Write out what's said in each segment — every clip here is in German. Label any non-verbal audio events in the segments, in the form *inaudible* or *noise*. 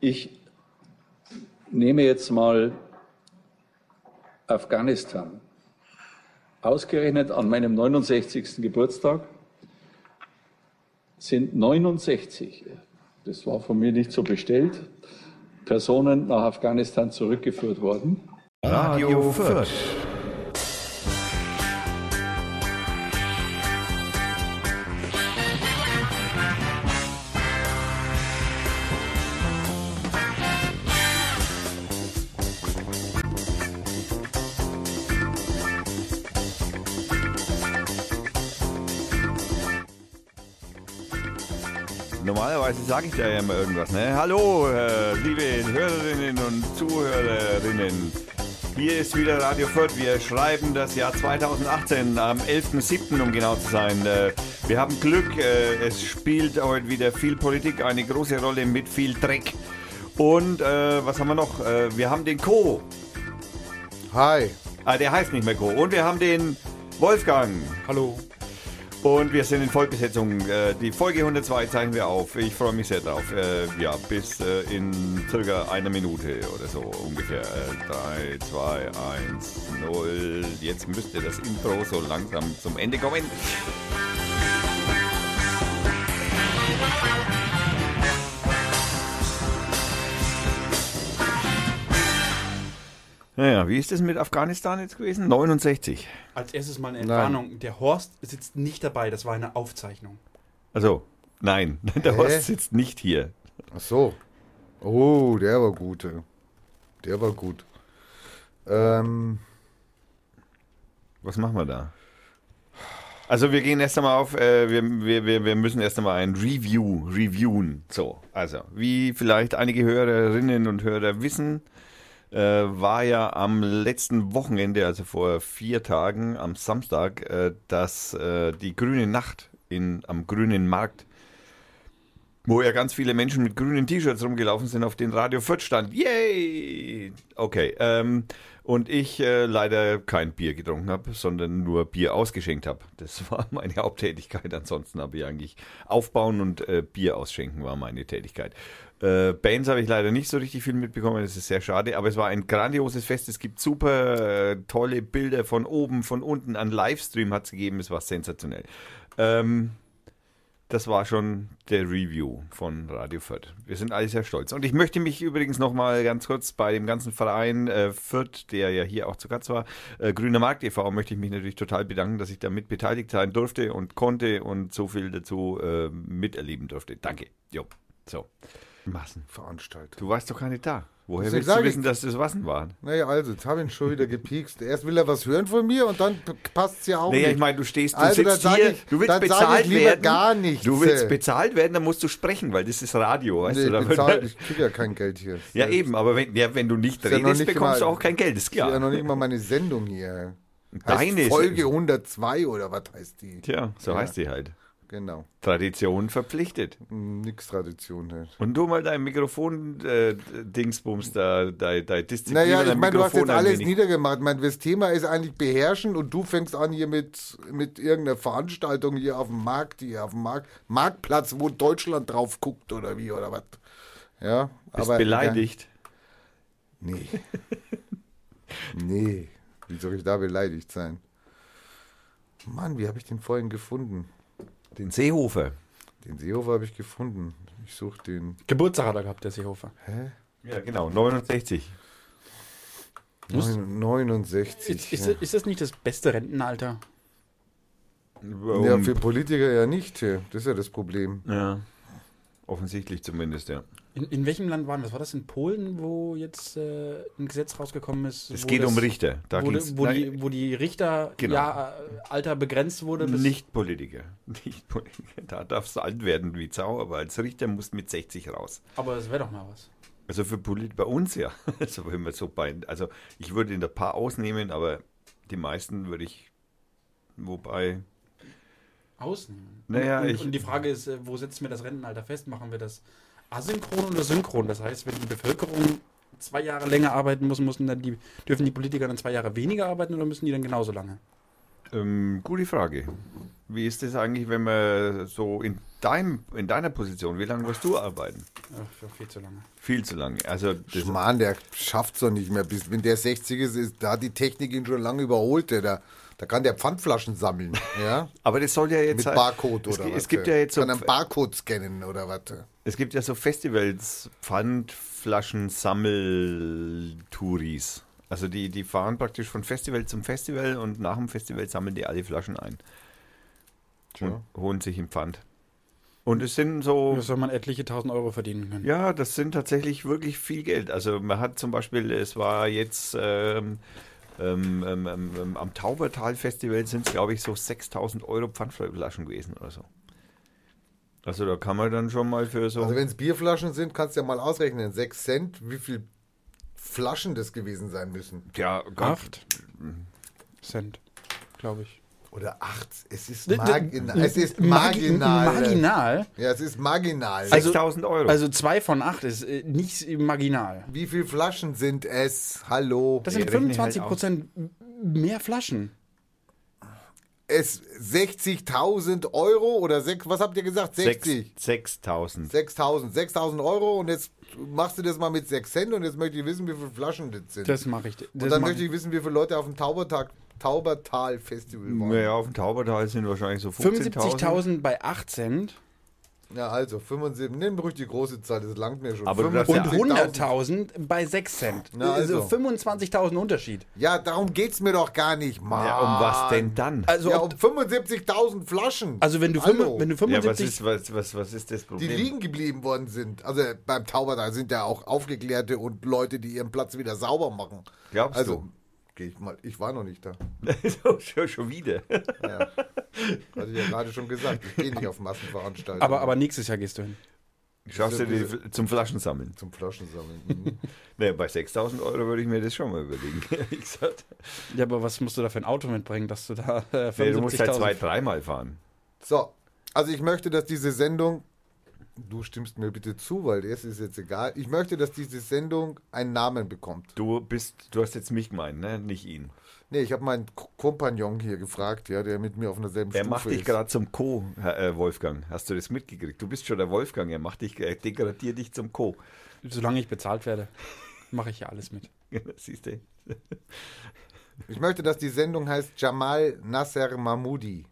Ich nehme jetzt mal Afghanistan. Ausgerechnet an meinem 69. Geburtstag sind 69, das war von mir nicht so bestellt, Personen nach Afghanistan zurückgeführt worden. Radio Fürth. Sage ich da ja immer irgendwas, ne? Hallo, äh, liebe Hörerinnen und Zuhörerinnen. Hier ist wieder Radio Fürth. Wir schreiben das Jahr 2018 am 11.07. um genau zu sein. Äh, wir haben Glück. Äh, es spielt heute wieder viel Politik eine große Rolle mit viel Dreck. Und äh, was haben wir noch? Äh, wir haben den Co. Hi. Ah, der heißt nicht mehr Co. Und wir haben den Wolfgang. Hallo. Und wir sind in Vollbesetzung. Äh, Die Folge 102 zeichnen wir auf. Ich freue mich sehr drauf. Äh, Ja, bis äh, in circa einer Minute oder so ungefähr. 3, 2, 1, 0. Jetzt müsste das Intro so langsam zum Ende kommen. Naja, wie ist das mit Afghanistan jetzt gewesen? 69. Als erstes mal eine Entwarnung. Der Horst sitzt nicht dabei, das war eine Aufzeichnung. Also, nein, *laughs* der Hä? Horst sitzt nicht hier. Ach so. Oh, der war gut. ey. Der war gut. Ähm, Was machen wir da? Also wir gehen erst einmal auf, äh, wir, wir, wir, wir müssen erst einmal ein Review reviewen. So, also wie vielleicht einige Hörerinnen und Hörer wissen, äh, war ja am letzten Wochenende, also vor vier Tagen, am Samstag, äh, dass äh, die grüne Nacht in, am grünen Markt, wo ja ganz viele Menschen mit grünen T-Shirts rumgelaufen sind, auf den Radio Fürth stand. Yay! Okay, ähm, und ich äh, leider kein Bier getrunken habe, sondern nur Bier ausgeschenkt habe. Das *laughs* war meine Haupttätigkeit. Ansonsten habe ich eigentlich aufbauen und äh, Bier ausschenken war meine Tätigkeit. Äh, Bands habe ich leider nicht so richtig viel mitbekommen, das ist sehr schade, aber es war ein grandioses Fest. Es gibt super äh, tolle Bilder von oben, von unten. An Livestream hat es gegeben, es war sensationell. Ähm, das war schon der Review von Radio Fürth. Wir sind alle sehr stolz. Und ich möchte mich übrigens nochmal ganz kurz bei dem ganzen Verein äh, Fürth, der ja hier auch zu Gast war, äh, Grüner Markt e.V., möchte ich mich natürlich total bedanken, dass ich da mit beteiligt sein durfte und konnte und so viel dazu äh, miterleben durfte. Danke. Jo. So. Massenveranstaltung. Du warst doch gar nicht da. Woher Deswegen willst du ich- wissen, dass das Wassen waren? Naja, also, jetzt habe ich ihn schon wieder gepiekst. Erst will er was hören von mir und dann passt es ja auch Naja, nicht. ich meine, du stehst, du Also, sitzt hier, ich- du willst bezahlt lieber werden. gar nichts. Du willst bezahlt werden, dann musst du sprechen, weil das ist Radio, weißt nee, du? Bezahlt, ich kriege ja kein Geld hier. *laughs* Ja, eben, aber wenn, ja, wenn du nicht Ist ja redest, nicht bekommst du mal- auch kein Geld, ist Das ist ja klar. noch nicht mal meine Sendung hier. Deine heißt Folge Sendung. 102 oder was heißt die? Tja, so Ja. heißt die halt. Genau. Tradition verpflichtet. Nix Tradition halt. Und du mal dein Mikrofon-Dingsbums, da, dein, dein Disziplin. Naja, ich meine, du hast jetzt alles niedergemacht. Ich meine, das Thema ist eigentlich beherrschen und du fängst an hier mit, mit irgendeiner Veranstaltung hier auf dem Markt, hier auf dem Markt, Marktplatz, wo Deutschland drauf guckt oder wie oder was. Ja, Bist aber. beleidigt. Ja, nee. *laughs* nee. Wie soll ich da beleidigt sein? Mann, wie habe ich den vorhin gefunden? Den Seehofer. Den Seehofer habe ich gefunden. Ich suche den. Geburtstag hat er gehabt, der Seehofer. Hä? Ja, genau, 69. Neun- 69. Ist, ist, ja. ist das nicht das beste Rentenalter? ja, für Politiker ja nicht. Das ist ja das Problem. ja. Offensichtlich zumindest, ja. In, in welchem Land waren das? War das in Polen, wo jetzt äh, ein Gesetz rausgekommen ist? Es geht das, um Richter. Da wo, wo, nein, die, wo die Richter Genau. ja, äh, Alter begrenzt wurde? Nicht Politiker. *laughs* Nicht Politiker. Da darfst du alt werden wie Zau, aber als Richter musst du mit 60 raus. Aber das wäre doch mal was. Also für Polit bei uns ja. *laughs* Also wenn wir so bei, also ich würde in der Paar ausnehmen, aber die meisten würde ich, wobei, Ausnehmen. Naja, und, ich- und die Frage ist, äh, wo setzen wir das Rentenalter fest? Machen wir das asynchron oder synchron? Das heißt, wenn die Bevölkerung zwei Jahre länger arbeiten muss, müssen dann die, dürfen die Politiker dann zwei Jahre weniger arbeiten oder müssen die dann genauso lange? ähm, gute Frage. Wie ist das eigentlich, wenn man so in deinem, in deiner Position, wie lange wirst du arbeiten? Ach, viel zu lange. Viel zu lange. Also das, Mann, der schafft's doch nicht mehr. Bis, wenn der 60 ist, ist, da hat die Technik ihn schon lange überholt. Der, da, kann der Pfandflaschen sammeln. *laughs* Ja? aber das soll ja jetzt Mit halt- Barcode es, oder gi- was? Es gibt ja jetzt so, Kann einen Barcode scannen oder was? es gibt ja so Festivals, Pfandflaschen, Sammeltouris. Also die, die fahren praktisch von Festival zum Festival und nach dem Festival sammeln die alle Flaschen ein. Und holen sich im Pfand. Und es sind so. Da soll man etliche tausend Euro verdienen können. Ja, das sind tatsächlich wirklich viel Geld. Also man hat zum Beispiel, es war jetzt ähm, ähm, ähm, ähm, ähm, am Taubertal-Festival sind es, glaube ich, so 6000 Euro Pfandflaschen gewesen oder so. Also da kann man dann schon mal für so... Also wenn es Bierflaschen sind, kannst du ja mal ausrechnen. 6 Cent, wie viel Flaschen das gewesen sein müssen. ja, Gott, Acht Cent, glaube ich. Oder 8. Es ist D- d- marginal. Es ist Margi- marginal. Marginal. Ja, es ist marginal. Also- 6000 Euro. Also zwei von acht ist äh, nicht marginal. wie viele Flaschen sind es? Hallo. Das sind rechne 25 halt Prozent mehr Flaschen. Es 60.000 Euro oder sechs, was habt ihr gesagt? 60. 6000. 6.000. 6.000 Euro und jetzt machst du das mal mit 6 Cent und jetzt möchte ich wissen, wie viele Flaschen das sind. Das mache ich. Das und dann möchte ich wissen, wie viele Leute auf dem Taubertag, Taubertal-Festival waren. Naja, auf dem Taubertal sind wahrscheinlich so 15.000. 75.000 bei 8 Cent Ja, also 75. Nimm ruhig die große Zahl, das langt mir schon. Aber und Ja. 100.000 bei 6 Cent. Na, also. Also 25.000 Unterschied. Ja, darum geht's mir doch gar nicht, Mann. Ja, um was denn dann? Also, Ja, um 75.000 Flaschen. also wenn, du Hallo. wenn du Ja, was 75 ist, was, was, was ist das die Problem? liegen geblieben worden sind. Also beim Taubertal sind ja auch Aufgeklärte und Leute, die ihren Platz wieder sauber machen. Glaubst also, du? Geh ich mal. Ich war noch nicht da. schon, *laughs* schon wieder. Ja. Hatte ich ja gerade schon gesagt. Ich gehe nicht auf Massenveranstaltungen. aber, aber nächstes Jahr gehst du hin. Schaffst du die zum Flaschensammeln? Zum Flaschensammeln. Mhm. *laughs* Naja, bei 6000 Euro würde ich mir das schon mal überlegen. *laughs* Ja, aber was musst du da für ein Auto mitbringen, dass du da äh, Nee, du musst halt 75.000 zwei, dreimal fahren. So, also ich möchte, dass diese Sendung, du stimmst mir bitte zu, weil das ist jetzt egal. Ich möchte, dass diese Sendung einen Namen bekommt. Du bist, du hast jetzt mich gemeint, ne? Nicht ihn. Nee, ich habe meinen Kompagnon hier gefragt, ja, der mit mir auf derselben Er Stufe macht dich ist. gerade zum Co, Herr, äh, Wolfgang. Hast du das mitgekriegt? Du bist schon der Wolfgang. Er macht dich, er degradiert dich zum Co. Solange ich bezahlt werde, mache ich ja alles mit. *laughs* Siehst du? Ich möchte, dass die Sendung heißt Jamal Nasser Mahmoudi.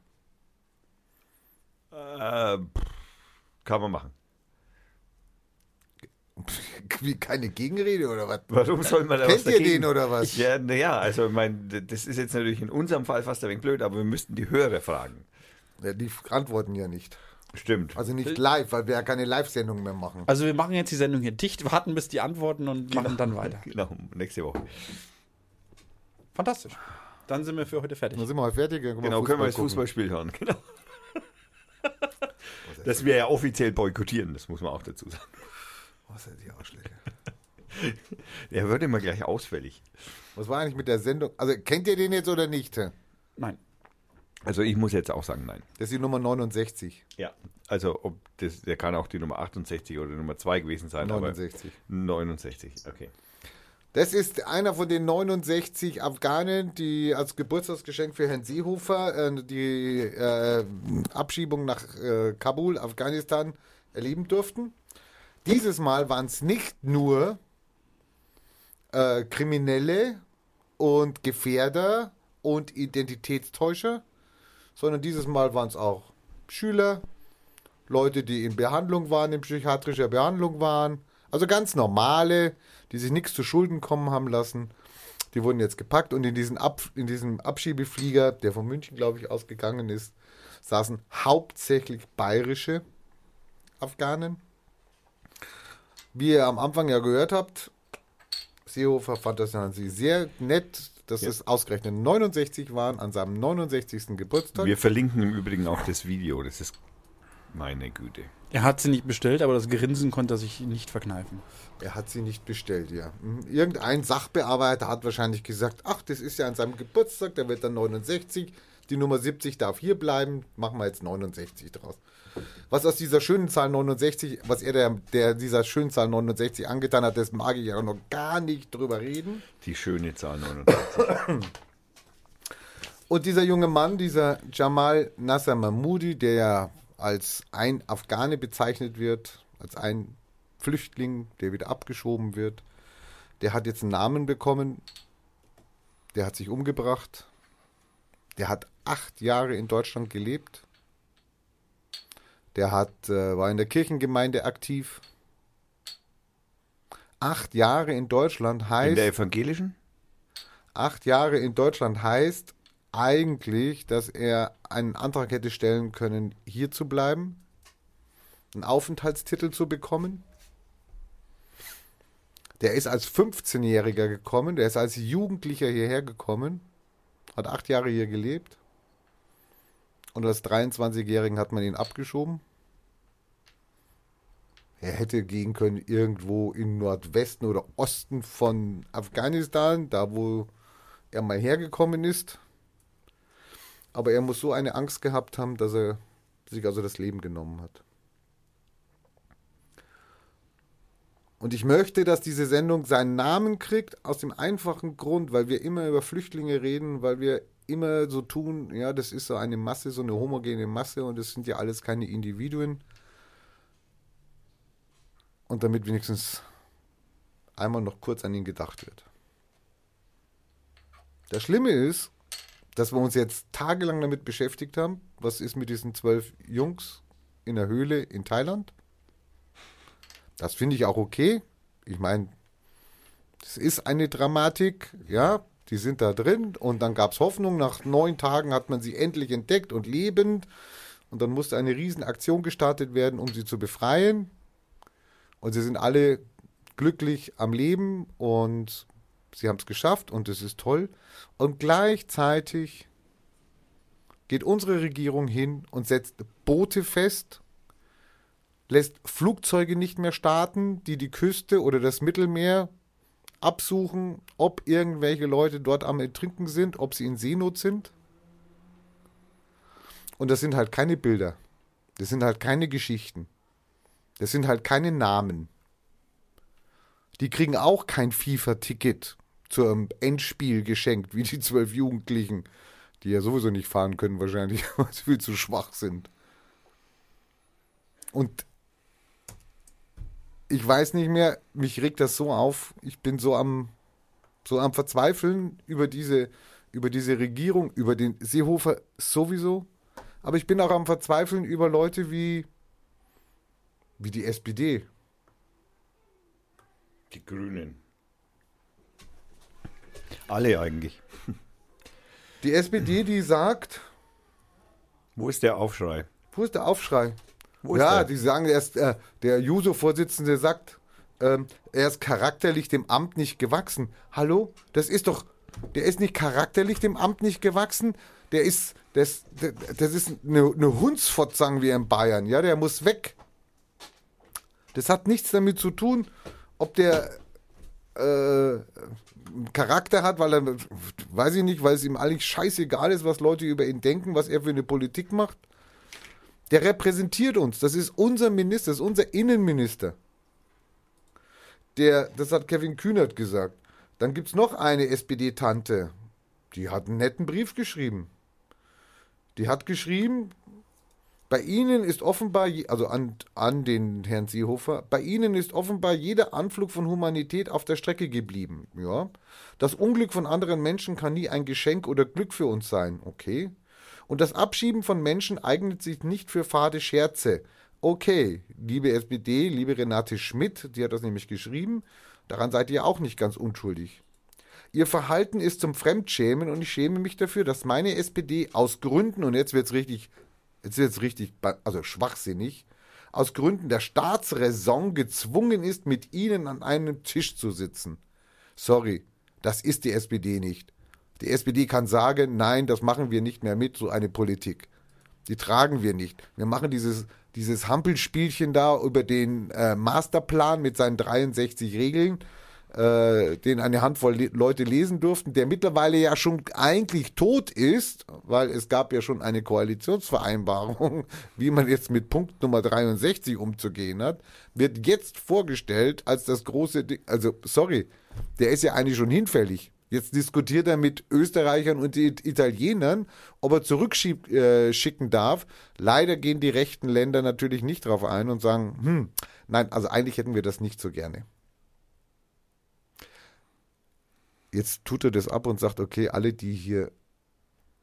Äh, pff, kann man machen. *laughs* Wie keine Gegenrede oder was? Warum soll man da Kennt was ihr dagegen? den oder was? Ja, naja, also ich meine, das ist jetzt natürlich in unserem Fall fast ein wenig blöd, aber wir müssten die Hörer fragen. Ja, die antworten ja nicht. Stimmt. Also nicht live, weil wir ja keine Live-Sendung mehr machen. Also wir machen jetzt die Sendung hier dicht, warten bis die antworten und machen dann weiter. *laughs* Genau, nächste Woche. Fantastisch. Dann sind wir für heute fertig. Dann sind wir mal fertig. dann Genau, können wir *laughs* das gucken. Fußballspiel hören. Genau. Das wir ja offiziell boykottieren, das muss man auch dazu sagen. Was sind die Arschlöcher? *laughs* Er wird immer gleich ausfällig. Was war eigentlich mit der Sendung? Also kennt ihr den jetzt oder nicht? Das Nein. Also ich muss jetzt auch sagen, nein. ist die Nummer 69. Ja. Also ob das, der kann auch die Nummer 68 oder Nummer 2 gewesen sein. 69. Aber 69, okay. Das ist einer von den 69 Afghanen, die als Geburtstagsgeschenk für Herrn Seehofer äh, die äh, Abschiebung nach äh, Kabul, Afghanistan, erleben durften. Dieses Mal waren es nicht nur äh, Kriminelle und Gefährder und Identitätstäuscher, sondern dieses Mal waren es auch Schüler, Leute, die in Behandlung waren, in psychiatrischer Behandlung waren. Also ganz normale, die sich nichts zu Schulden kommen haben lassen. Die wurden jetzt gepackt und in, diesen Ab, in diesem Abschiebeflieger, der von München, glaube ich, ausgegangen ist, saßen hauptsächlich bayerische Afghanen. Wie ihr am Anfang ja gehört habt, Seehofer fand das an sich sehr nett, dass Ja. es ausgerechnet 69 waren an seinem 69. Geburtstag. Wir verlinken im Übrigen auch das Video. Das ist meine Güte. Er hat sie nicht bestellt, aber das Grinsen konnte er sich nicht verkneifen. Er hat sie nicht bestellt, ja. Mhm. Irgendein Sachbearbeiter hat wahrscheinlich gesagt, ach, das ist ja an seinem Geburtstag, der wird dann 69, die Nummer 70 darf hier bleiben, machen wir jetzt 69 draus. Was aus dieser schönen Zahl 69, was er der, der dieser schönen Zahl 69 angetan hat, das mag ich ja auch noch gar nicht drüber reden. Die schöne Zahl 69. *coughs* Und dieser junge Mann, dieser Jamal Nasser Mahmoudi, der ja als ein Afghane bezeichnet wird, als ein Flüchtling, der wieder abgeschoben wird. Der hat jetzt einen Namen bekommen, der hat sich umgebracht, der hat acht Jahre in Deutschland gelebt, der hat, äh, war in der Kirchengemeinde aktiv. Acht Jahre in Deutschland heißt. In der evangelischen? acht Jahre in Deutschland heißt eigentlich, dass er einen Antrag hätte stellen können, hier zu bleiben, einen Aufenthaltstitel zu bekommen. Der ist als 15-Jähriger gekommen, der ist als Jugendlicher hierher gekommen, hat acht Jahre hier gelebt. Und als 23-Jährigen hat man ihn abgeschoben. Er hätte gehen können irgendwo im Nordwesten oder Osten von Afghanistan, da wo er mal hergekommen ist. Aber er muss so eine Angst gehabt haben, dass er sich also das Leben genommen hat. Und ich möchte, dass diese Sendung seinen Namen kriegt, aus dem einfachen Grund, weil wir immer über Flüchtlinge reden, weil wir immer so tun, ja, das ist so eine Masse, so eine homogene Masse und es sind ja alles keine Individuen. Und damit wenigstens einmal noch kurz an ihn gedacht wird. Das Schlimme ist, dass wir uns jetzt tagelang damit beschäftigt haben, was ist mit diesen zwölf Jungs in der Höhle in Thailand. Das finde ich auch okay. Ich meine, es ist eine Dramatik, ja, die sind da drin und dann gab es Hoffnung. Nach neun Tagen hat man sie endlich entdeckt und lebend und dann musste eine Riesenaktion gestartet werden, um sie zu befreien. Und sie sind alle glücklich am Leben und sie haben es geschafft und es ist toll. Und gleichzeitig geht unsere Regierung hin und setzt Boote fest, lässt Flugzeuge nicht mehr starten, die die Küste oder das Mittelmeer absuchen, ob irgendwelche Leute dort am Ertrinken sind, ob sie in Seenot sind. Und das sind halt keine Bilder. Das sind halt keine Geschichten. Das sind halt keine Namen. Die kriegen auch kein FIFA-Ticket zum Endspiel geschenkt, wie die zwölf Jugendlichen, die ja sowieso nicht fahren können wahrscheinlich, *laughs* weil sie viel zu schwach sind. Und ich weiß nicht mehr, mich regt das so auf, ich bin so am, so am Verzweifeln über diese, über diese Regierung, über den Seehofer sowieso, aber ich bin auch am Verzweifeln über Leute wie, wie die SPD. Die Grünen. Alle eigentlich. *laughs* Die SPD, die sagt, Wo ist der Aufschrei? wo ist der Aufschrei? Wo ist ja, der? die sagen erst, äh, der Juso-Vorsitzende sagt, ähm, er ist charakterlich dem Amt nicht gewachsen. Hallo? Das ist doch, der ist nicht charakterlich dem Amt nicht gewachsen. Der ist, das, das, das ist eine, eine Hundsfott, sagen wir in Bayern. Ja, der muss weg. Das hat nichts damit zu tun, ob der äh, Charakter hat, weil er, weiß ich nicht, weil es ihm eigentlich scheißegal ist, was Leute über ihn denken, was er für eine Politik macht. Der repräsentiert uns. Das ist unser Minister, das ist unser Innenminister. Der, das hat Kevin Kühnert gesagt. Dann gibt es noch eine SPD-Tante, die hat einen netten Brief geschrieben. Die hat geschrieben, bei Ihnen ist offenbar, also an, an den Herrn Seehofer, bei Ihnen ist offenbar jeder Anflug von Humanität auf der Strecke geblieben. Ja. Das Unglück von anderen Menschen kann nie ein Geschenk oder Glück für uns sein. Okay. Und das Abschieben von Menschen eignet sich nicht für fade Scherze. Okay, liebe SPD, liebe Renate Schmidt, die hat das nämlich geschrieben, daran seid ihr auch nicht ganz unschuldig. Ihr Verhalten ist zum Fremdschämen und ich schäme mich dafür, dass meine SPD aus Gründen, und jetzt wird's richtig, jetzt wird's richtig, ba- also schwachsinnig, aus Gründen der Staatsräson gezwungen ist, mit ihnen an einem Tisch zu sitzen. Sorry, das ist die SPD nicht. Die SPD kann sagen, nein, das machen wir nicht mehr mit, so eine Politik. Die tragen wir nicht. Wir machen dieses, dieses Hampelspielchen da über den äh, Masterplan mit seinen 63 Regeln, äh, den eine Handvoll Le Leute lesen durften, der mittlerweile ja schon eigentlich tot ist, weil es gab ja schon eine Koalitionsvereinbarung, *laughs* wie man jetzt mit Punkt Nummer 63 umzugehen hat, wird jetzt vorgestellt als das große Ding. Also, sorry, der ist ja eigentlich schon hinfällig. Jetzt diskutiert er mit Österreichern und Italienern, ob er zurückschicken äh, darf. Leider gehen die rechten Länder natürlich nicht drauf ein und sagen, hm, nein, also eigentlich hätten wir das nicht so gerne. Jetzt tut er das ab und sagt, okay, alle, die hier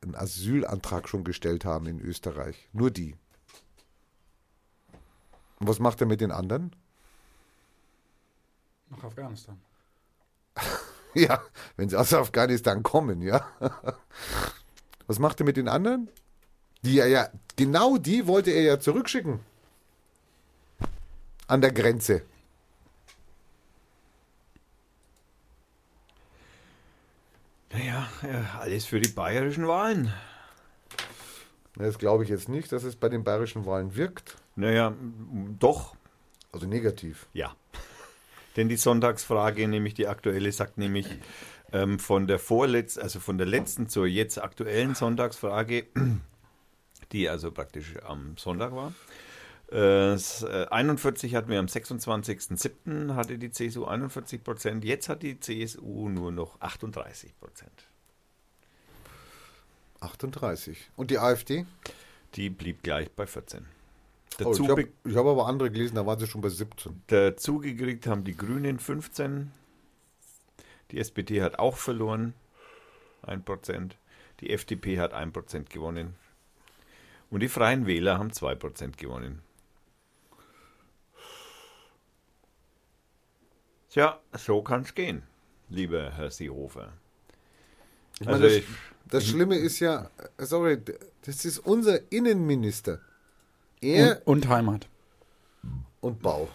einen Asylantrag schon gestellt haben in Österreich, nur die. Und was macht er mit den anderen? Nach Afghanistan. *laughs* Ja, wenn sie aus Afghanistan kommen, ja. *laughs* Was macht er mit den anderen? Die er ja, genau die wollte er ja zurückschicken. An der Grenze. Naja, ja, alles für die bayerischen Wahlen. Das glaube ich jetzt nicht, dass es bei den bayerischen Wahlen wirkt. Naja, doch, Also negativ. ja. Denn die Sonntagsfrage, nämlich die aktuelle, sagt nämlich ähm, von der vorletzten, also von der letzten zur jetzt aktuellen Sonntagsfrage, die also praktisch am Sonntag war. Äh, s- äh, 41 hatten wir am 26.07. hatte die CSU 41 Prozent, jetzt hat die CSU nur noch 38 Prozent. 38. Und die AfD? Die blieb gleich bei 14. Oh, Dazu, ich habe be- hab aber andere gelesen, da waren sie schon bei 17. dazu gekriegt haben die Grünen 15. Die SPD hat auch verloren, 1%. Die FDP hat 1% gewonnen. Und die Freien Wähler haben 2% gewonnen. Tja, so kann es gehen, lieber Herr Seehofer. Ich Also meine, das, ich- das Schlimme ist ja, sorry, das ist unser Innenminister. Er Und, und Heimat. und Bau.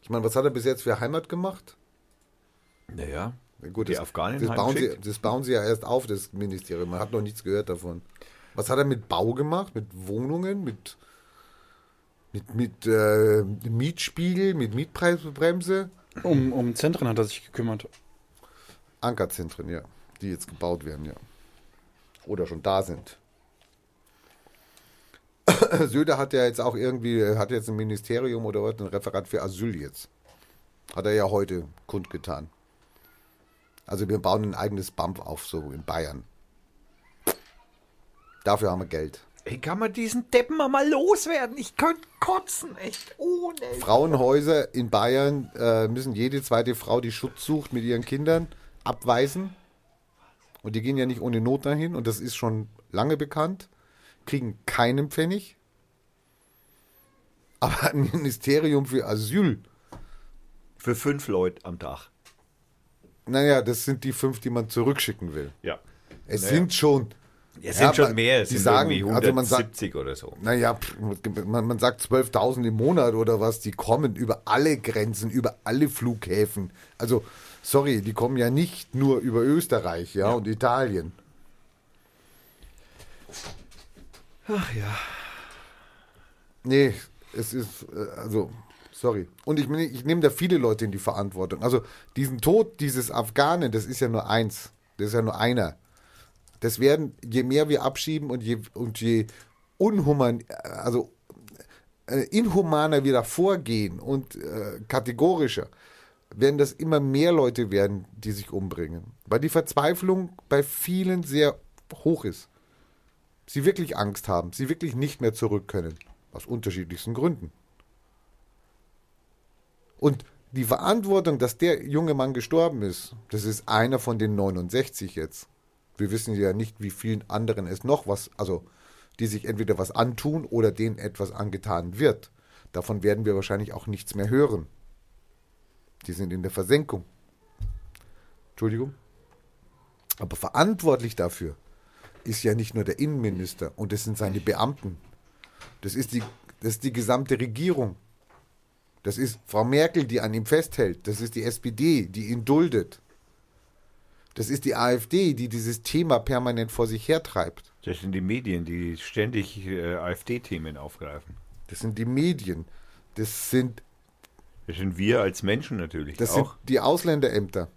Ich meine, was hat er bis jetzt für Heimat gemacht? Naja, Na Gut, Die das, Afghanen das, bauen sie, das bauen sie ja erst auf, das Ministerium. Man hat noch nichts gehört davon. Was hat er mit Bau gemacht? Mit Wohnungen? Mit, mit, mit äh, Mietspiegel? Mit Mietpreisbremse? Um, um Zentren hat er sich gekümmert. Ankerzentren, ja. Die jetzt gebaut werden, ja. Oder schon da sind. *coughs* Söder hat ja jetzt auch irgendwie, hat jetzt ein Ministerium oder was, ein Referat für Asyl jetzt. Hat er ja heute kundgetan. Also wir bauen ein eigenes BAMF auf, so in Bayern. Dafür haben wir Geld. Ey, kann man diesen Deppen mal loswerden? Ich könnte kotzen, echt ohne. Frauenhäuser in Bayern äh, müssen jede zweite Frau, die Schutz sucht mit ihren Kindern, abweisen. Und die gehen ja nicht ohne Not dahin. Und das ist schon lange bekannt. Kriegen keinen Pfennig. Aber ein Ministerium für Asyl, Für fünf Leute am Tag. naja, das sind die fünf, die man zurückschicken will. Ja. Es Naja. sind schon, Es Ja, sind schon mehr, es die sind sagen- irgendwie also man sagt- 170 oder so. naja, man, man sagt 12.000 im Monat oder was, die kommen über alle Grenzen, über alle Flughäfen. Also, sorry, die kommen ja nicht nur über Österreich, ja, und Italien. Ach ja. Nee, es ist, äh, also, sorry. Und ich, ich nehme da viele Leute in die Verantwortung. Also, diesen Tod dieses Afghanen, das ist ja nur eins. Das ist ja nur einer. Das werden, je mehr wir abschieben und je, und je unhuman, also äh, inhumaner wir da vorgehen und äh, kategorischer, werden das immer mehr Leute werden, die sich umbringen. Weil die Verzweiflung bei vielen sehr hoch ist. Sie wirklich Angst haben, sie wirklich nicht mehr zurück können. Aus unterschiedlichsten Gründen. Und die Verantwortung, dass der junge Mann gestorben ist, das ist einer von den 69 jetzt. Wir wissen ja nicht, wie vielen anderen es noch was, also die sich entweder was antun oder denen etwas angetan wird. Davon werden wir wahrscheinlich auch nichts mehr hören. Die sind in der Versenkung. Entschuldigung. Aber verantwortlich dafür ist ja nicht nur der Innenminister und das sind seine Beamten. Das ist die, das ist die gesamte Regierung. Das ist Frau Merkel, die an ihm festhält. Das ist die SPD, die ihn duldet. Das ist die AfD, die dieses Thema permanent vor sich hertreibt. Das sind die Medien, die ständig äh, AfD-Themen aufgreifen. Das sind die Medien. Das sind, Das sind wir als Menschen natürlich das sind auch. die Ausländerämter.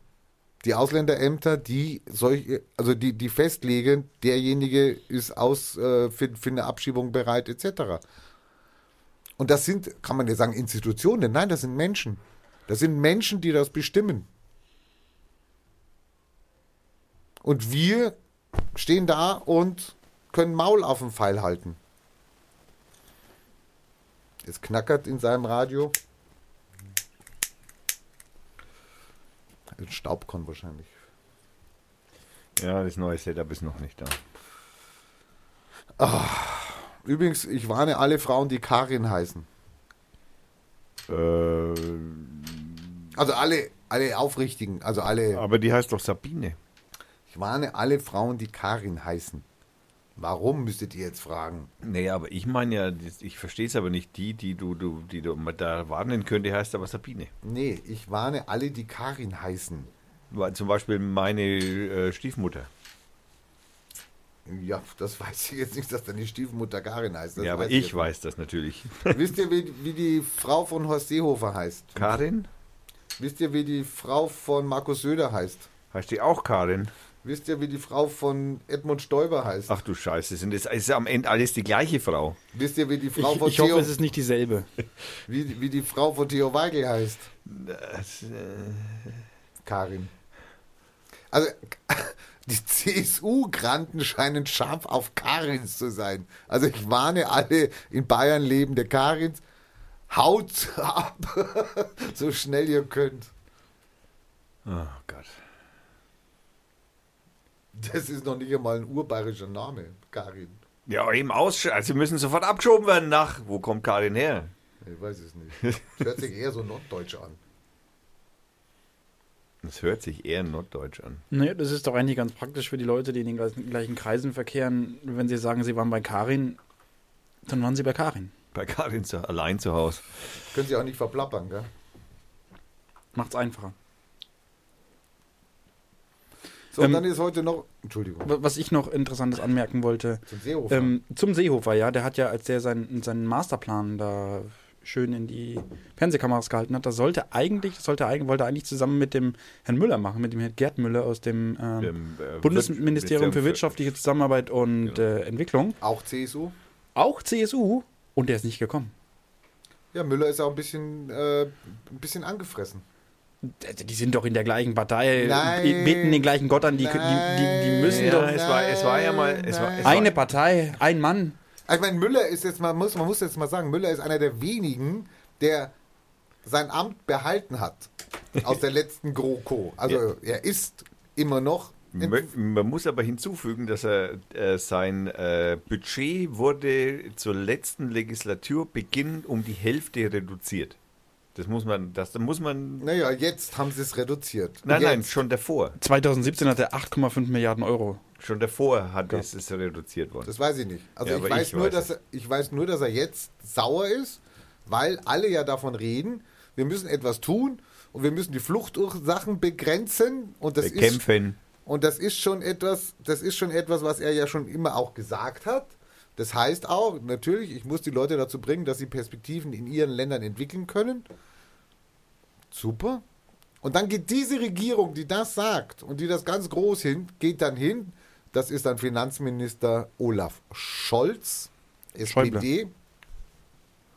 Die Ausländerämter, die solche, also die, die festlegen, derjenige ist aus äh, für, für eine Abschiebung bereit, etc. Und das sind, kann man ja sagen, Institutionen. Nein, das sind Menschen. Das sind Menschen, die das bestimmen. Und wir stehen da und können Maul auf den Pfeil halten. Es knackert in seinem Radio. Ein Staubkorn wahrscheinlich. Ja, das neue Setup ist noch nicht da. Übrigens, ich warne alle Frauen, die Karin heißen. Äh, Also alle, alle Aufrichtigen, also alle. aber die heißt doch Sabine. Ich warne alle Frauen, die Karin heißen. Warum müsstet ihr jetzt fragen? Nee, aber ich meine ja, ich verstehe es aber nicht. Die, die du, du, die du da warnen könnte, heißt aber Sabine. Nee, ich warne alle, die Karin heißen. Zum Beispiel meine äh, Stiefmutter. Ja, das weiß ich jetzt nicht, dass deine Stiefmutter Karin heißt. Das ja, aber weiß ich jetzt weiß das natürlich. *laughs* Wisst ihr, wie, wie die Frau von Horst Seehofer heißt? Karin? Wisst ihr, wie die Frau von Markus Söder heißt? Heißt die auch Karin? Wisst ihr, wie die Frau von Edmund Stoiber heißt? Ach du Scheiße, sind das ist am Ende alles die gleiche Frau. Wisst ihr, wie die Frau Ich, von ich hoffe, Theo, es ist nicht dieselbe. *laughs* wie, wie die Frau von Theo Weigel heißt? Das, äh, Karin. Also, *laughs* die CSU-Granten scheinen scharf auf Karins zu sein. Also, ich warne alle in Bayern lebende Karins, haut ab, *laughs* so schnell ihr könnt. oh Gott. Das ist noch nicht einmal ein urbayerischer Name, Karin. Ja, eben aus. Also sie müssen sofort abgeschoben werden nach. Wo kommt Karin her? Ich weiß es nicht. Das hört sich eher so norddeutsch an. Das hört sich eher norddeutsch an. Naja, das ist doch eigentlich ganz praktisch für die Leute, die in den gleichen, Kreisen verkehren. Wenn sie sagen, sie waren bei Karin, dann waren sie bei Karin. Bei Karin zu, allein zu Hause. Können sie auch nicht verplappern, gell? Macht's einfacher. So, und Ähm, dann ist heute noch, Entschuldigung, Wa- Was ich noch Interessantes anmerken wollte, zum Seehofer. ähm, zum Seehofer, ja, der hat ja, als der seinen, seinen Masterplan da schön in die Fernsehkameras gehalten hat, das sollte eigentlich, das sollte eigentlich, wollte er eigentlich zusammen mit dem Herrn Müller machen, mit dem Herrn Gerd Müller aus dem ähm, Dem, äh, Bundesministerium für Wirtschaft- wirtschaftliche Zusammenarbeit und Genau. äh, Entwicklung, auch CSU. auch CSU, und der ist nicht gekommen. Ja, Müller ist auch ein bisschen, äh, ein bisschen angefressen. Die sind doch in der gleichen Partei, Nein. die beten den gleichen Gott an, die, die, die, die müssen Ja, doch. es war, es war ja mal. Es war, es war, Eine Partei, ein Mann. Ich meine, Müller ist jetzt mal, muss, man muss jetzt mal sagen, Müller ist einer der wenigen, der sein Amt behalten hat aus der letzten GroKo. Also er ist immer noch. Man muss aber hinzufügen, dass er äh, sein äh, Budget wurde zur letzten Legislaturbeginn um die Hälfte reduziert. Das muss man, das muss man. Naja, jetzt haben sie es reduziert. Nein, jetzt, nein, schon davor. 2017 hat er 8,5 Milliarden Euro. Schon davor hat es, ist reduziert worden. Das weiß ich nicht. Also Ja, ich, aber weiß ich nur, weiß dass er, ich weiß nur, dass er jetzt sauer ist, weil alle ja davon reden, wir müssen etwas tun und wir müssen die Fluchtursachen begrenzen und das ist Bekämpfen. und das ist schon etwas, das ist schon etwas, was er ja schon immer auch gesagt hat. Das heißt auch, natürlich, ich muss die Leute dazu bringen, dass sie Perspektiven in ihren Ländern entwickeln können. Super. Und dann geht diese Regierung, die das sagt und die das ganz groß hin, geht dann hin. Das ist dann Finanzminister Olaf Scholz, SPD.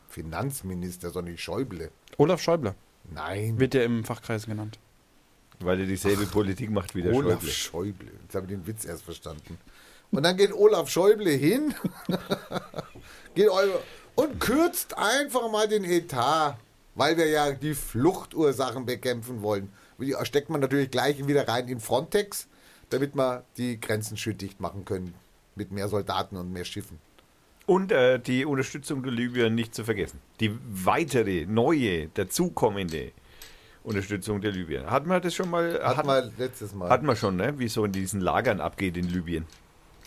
Finanzminister, sondern nicht Schäuble. Olaf Schäuble Nein, wird ja im Fachkreis genannt. Weil er dieselbe Politik macht wie der Olaf Schäuble. Schäuble. Jetzt habe ich den Witz erst verstanden. Und dann geht Olaf Schäuble hin *laughs* geht und kürzt einfach mal den Etat, weil wir ja die Fluchtursachen bekämpfen wollen. Die steckt man natürlich gleich wieder rein in Frontex, damit wir die Grenzen schön dicht machen können. Mit mehr Soldaten und mehr Schiffen. Und äh, die Unterstützung der Libyen nicht zu vergessen. Die weitere, neue, dazukommende Unterstützung der Libyen. Hatten wir das schon mal? Hatten hatten, wir letztes Mal. hatten wir schon, ne? wie so in diesen Lagern abgeht in Libyen.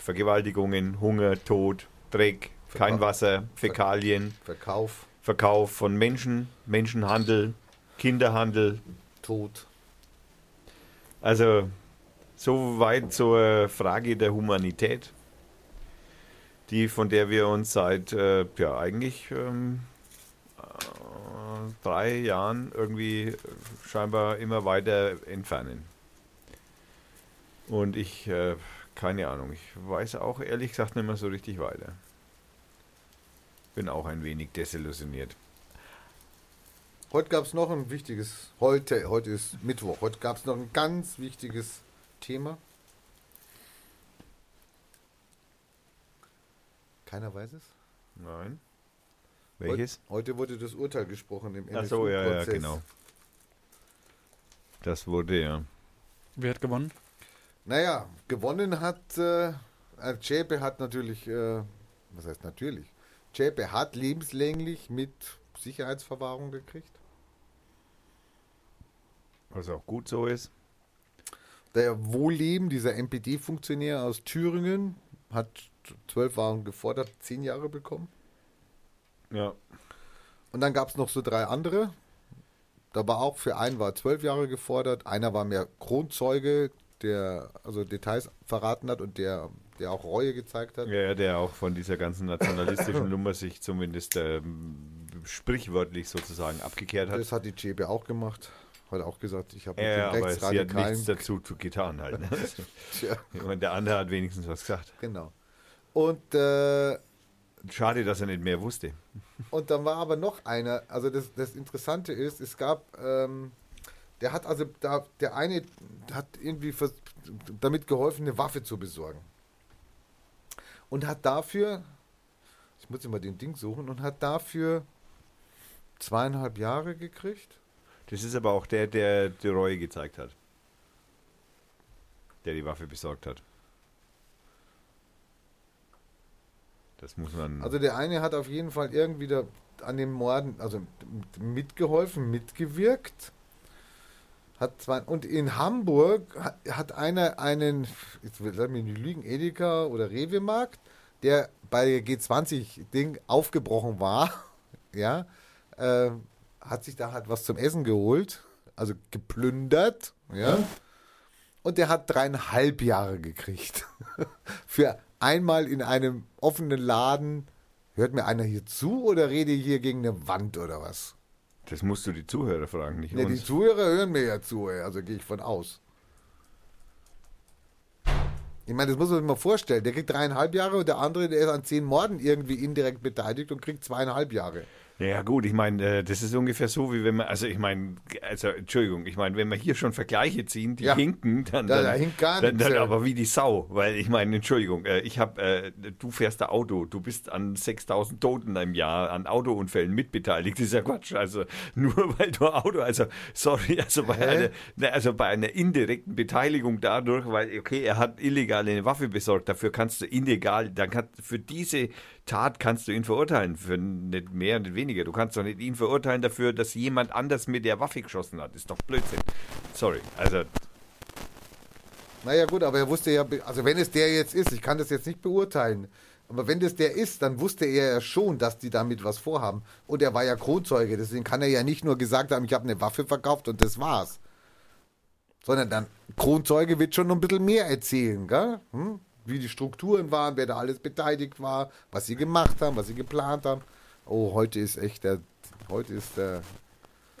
Vergewaltigungen, Hunger, Tod, Dreck, kein Verka- Wasser, Fäkalien, Verkauf, Verkauf von Menschen, Menschenhandel, Kinderhandel. Tod. Also soweit zur Frage der Humanität, die von der wir uns seit äh, ja eigentlich ähm, äh, drei Jahren irgendwie scheinbar immer weiter entfernen. Und ich, äh, keine Ahnung. Ich weiß auch ehrlich gesagt nicht mehr so richtig weiter. Bin auch ein wenig desillusioniert. Heute gab es noch ein wichtiges, heute, heute ist Mittwoch, heute gab es noch ein ganz wichtiges Thema. Keiner weiß es? Nein. Welches? Heute, heute wurde das Urteil gesprochen im NSU-Prozess. so, ja, ja, genau. Das wurde ja. Wer hat gewonnen? Naja, gewonnen hat, äh, äh, hat natürlich, äh, was heißt natürlich? Zschäpe hat lebenslänglich mit Sicherheitsverwahrung gekriegt. Was auch gut so ist. Der Wohlleben, dieser NPD-Funktionär aus Thüringen, hat zwölf Waren gefordert, zehn Jahre bekommen. Ja. Und dann gab es noch so drei andere. Da war auch für einen war zwölf Jahre gefordert, einer war mehr Kronzeuge, der also Details verraten hat und der, der auch Reue gezeigt hat. Ja, der auch von dieser ganzen nationalistischen *coughs* Nummer sich zumindest ähm, sprichwörtlich sozusagen abgekehrt hat. Das hat die CB auch gemacht. Hat auch gesagt, ich habe mit Ja, aber sie hat Rechtsradikalen. nichts dazu zu- getan halt. Ne? *laughs* Tja, meine, der andere hat wenigstens was gesagt. genau. Und, äh, Schade, dass er nicht mehr wusste. und dann war aber noch einer, also das, das Interessante ist, es gab, ähm, der hat also, da, der eine hat irgendwie vers damit geholfen, eine Waffe zu besorgen. Und hat dafür, ich muss immer den Ding suchen, und hat dafür zweieinhalb Jahre gekriegt. Das ist aber auch der, der die Reue gezeigt hat. Der die Waffe besorgt hat. Das muss man. Also der eine hat auf jeden Fall irgendwie da an den Morden, also mitgeholfen, mitgewirkt. Hat zwar, und in Hamburg hat, hat einer einen, jetzt will- mich nicht lügen, Edeka oder Rewe-Markt, der bei G20-Ding aufgebrochen war, *laughs* ja, äh, hat sich da halt was zum Essen geholt, also geplündert, ja. Und der hat dreieinhalb Jahre gekriegt. *laughs* Für einmal in einem offenen Laden. Hört mir einer hier zu oder rede ich hier gegen eine Wand oder was? Das musst du die Zuhörer fragen, nicht Ja, die uns. Zuhörer hören mir ja zu, also gehe ich von aus. Ich meine, das muss man sich mal vorstellen. Der kriegt dreieinhalb Jahre und der andere, der ist an zehn Morden irgendwie indirekt beteiligt und kriegt zweieinhalb Jahre. Ja gut, ich meine, äh, das ist ungefähr so, wie wenn man, also ich meine, also Entschuldigung, ich meine, wenn wir hier schon Vergleiche ziehen, die Ja. hinken, dann, Da- dann, da hinkt gar dann, dann ja. aber wie die Sau, weil ich meine, Entschuldigung, äh, ich habe, äh, du fährst ein Auto, du bist an 6000 Toten im Jahr an Autounfällen mitbeteiligt, das ist ja Quatsch, also *laughs* nur weil du ein Auto, also sorry, also bei, Hä? einer, ne, also bei einer indirekten Beteiligung dadurch, weil okay, er hat illegal eine Waffe besorgt, dafür kannst du illegal, dann kannst für diese Tat kannst du ihn verurteilen, für nicht mehr, nicht weniger. Du kannst doch nicht ihn verurteilen dafür, dass jemand anders mit der Waffe geschossen hat. Ist doch Blödsinn. Sorry. Also, Naja gut, aber er wusste ja, also wenn es der jetzt ist, ich kann das jetzt nicht beurteilen, aber wenn das der ist, dann wusste er ja schon, dass die damit was vorhaben. Und er war ja Kronzeuge, deswegen kann er ja nicht nur gesagt haben, ich habe eine Waffe verkauft und das war's. Sondern dann, Kronzeuge wird schon noch ein bisschen mehr erzählen, gell? Hm? Wie die Strukturen waren, wer da alles beteiligt war, was sie gemacht haben, was sie geplant haben. Oh, heute ist echt der, heute ist der,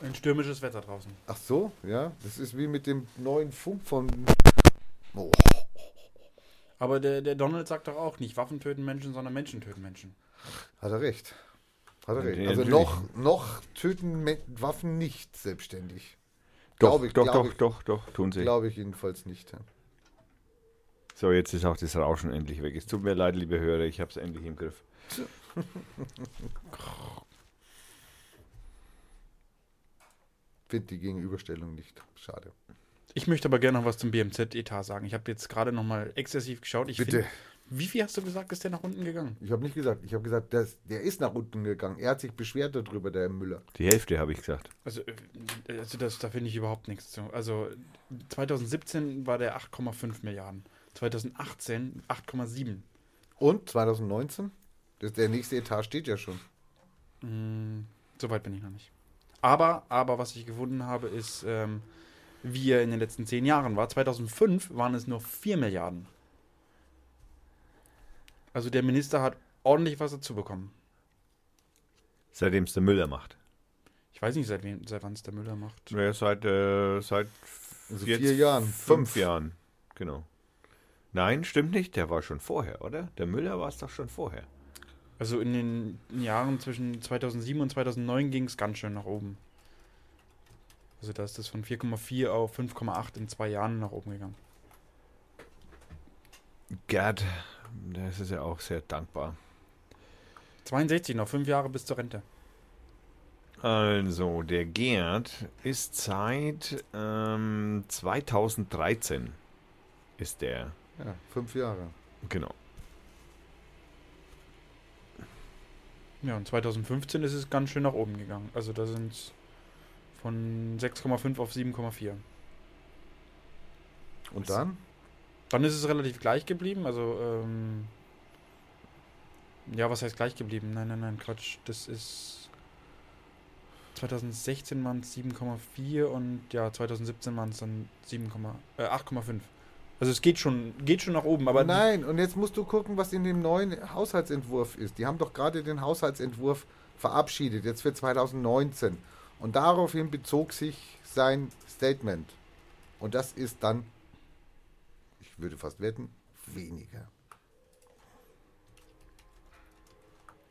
Ein stürmisches Wetter draußen. ach so, ja, das ist wie mit dem neuen Funk von, oh, Aber der, der Donald sagt doch auch nicht, Waffen töten Menschen, sondern Menschen töten Menschen. Hat er recht. Hat er recht. Also natürlich. noch, noch töten Waffen nicht selbstständig. doch, Glaube ich, doch, doch, ich. doch, doch, tun sie. Glaube ich jedenfalls nicht. So, jetzt ist auch das Rauschen endlich weg. Es tut mir leid, liebe Hörer, ich habe es endlich im Griff. Finde die Gegenüberstellung nicht. Schade. Ich möchte aber gerne noch was zum BMZ-Etat sagen. Ich habe jetzt gerade noch mal exzessiv geschaut. Ich Bitte. Find, wie viel hast du gesagt, ist der nach unten gegangen? Ich habe nicht gesagt, ich habe gesagt, das, der ist nach unten gegangen. Er hat sich beschwert darüber, der Herr Müller. Die Hälfte habe ich gesagt. Also, äh, also das, da finde ich überhaupt nichts zu. Also 2017 war der 8,5 Milliarden. 2018 8,7. Und 2019? Das, der nächste Etat steht ja schon. Mm, Soweit bin ich noch nicht. Aber, aber was ich gefunden habe, ist, ähm, wie er in den letzten zehn Jahren war. 2005 waren es nur 4 Milliarden. Also der Minister hat ordentlich was dazu bekommen. Seitdem es der Müller macht. Ich weiß nicht, seit, wem- seit wann es der Müller macht. Ja, seit, äh, seit Also jetzt vier Jahren. Fünf, Fünf. Jahren, genau. Nein, stimmt nicht. Der war schon vorher, oder? Der Müller war es doch schon vorher. Also in den Jahren zwischen 2007 und 2009 ging es ganz schön nach oben. Also da ist das von 4,4 auf 5,8 in zwei Jahren nach oben gegangen. Gerd, das ist ja auch sehr dankbar. 62 noch, fünf Jahre bis zur Rente. Also, der Gerd ist seit ähm, 2013 ist der, Ja, fünf Jahre. genau. Ja, und 2015 ist es ganz schön nach oben gegangen. Also da sind es von 6,5 auf 7,4. Und dann? Dann ist es relativ gleich geblieben. Also, ähm, ja, was heißt gleich geblieben? Nein, nein, nein, Quatsch. Das ist 2016 waren es 7,4 und ja, 2017 waren es dann 7, äh, 8,5. Also es geht schon, geht schon nach oben, aber Nein, und jetzt musst du gucken, was in dem neuen Haushaltsentwurf ist. Die haben doch gerade den Haushaltsentwurf verabschiedet, jetzt für 2019. Und daraufhin bezog sich sein Statement. Und das ist dann, ich würde fast wetten, weniger.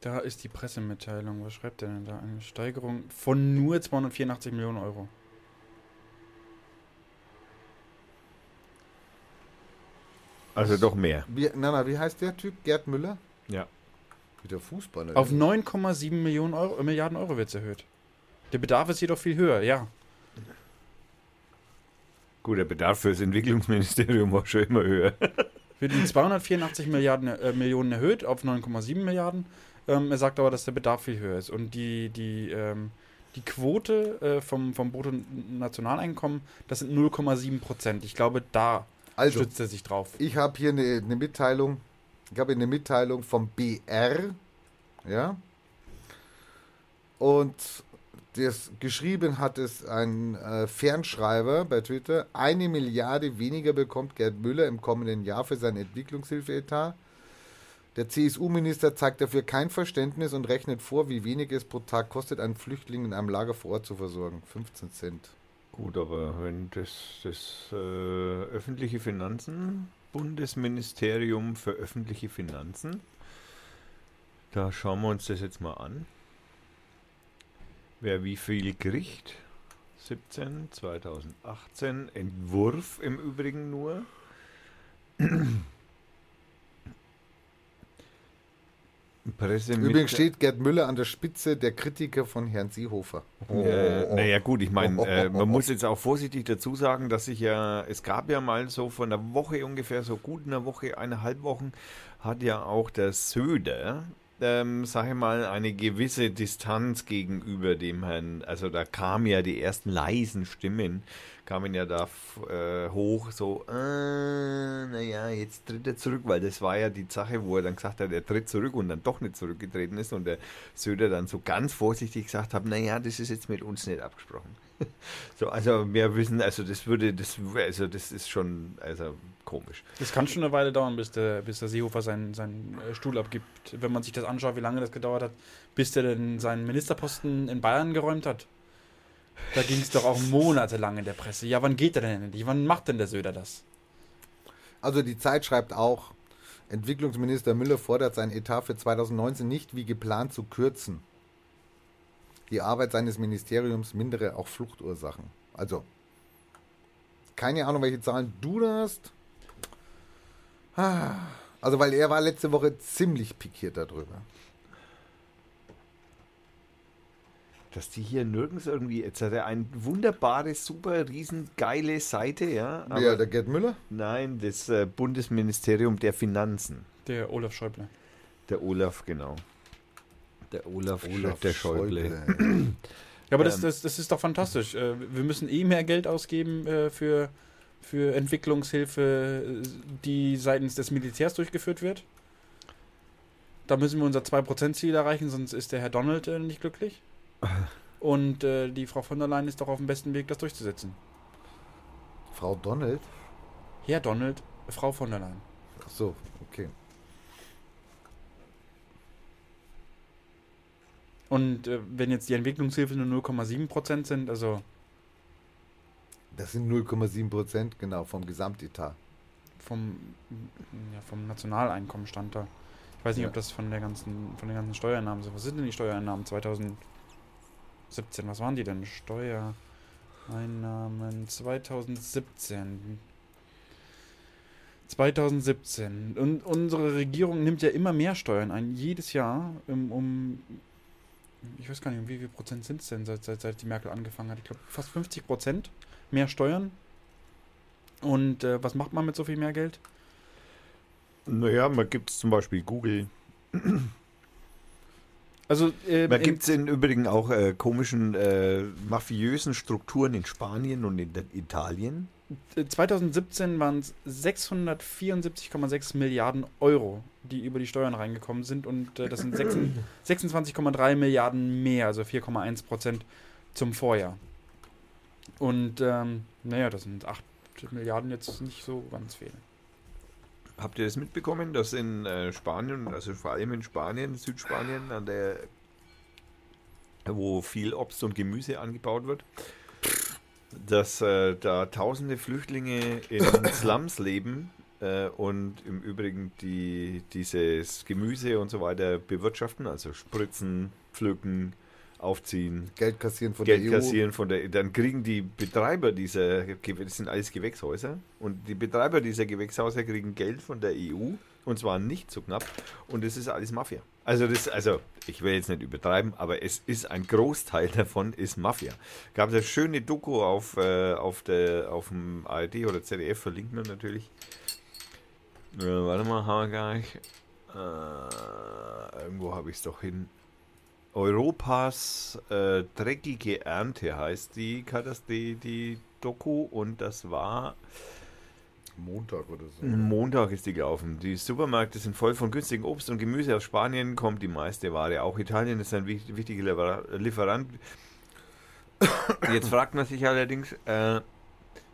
da ist die Pressemitteilung. Was schreibt der denn da? Eine Steigerung von nur 284 Millionen Euro. Also doch mehr. Wie, na, na, wie heißt der Typ? Gerd Müller? Ja. Wieder Fußballer. Auf 9,7 Millionen Euro, äh, Milliarden Euro wird es erhöht. Der Bedarf ist jedoch viel höher, ja. Gut, der Bedarf für das Entwicklungsministerium war schon immer höher. Wird um 284 Milliarden, äh, Millionen erhöht auf 9,7 Milliarden. Ähm, er sagt aber, dass der Bedarf viel höher ist. Und die, die, ähm, die Quote äh, vom, vom Bruttonationaleinkommen, das sind 0,7 Prozent. Ich glaube, da Also, stützt er sich drauf. ich habe hier eine, eine Mitteilung. Ich habe eine Mitteilung vom BR. Ja. Und das geschrieben hat es ein äh, Fernschreiber bei Twitter. Eine Milliarde weniger bekommt Gerd Müller im kommenden Jahr für seinen Entwicklungshilfeetat. Der CSU-Minister zeigt dafür kein Verständnis und rechnet vor, wie wenig es pro Tag kostet, einen Flüchtling in einem Lager vor Ort zu versorgen. 15 Cent. Gut, aber wenn das, das äh, öffentliche Finanzen, Bundesministerium für öffentliche Finanzen, da schauen wir uns das jetzt mal an. Wer wie viel kriegt? 17, 2018, Entwurf im Übrigen nur. Übrigens steht Gerd Müller an der Spitze der Kritiker von Herrn Seehofer. Äh, naja gut, ich meine, äh, man muss jetzt auch vorsichtig dazu sagen, dass sich ja, es gab ja mal so von einer Woche ungefähr, so gut einer Woche, eineinhalb Wochen, hat ja auch der Söder, ähm, sag ich mal, eine gewisse Distanz gegenüber dem Herrn, also da kamen ja die ersten leisen Stimmen, kamen ja da äh, hoch, so, äh, naja, jetzt tritt er zurück, weil das war ja die Sache, wo er dann gesagt hat, er tritt zurück und dann doch nicht zurückgetreten ist und der Söder dann so ganz vorsichtig gesagt hat, naja, das ist jetzt mit uns nicht abgesprochen. *laughs* so, also wir wissen, also das würde, das, also das ist schon, also komisch. Das kann schon eine Weile dauern, bis der, bis der Seehofer seinen, seinen äh, Stuhl abgibt. Wenn man sich das anschaut, wie lange das gedauert hat, bis der denn seinen Ministerposten in Bayern geräumt hat. Da ging es doch auch monatelang in der Presse. Ja, wann geht er denn endlich? Wann macht denn der Söder das? Also die Zeit schreibt auch, Entwicklungsminister Müller fordert sein Etat für 2019 nicht wie geplant zu kürzen. Die Arbeit seines Ministeriums mindere auch Fluchtursachen. Also, keine Ahnung, welche Zahlen du da hast. Ah, Also, weil er war letzte Woche ziemlich pikiert darüber. Dass die hier nirgends irgendwie, jetzt hat er eine wunderbare, super, riesengeile Seite, ja. Aber Wer, der Gerd Müller? nein, das äh, Bundesministerium der Finanzen. Der Olaf Schäuble. Der Olaf, genau. Der Olaf, Olaf der Schäuble. Schäuble. *clears throat* Ja, aber das, Ähm. das, das ist doch fantastisch. Äh, Wir müssen eh mehr Geld ausgeben äh, für, für Entwicklungshilfe, äh, die seitens des Militärs durchgeführt wird. Da müssen wir unser 2%-Ziel erreichen, sonst ist der Herr Donald äh, nicht glücklich. *laughs* Und äh, die Frau von der Leyen ist doch auf dem besten Weg, das durchzusetzen. Frau Donald? Herr Donald, Frau von der Leyen. Ach so, okay. Und äh, wenn jetzt die Entwicklungshilfe nur 0,7% sind, also Das sind 0,7 Prozent, genau, vom Gesamtetat. vom, ja, vom Nationaleinkommen stand da. Ich weiß nicht, Ja. ob das von der ganzen, von den ganzen Steuereinnahmen sind. Was sind denn die Steuereinnahmen 2017? Was waren die denn? Steuereinnahmen 2017. 2017. Und unsere Regierung nimmt ja immer mehr Steuern ein, jedes Jahr, um, um ich weiß gar nicht, um wie viel Prozent sind es denn, seit, seit, seit die Merkel angefangen hat. Ich glaube, fast 50 Prozent mehr Steuern. Und äh, was macht man mit so viel mehr Geld? Naja, man gibt es zum Beispiel Google. Also, äh, Man gibt es im Übrigen auch äh, komischen äh, mafiösen Strukturen in Spanien und in Italien. 2017 waren es 674,6 Milliarden Euro, die über die Steuern reingekommen sind und äh, das sind 26 26,3 Milliarden mehr, also 4,1 Prozent zum Vorjahr. Und ähm, naja, das sind 8 Milliarden jetzt nicht so ganz viel. Habt ihr das mitbekommen, dass in äh, Spanien, also vor allem in Spanien, Südspanien, an der, wo viel Obst und Gemüse angebaut wird, dass äh, da tausende Flüchtlinge in *laughs* Slums leben äh, und im Übrigen die dieses Gemüse und so weiter bewirtschaften, also spritzen, pflücken, aufziehen, Geld kassieren von Geld der EU. kassieren von der, dann kriegen die Betreiber dieser, das sind alles Gewächshäuser, und die Betreiber dieser Gewächshäuser kriegen Geld von der EU, und zwar nicht so knapp, und das ist alles Mafia. Also das, also ich will jetzt nicht übertreiben, aber es ist ein Großteil davon ist Mafia. Gab es eine schöne Doku auf, äh, auf, der, auf dem ARD oder ZDF, verlinkt man natürlich. Äh, warte mal, haben wir gar nicht. Äh, irgendwo habe ich es doch hin. Europas äh, dreckige Ernte heißt die, die, die Doku und das war Montag oder so. Montag ist die gelaufen. Die Supermärkte sind voll von günstigem Obst und Gemüse. Aus Spanien kommt die meiste Ware. Auch Italien ist ein wich- wichtiger Liefer- Lieferant. Jetzt fragt man sich allerdings, äh,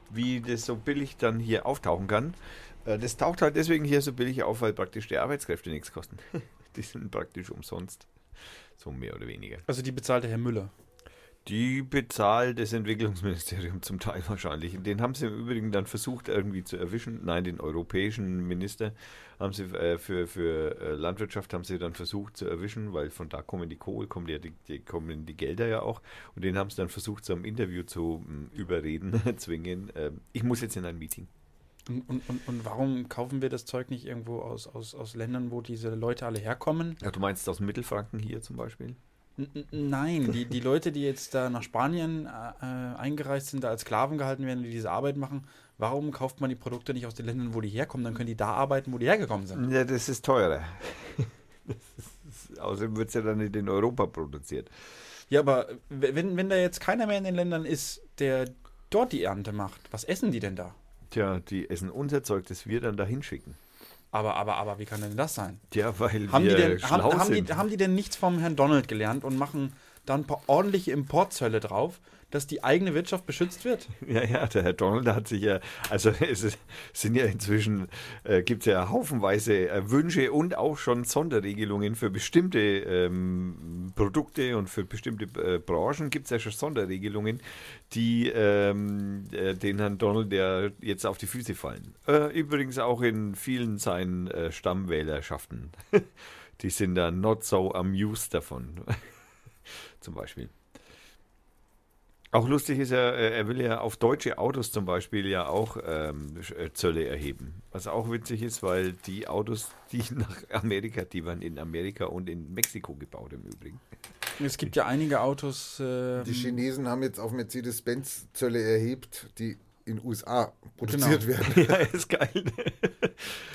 wie das so billig dann hier auftauchen kann. Äh, das taucht halt deswegen hier so billig auf, weil praktisch die Arbeitskräfte nichts kosten. *laughs* Die sind praktisch umsonst. So mehr oder weniger. Also die bezahlte Herr Müller. Die bezahlt das Entwicklungsministerium zum Teil wahrscheinlich. Den haben sie im Übrigen dann versucht irgendwie zu erwischen. Nein, den europäischen Minister haben sie äh, für, für äh, Landwirtschaft haben sie dann versucht zu erwischen, weil von da kommen die Kohle, kommen die, die, kommen die Gelder ja auch. Und den haben sie dann versucht, zu einem Interview zu m, überreden, *laughs* zwingen. Ähm, ich muss jetzt in ein Meeting. Und, und, und, warum kaufen wir das Zeug nicht irgendwo aus, aus, aus Ländern, wo diese Leute alle herkommen? Ja, du meinst aus Mittelfranken hier zum Beispiel? N nein, die, die Leute, die jetzt da nach Spanien äh, äh, eingereist sind, da als Sklaven gehalten werden, die diese Arbeit machen, warum kauft man die Produkte nicht aus den Ländern, wo die herkommen? Dann können die da arbeiten, wo die hergekommen sind. Ja, das ist teurer. Das ist, außerdem wird es ja dann nicht in Europa produziert. Ja, aber wenn, wenn da jetzt keiner mehr in den Ländern ist, der dort die Ernte macht, was essen die denn da? Tja, die essen unser Zeug, das wir dann dahin schicken. Aber, aber, aber, wie kann denn das sein? Ja, weil Haben die, wir denn, haben, schlau haben, sind. die, haben die denn nichts vom Herrn Donald gelernt und machen da ein paar ordentliche Importzölle drauf, dass die eigene Wirtschaft beschützt wird? *laughs* ja, ja, der Herr Donald hat sich ja, also *laughs* es sind ja inzwischen, äh, gibt es ja haufenweise äh, Wünsche und auch schon Sonderregelungen für bestimmte ähm, Produkte und für bestimmte äh, Branchen gibt es ja schon Sonderregelungen, die ähm, äh, den Herrn Donald ja jetzt auf die Füße fallen. Äh, übrigens auch in vielen seinen äh, Stammwählerschaften. *laughs* die sind da not so amused davon. Zum Beispiel. Auch lustig ist ja, äh, er will ja auf deutsche Autos zum Beispiel ja auch ähm, äh, Zölle erheben. Was auch witzig ist, weil die Autos, die *laughs* nach Amerika, die waren in Amerika und in Mexiko gebaut im Übrigen. Es gibt ja einige Autos. ähm, Die Chinesen haben jetzt auf Mercedes-Benz Zölle erhebt, die in USA produziert Genau. werden. *laughs* ja, ist geil.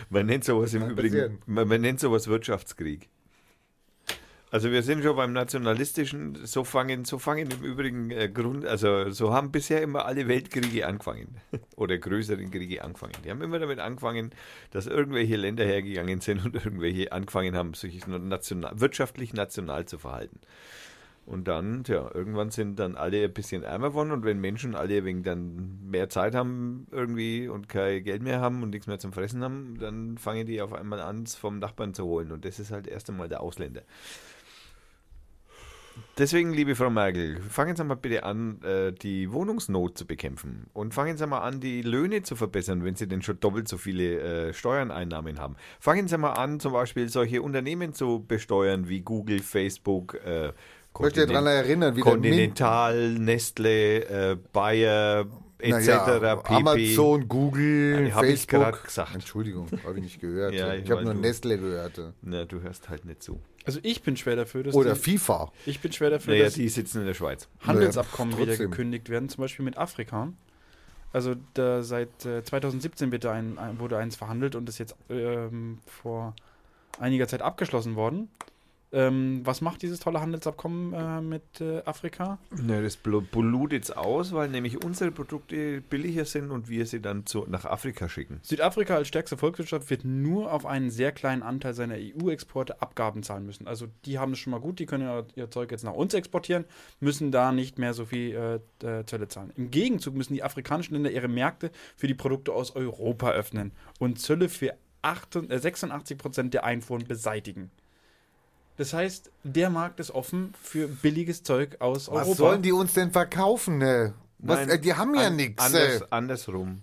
Man nennt sowas im Übrigen, man, man nennt sowas Wirtschaftskrieg. Also wir sind schon beim nationalistischen, so fangen, so fangen im Übrigen äh, Grund, also so haben bisher immer alle Weltkriege angefangen *laughs* oder größeren Kriege angefangen. Die haben immer damit angefangen, dass irgendwelche Länder hergegangen sind und irgendwelche angefangen haben, sich national, wirtschaftlich national zu verhalten. Und dann, tja, irgendwann sind dann alle ein bisschen ärmer geworden und wenn Menschen alle wegen dann mehr Zeit haben irgendwie und kein Geld mehr haben und nichts mehr zum Fressen haben, dann fangen die auf einmal an, es vom Nachbarn zu holen. Und das ist halt erst einmal der Ausländer. Deswegen, liebe Frau Merkel, fangen Sie mal bitte an, äh, die Wohnungsnot zu bekämpfen. Und fangen Sie mal an, die Löhne zu verbessern, wenn Sie denn schon doppelt so viele äh, Steuerneinnahmen haben. Fangen Sie mal an, zum Beispiel solche Unternehmen zu besteuern wie Google, Facebook, äh, Ich möchte daran erinnern, wie Continental, Nestle, äh, Bayer, etc. Pp. Amazon, Google, Ja, ich Facebook. grad gesagt. Entschuldigung, habe ich nicht gehört. Ja, ich ich habe nur Nestle gehört. Na, du hörst halt nicht zu. Also ich bin schwer dafür, dass Oder die, FIFA. ich bin schwer dafür, Naja, dass die sitzen in der Schweiz. Handelsabkommen Naja, wieder gekündigt werden, zum Beispiel mit Afrika. Also da, seit äh, 2017 wird da ein, ein, wurde eins verhandelt und ist jetzt ähm, vor einiger Zeit abgeschlossen worden. Ähm, was macht dieses tolle Handelsabkommen äh, mit äh, Afrika? Na, das bl- blutet jetzt aus, weil nämlich unsere Produkte billiger sind und wir sie dann zu, nach Afrika schicken. Südafrika als stärkste Volkswirtschaft wird nur auf einen sehr kleinen Anteil seiner EU-Exporte Abgaben zahlen müssen. Also die haben es schon mal gut, die können ihr, ihr Zeug jetzt nach uns exportieren, müssen da nicht mehr so viel äh, äh, Zölle zahlen. Im Gegenzug müssen die afrikanischen Länder ihre Märkte für die Produkte aus Europa öffnen und Zölle für 88, äh, 86 Prozent der Einfuhren beseitigen. Das heißt, der Markt ist offen für billiges Zeug aus Was Europa. sollen die uns denn verkaufen? Ne? Was, Nein, äh, die haben ja an- nichts. Anders, Äh. andersrum.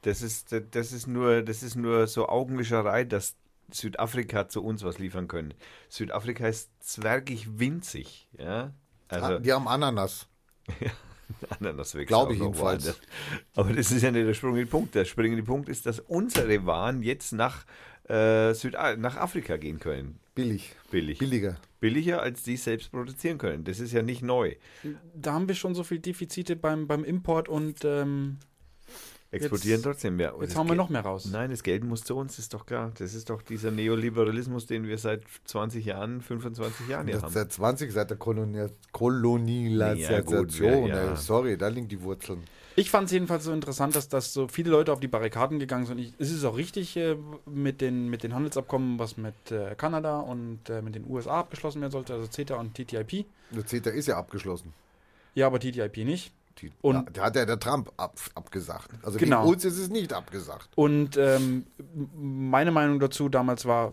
Das ist, das, ist nur, das ist nur so Augenwischerei, dass Südafrika zu uns was liefern können. Südafrika ist zwergig winzig. Ja? Ah, Also, die haben Ananas. *laughs* Ananas wächst Glaube ich jedenfalls. woanders. Aber das ist ja nicht der springende Punkt. Der springende Punkt ist, dass unsere Waren jetzt nach, äh, Süda nach Afrika gehen können. Billig. Billig. Billiger. Billiger, als die selbst produzieren können. Das ist ja nicht neu. da haben wir schon so viel Defizite beim, beim Import und ähm, Exportieren Jetzt- trotzdem mehr. jetzt Das hauen wir Geld- noch mehr raus. Nein, das Geld muss zu uns, ist doch klar. Das ist doch dieser Neoliberalismus, den wir seit 20 Jahren, 25 Jahren hier haben. seit 20, seit der Kolonia Kolonialisation. Ja, gut, ja, ja. Sorry, da liegen die Wurzeln. Ich fand es jedenfalls so interessant, dass, dass so viele Leute auf die Barrikaden gegangen sind. Ich, es ist auch richtig äh, mit, den, mit den Handelsabkommen, was mit äh, Kanada und äh, mit den USA abgeschlossen werden sollte, also CETA und TTIP. Der CETA ist ja abgeschlossen. Ja, aber TTIP nicht. Die, Und- der hat ja der Trump ab, abgesagt. Also Genau. uns ist es nicht abgesagt. Und ähm, meine Meinung dazu damals war,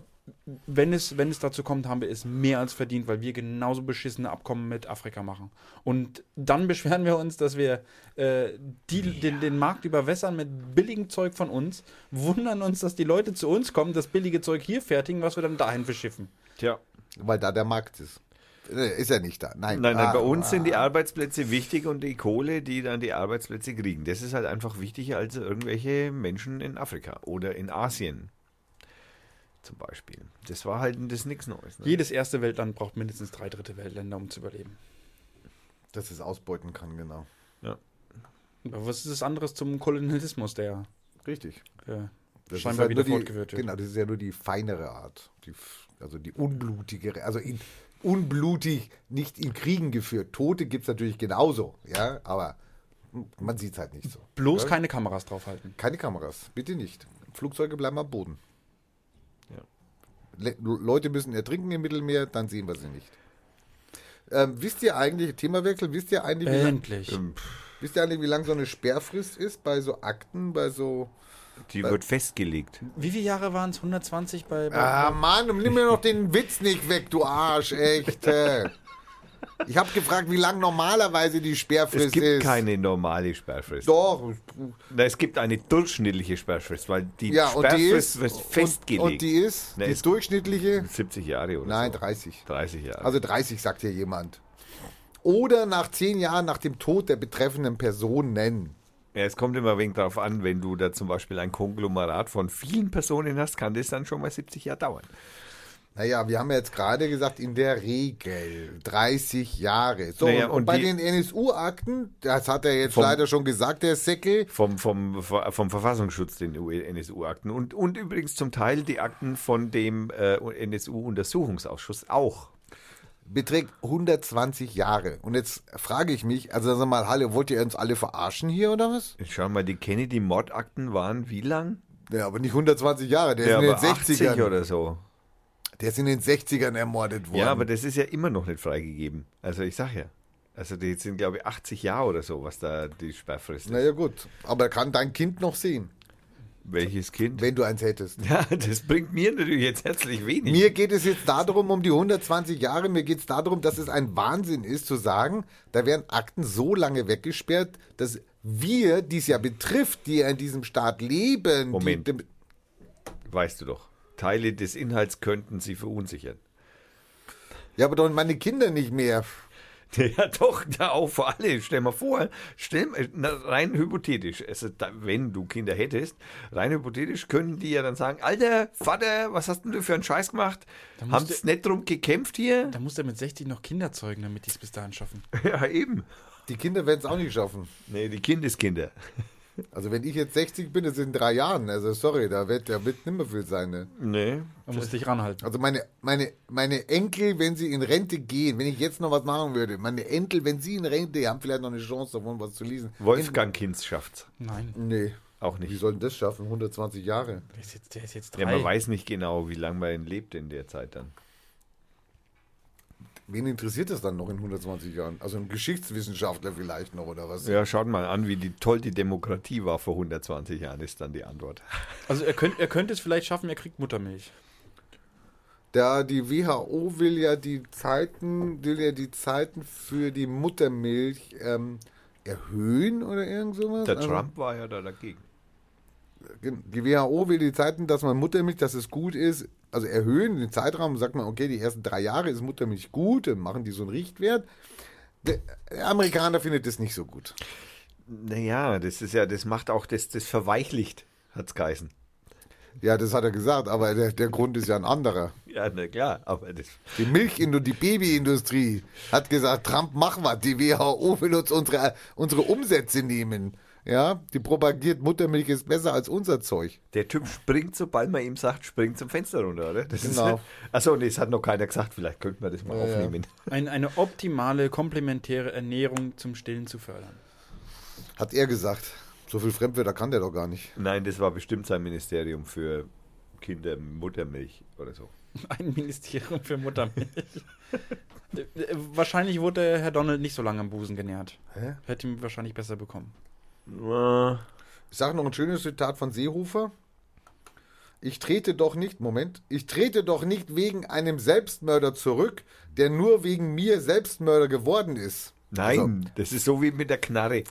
wenn es, wenn es dazu kommt, haben wir es mehr als verdient, weil wir genauso beschissene Abkommen mit Afrika machen. Und dann *laughs* beschweren wir uns, dass wir äh, die, den, den Markt überwässern mit billigem Zeug von uns, wundern uns, dass die Leute zu uns kommen, das billige Zeug hier fertigen, was wir dann dahin verschiffen. Tja. Weil da der Markt ist. Äh, Ist er nicht da. Nein, Nein, nein, Ah, bei uns sind die ah. Arbeitsplätze wichtig und die Kohle, die dann die Arbeitsplätze kriegen. Das ist halt einfach wichtiger als irgendwelche Menschen in Afrika oder in Asien. Zum Beispiel. Das war halt das nichts Neues. Ne? Jedes erste Weltland braucht mindestens drei dritte Weltländer, um zu überleben. Dass es ausbeuten kann, genau. Aber was ist das anderes zum Kolonialismus, der Richtig. äh, Das scheinbar ist wieder die, fortgeführt wird? Genau, das ist ja nur die feinere Art. Die, also die unblutigere. Also in, unblutig, nicht in Kriegen geführt. Tote gibt es natürlich genauso. Ja, aber man sieht es halt nicht so. Bloß ja? keine Kameras draufhalten. Keine Kameras, bitte nicht. Flugzeuge bleiben am Boden. Le Leute müssen ertrinken im Mittelmeer, dann sehen wir sie nicht. Ähm, wisst ihr eigentlich, Themawechsel, wisst ihr eigentlich, wie lang, Endlich. Ähm, wisst ihr eigentlich, wie lang so eine Sperrfrist ist bei so Akten, bei so. Die wird festgelegt. Wie viele Jahre waren es? 120 bei. bei Ah, Mann, nimm mir noch den Witz nicht weg, du Arsch, echt. Ich habe gefragt, wie lang normalerweise die Sperrfrist Es gibt ist. keine normale Sperrfrist. Doch. Na, es gibt eine durchschnittliche Sperrfrist, weil die Ja, die Sperrfrist ist. wird und, festgelegt. und die ist? Na, die es- durchschnittliche? 70 Jahre oder Nein, so. 30. 30 Jahre. Also 30, sagt hier jemand. Oder nach zehn Jahren nach dem Tod der betreffenden Personen. ja, es kommt immer wenig darauf an, wenn du da zum Beispiel ein Konglomerat von vielen Personen hast, kann das dann schon mal 70 Jahre dauern. Naja, wir haben ja jetzt gerade gesagt, in der Regel 30 Jahre. So, Naja, und, und bei die- den NSU-Akten, das hat er jetzt Vom- leider schon gesagt, der Säckel, Vom, vom, vom Verfassungsschutz, den NSU-Akten. Und, und übrigens zum Teil die Akten von dem äh, NSU-Untersuchungsausschuss auch. beträgt 120 Jahre. Und jetzt frage ich mich, also sag mal, hallo, wollt ihr uns alle verarschen hier oder was? Schau mal, die Kennedy-Mordakten waren wie lang? Ja, aber nicht 120 Jahre, der Ja, ist in den 80 60ern. oder so. Der ist in den 60ern ermordet worden. Ja, aber das ist ja immer noch nicht freigegeben. Also ich sag ja. Also die sind, glaube ich, 80 Jahre oder so, was da die Sperrfrist ist. naja, gut. Aber kann dein Kind noch sehen, Welches Kind? wenn du eins hättest? Ja, das bringt mir natürlich jetzt herzlich wenig. Mir geht es jetzt darum, um die 120 Jahre, mir geht es darum, dass es ein Wahnsinn ist, zu sagen, da werden Akten so lange weggesperrt, dass wir, die es ja betrifft, die ja in diesem Staat leben, Moment. Die, Weißt du doch. Teile des Inhalts könnten sie verunsichern. ja, aber doch meine Kinder nicht mehr. *laughs* Ja, doch, da auch für alle. Stell mal vor, stell, na, rein hypothetisch, also da, wenn du Kinder hättest, rein hypothetisch können die ja dann sagen, Alter, Vater, was hast denn du für einen Scheiß gemacht? Haben es nicht drum gekämpft hier? Da muss er mit 60 noch Kinder zeugen, damit die es bis dahin schaffen. *laughs* Ja, eben. Die Kinder werden es auch nicht schaffen. Nee, die Kindeskinder. *laughs* Also wenn ich jetzt 60 bin, das sind drei Jahren. Also sorry, da wird, da wird nicht mehr viel sein. Ne? Nee. Da musst du dich ranhalten. Also meine, meine, meine Enkel, wenn sie in Rente gehen, wenn ich jetzt noch was machen würde, meine Enkel, wenn sie in Rente haben, vielleicht noch eine Chance davon, was zu lesen. Wolfgang Kinz schafft's. Nein. Nee. Auch Wie nicht. sollen das schaffen? 120 Jahre. Der ist jetzt, der ist jetzt Ja, drei. man weiß nicht genau, wie lange man lebt in der Zeit dann. Wen interessiert das dann noch in 120 Jahren? Also ein Geschichtswissenschaftler vielleicht noch oder was? Ja, schaut mal an, wie die, toll die Demokratie war vor 120 Jahren, ist dann die Antwort. *laughs* Also er, könnt, er könnte es vielleicht schaffen, er kriegt Muttermilch. Da die WHO will ja die Zeiten, will ja die Zeiten für die Muttermilch ähm, erhöhen oder irgend sowas. Der Also, Trump war ja da dagegen. Die WHO will die Zeiten, dass man Muttermilch, dass es gut ist, also erhöhen den Zeitraum, sagt man, okay, die ersten drei Jahre ist Muttermilch gut, dann machen die so einen Richtwert. Der Amerikaner findet das nicht so gut. Naja, das ist ja, das macht auch, das, das verweichlicht, hat's geheißen. Ja, das hat er gesagt, aber der, der Grund ist ja ein anderer. Ja, na klar, aber das. Die Milchindustrie, die Babyindustrie hat gesagt, Trump, mach was, die WHO will uns unsere, unsere Umsätze nehmen. Ja, die propagiert, Muttermilch ist besser als unser Zeug. Der Typ springt, sobald man ihm sagt, springt zum Fenster runter, oder? Das Genau. *laughs* Achso, nee, es hat noch keiner gesagt, vielleicht könnten wir das mal Ja, ja. aufnehmen. Ein, eine optimale, komplementäre Ernährung zum Stillen zu fördern. Hat er gesagt. So viel Fremdwörter kann der doch gar nicht. Nein, das war bestimmt sein Ministerium für Kinder, Muttermilch oder so. *laughs* Ein Ministerium für Muttermilch. Äh, wahrscheinlich wurde Herr Donald nicht so lange am Busen genährt. Hä? Hätte ihm wahrscheinlich besser bekommen. Ich sage noch ein schönes Zitat von Seehofer. Ich trete doch nicht, Moment, ich trete doch nicht wegen einem Selbstmörder zurück, der nur wegen mir Selbstmörder geworden ist. Nein, das ist so wie mit der Knarre.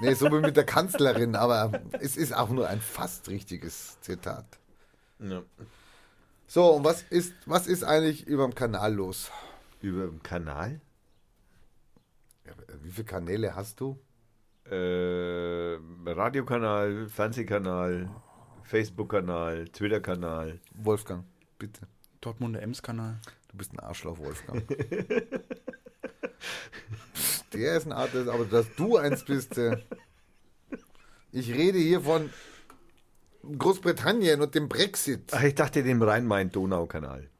Nee, so wie mit der Kanzlerin, aber es ist auch nur ein fast richtiges Zitat. Ja. So, und was ist, was ist eigentlich über dem Kanal los? Über den Kanal? Ja, Wie viele Kanäle hast du? Äh, Radiokanal, Fernsehkanal, Facebook-Kanal, Twitter-Kanal. Wolfgang, bitte. Dortmunder Ems-Kanal. Du bist ein Arschloch, Wolfgang. *laughs* Der ist ein Artist, aber dass du eins bist. Äh, ich rede hier von Großbritannien und dem Brexit. Ach, ich dachte dem Rhein-Main-Donau-Kanal.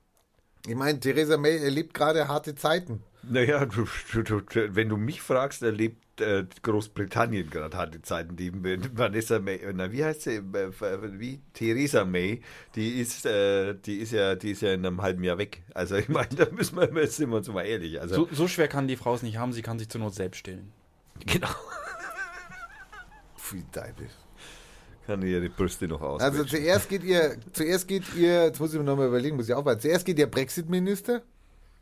Ich meine, Theresa May erlebt gerade harte Zeiten. Naja, du, du, du, wenn du mich fragst, erlebt äh, Großbritannien gerade harte Zeiten. Die Vanessa May, na, wie heißt sie? Äh, Wie? Theresa May, die ist, äh, die ist ja, die ist ja in einem halben Jahr weg. Also ich meine, da müssen wir, jetzt sind wir uns mal ehrlich. Also So, so schwer kann die Frau es nicht haben, sie kann sich zur Not selbst stillen. genau. *laughs* Pfui, Deibel. Kann ihre Brüste noch aus. Also zuerst geht ihr, zuerst geht ihr, jetzt muss ich mir nochmal überlegen, muss ich aufpassen. Zuerst geht ihr Brexit-Minister.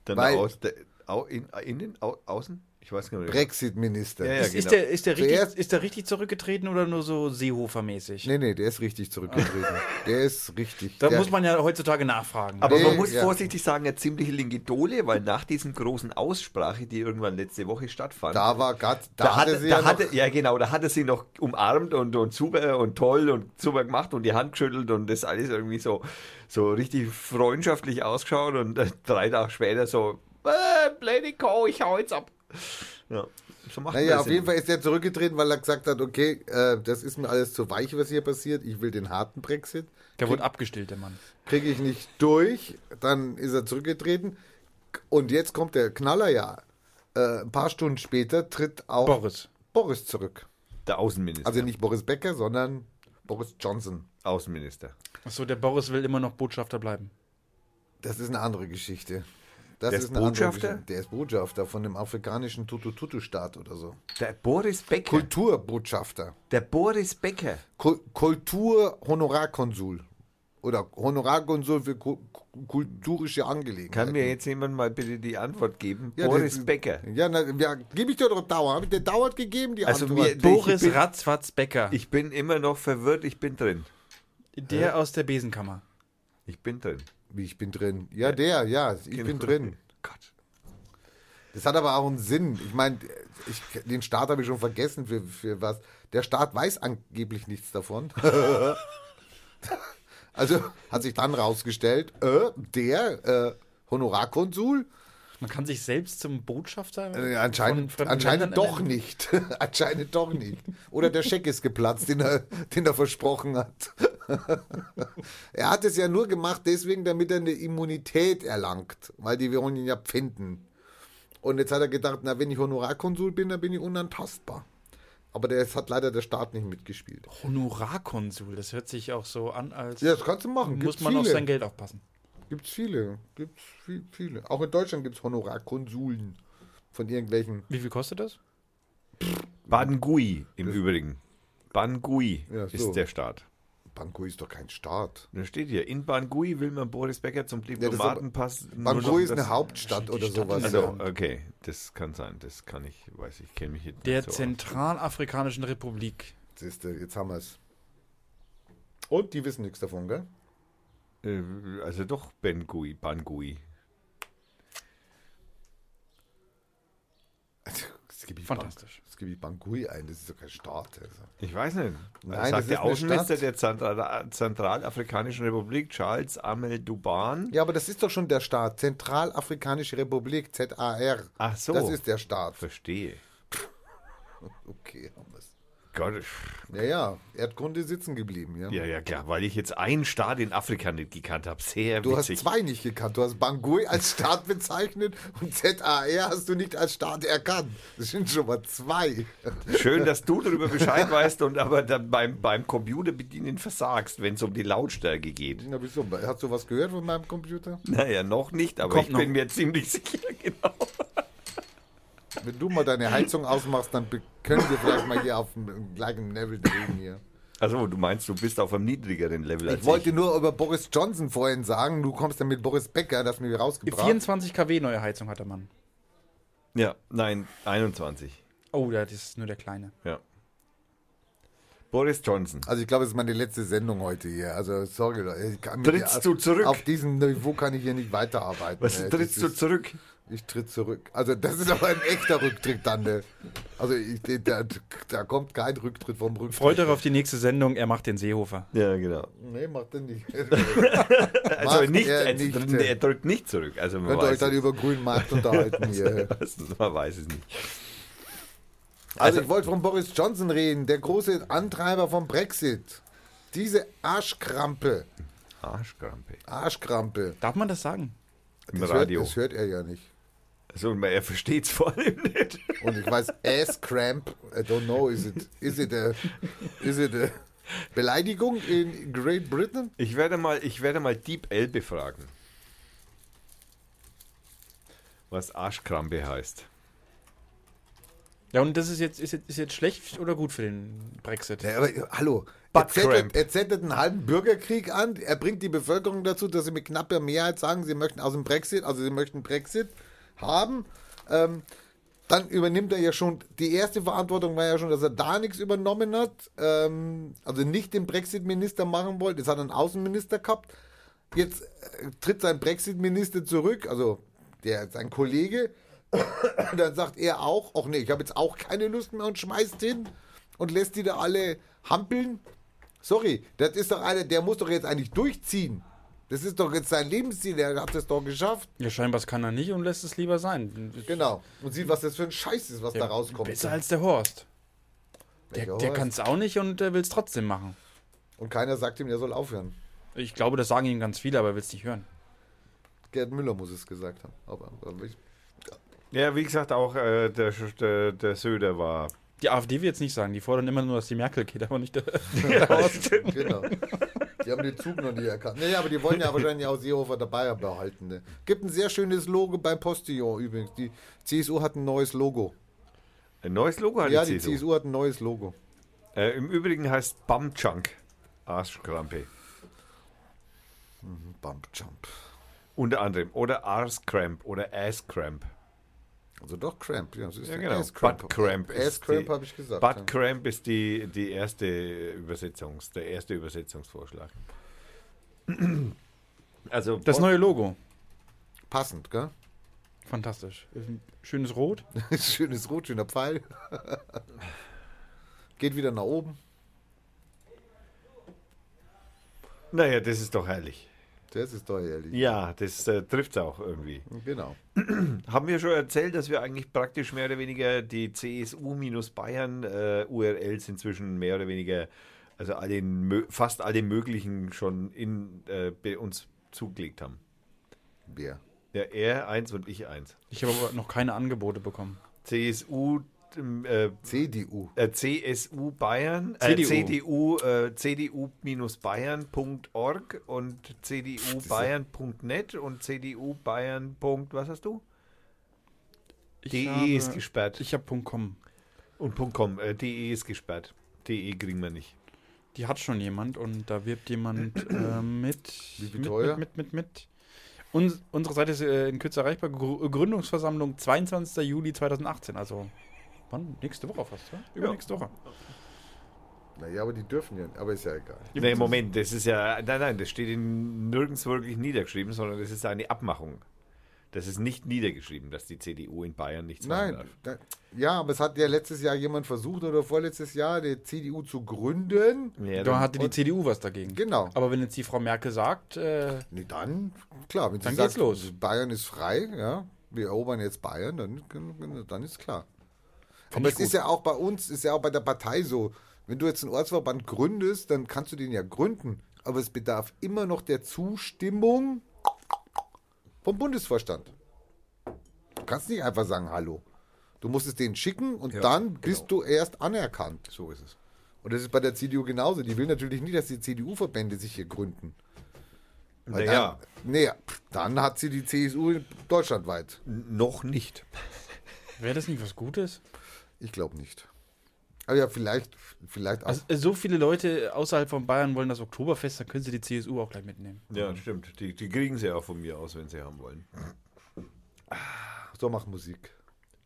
Dann weil- aus, der, au, in, innen, au, außen? Ich weiß gar nicht. Brexit-Minister. Ja, ja. ist, ist, genau. der, ist, der richtig, Zuerst- ist der richtig zurückgetreten oder nur so Seehofer-mäßig? Nee, nee, der ist richtig zurückgetreten. der ist richtig. Da der, muss man ja heutzutage nachfragen. Aber man Nee, muss ja. vorsichtig sagen, eine ziemliche linke Dole, weil nach diesem großen Aussprache, die irgendwann letzte Woche stattfand, da war grad, da, da hatte hatte, sie da ja hatte, noch, ja genau, da hatte sie noch umarmt und, und super und toll und super gemacht und die Hand geschüttelt und das alles irgendwie so, so richtig freundschaftlich ausgeschaut und äh, drei Tage später so, äh, Blady Co, ich hau jetzt ab. Ja, so Naja, auf jeden. Fall ist er zurückgetreten, weil er gesagt hat, okay, äh, das ist mir alles zu weich, was hier passiert. Ich will den harten Brexit. der wurde abgestillt, der Mann. Kriege ich nicht durch. Dann ist er zurückgetreten. Und jetzt kommt der Knaller, ja. Äh, ein paar Stunden später tritt auch Boris. Boris zurück. Der Außenminister. Also nicht Boris Becker, sondern Boris Johnson. Außenminister. Achso, der Boris will immer noch Botschafter bleiben. Das ist eine andere Geschichte. Das Der ist ist Botschafter? Der ist Botschafter von dem afrikanischen Tutu-Tutu-Staat oder so. Der Boris Becker. Kulturbotschafter. Der Boris Becker. Kul Kultur-Honorarkonsul. Oder Honorarkonsul für ku kulturische Angelegenheiten. Kann mir jetzt jemand mal bitte die Antwort geben? Ja, Boris das- Becker. Ja, na, ja gebe ich dir doch dauernd. Habe ich dir dauernd gegeben, die Also Antwort? mir- Boris bin- Ratzfatz Becker. Ich bin immer noch verwirrt, ich bin drin. der aus der Besenkammer. Ich bin drin. Wie, ich bin drin. Ja, der, ja, ich bin drin. Gott. Das hat aber auch einen Sinn. Ich meine, den Staat habe ich schon vergessen, für, für was. Der Staat weiß angeblich nichts davon. *laughs* also hat sich dann rausgestellt, äh, der äh, Honorarkonsul Man kann sich selbst zum Botschafter. Äh, anscheinend anscheinend doch nicht. *laughs* anscheinend doch nicht. Oder der Scheck ist geplatzt, den er, den er versprochen hat. *laughs* er hat es ja nur gemacht deswegen, damit er eine Immunität erlangt, weil die wollen ihn ja pfinden. Und jetzt hat er gedacht, na, wenn ich Honorarkonsul bin, dann bin ich unantastbar. Aber das hat leider der Staat nicht mitgespielt. Honorarkonsul, das hört sich auch so an, als Ja, das kannst du machen. muss Gibt's man auf viele. sein Geld aufpassen. Gibt's viele. Gibt's viel, viele. Auch in Deutschland gibt es Honorarkonsuln von irgendwelchen. Wie viel kostet das? Bangui im Übrigen. Bangui Ja, so. ist der Staat. Bangui ist doch kein Staat. Da steht hier, in Bangui will man Boris Becker zum das Diplomatenpass. nur Bangui ist das- eine Hauptstadt oder Stadt sowas. Also, Ja. okay, das kann sein, das kann ich, weiß ich, kenne mich jetzt Der nicht so Zentralafrikanischen Republik. Siehste, jetzt haben wir es. Und die wissen nichts davon, gell? Äh, Also doch Bangui, Bangui. Das gebe ich Fantastisch. Bang, das gebe ich Bangui ein, das ist doch kein Staat. Also. Ich weiß nicht. Nein, das sagt ist der Außenminister der Zentra Zentralafrikanischen Republik, Charles Amel Duban. Ja, aber das ist doch schon der Staat. Zentralafrikanische Republik, ZAR. Ach so. Das ist der Staat. Verstehe. *laughs* Okay, haben wir's. Gott, Ja, ja, Erdkunde sitzen geblieben, ja. ja, ja, klar, weil ich jetzt einen Staat in Afrika nicht gekannt habe. Sehr Du hast witzig. zwei nicht gekannt. Du hast Bangui als Staat bezeichnet und ZAR hast du nicht als Staat erkannt. Das sind schon mal zwei. Schön, dass du darüber Bescheid weißt und aber dann beim, beim Computerbedienen versagst, wenn es um die Lautstärke geht. Na, wieso? Hast du was gehört von meinem Computer? Naja, noch nicht, aber Kommt ich bin noch. mir ziemlich sicher, *laughs* genau. Wenn du mal deine Heizung ausmachst, dann können wir vielleicht mal hier auf dem gleichen Level reden hier. Also, du meinst, du bist auf einem niedrigeren Level als Ich wollte nur über Boris Johnson vorhin sagen, du kommst dann mit Boris Becker, das mir rausgebracht. 24 kW neue Heizung hat der Mann. Ja, nein, 21. Oh, das ist nur der kleine. Ja. Boris Johnson. Also ich glaube, es ist meine letzte Sendung heute hier. Also sorry, Leute. Ich Trittst du zurück? Auf diesem Niveau kann ich hier nicht weiterarbeiten. Was ey. trittst Das du ist- zurück? Ich tritt zurück. Also das ist aber ein echter Rücktritt dann. Ne? Also ich, da, da kommt kein Rücktritt vom Rücktritt. Freut euch auf die nächste Sendung, er macht den Seehofer. Ja, genau. Nee, macht er nicht. *laughs* Also Macht nicht, er er, nicht. er drückt nicht zurück. Also man Könnt ihr euch dann über grünen Markt unterhalten hier. *laughs* man weiß es nicht. Also ich wollte von Boris Johnson reden, der große Antreiber vom Brexit. Diese Arschkrampe. Arschkrampe. Arschkrampe. Darf man das sagen? Im Das Radio. Hört, das hört er ja nicht. Also, er versteht es vor allem nicht. Und ich weiß, ass cramp, I don't know, is it, is it a, is it a Beleidigung in Great Britain? Ich werde mal, ich werde mal Deep L befragen. Was Arschkrampe heißt. Ja, und das ist jetzt, ist jetzt, ist jetzt schlecht oder gut für den Brexit? Ja, aber hallo, er cramp. er zettelt einen halben Bürgerkrieg an, er bringt die Bevölkerung dazu, dass sie mit knapper Mehrheit sagen, sie möchten aus dem Brexit, also sie möchten Brexit haben. Ähm, dann übernimmt er ja schon, die erste Verantwortung war ja schon, dass er da nichts übernommen hat, ähm, also nicht den Brexit-Minister machen wollte, jetzt hat einen Außenminister gehabt, jetzt äh, tritt sein Brexit-Minister zurück, also der, sein Kollege, *coughs* dann sagt er auch, ach nee, ich habe jetzt auch keine Lust mehr und schmeißt hin und lässt die da alle hampeln. Sorry, das ist doch einer, der muss doch jetzt eigentlich durchziehen. Das ist doch jetzt sein Lebensziel, der hat das doch geschafft. Ja, scheinbar kann er nicht und lässt es lieber sein. Genau. Und sieht, was das für ein Scheiß ist, was da rauskommt. Besser als der Horst. Der, Welcher der Horst? kann es auch nicht und der will es trotzdem machen. Und keiner sagt ihm, er soll aufhören. Ich glaube, das sagen ihm ganz viele, aber er will es nicht hören. Gerd Müller muss es gesagt haben. Aber, aber ich, Ja, wie gesagt, auch äh, der, der, der Söder war. Die AfD will jetzt nicht sagen, die fordern immer nur, dass die Merkel geht, aber nicht der. *laughs* genau. Die haben den Zug noch nie erkannt. Nee, aber die wollen ja wahrscheinlich auch Seehofer dabei behalten. Ne? Gibt ein sehr schönes Logo beim Postillon übrigens. Die CSU hat ein neues Logo. Ein neues Logo hat ja, die die CSU. CSU hat ein neues Logo. Äh, Im Übrigen heißt Bumchunk Arschkrampe. Bump Jump. Unter anderem. Oder Arschcramp oder Asscramp. Also doch Cramp, ja. Das ist Ja, genau. Ass Cramp. Butt Cramp ist Ass Cramp habe ich gesagt. Butt ja. Cramp ist die, die erste Übersetzungs, der erste Übersetzungsvorschlag. *clears throat* Also Das neue Logo. Passend, gell? Fantastisch. Schönes Rot. *laughs* Schönes Rot, schöner Pfeil. *laughs* Geht wieder nach oben. Naja, das ist doch herrlich. Das ist doch ehrlich. Ja, das äh, trifft auch irgendwie. Genau. *clears throat* Haben wir schon erzählt, dass wir eigentlich praktisch mehr oder weniger die CSU-Bayern äh, URLs inzwischen mehr oder weniger, also alle, fast alle möglichen schon in äh, bei uns zugelegt haben. Wer? Ja, er eins und ich eins. Ich habe aber noch keine Angebote bekommen. CSU, äh, CDU. äh, CSU Bayern, äh, CDU. CDU, äh, CDU-Bayern.org und CDU-Bayern.net und CDU-Bayern. Was hast du? Ich DE habe, ist gesperrt. Ich habe .com. Und .com, äh, DE ist gesperrt. DE kriegen wir nicht. Die hat schon jemand und da wirbt jemand äh, *clears throat* mit. Wie mit, teuer? Mit, mit, mit, mit. Uns, unsere Seite ist in Kürze erreichbar. Gr Gründungsversammlung 22. Juli 2018. Also, wann? Nächste Woche fast, ja? Übernächste Woche. Naja, aber die dürfen ja. Aber ist ja egal. Nee, Moment, das ist ja, nein, nein, das steht in nirgends wirklich niedergeschrieben, sondern das ist eine Abmachung. Das ist nicht niedergeschrieben, dass die CDU in Bayern nichts machen Nein. darf. da- Ja, aber es hat ja letztes Jahr jemand versucht oder vorletztes Jahr, die CDU zu gründen. Ja, Da hatte die CDU was dagegen. Genau. Aber wenn jetzt die Frau Merkel sagt, äh, Nee, dann, klar, wenn sie Dann sagt, geht's los. Bayern ist frei, ja, wir erobern jetzt Bayern, dann, dann ist klar. Aber ich es ist ja auch bei uns, ist ja auch bei der Partei so. Wenn du jetzt einen Ortsverband gründest, dann kannst du den ja gründen. Aber es bedarf immer noch der Zustimmung vom Bundesvorstand. Du kannst nicht einfach sagen Hallo. Du musst es denen schicken und Ja, dann bist du erst anerkannt. So ist es. Und das ist bei der CDU genauso. Die will natürlich nicht, dass die CDU-Verbände sich hier gründen. Weil Naja, Dann, nee, dann hat sie die CSU deutschlandweit. noch nicht. wäre das nicht was Gutes? Ich glaube nicht. Aber ja, vielleicht, vielleicht auch. Also, äh, so viele Leute außerhalb von Bayern wollen das Oktoberfest, dann können sie die CSU auch gleich mitnehmen. Ja, stimmt. Die, die kriegen sie auch von mir aus, wenn sie haben wollen. so mach Musik.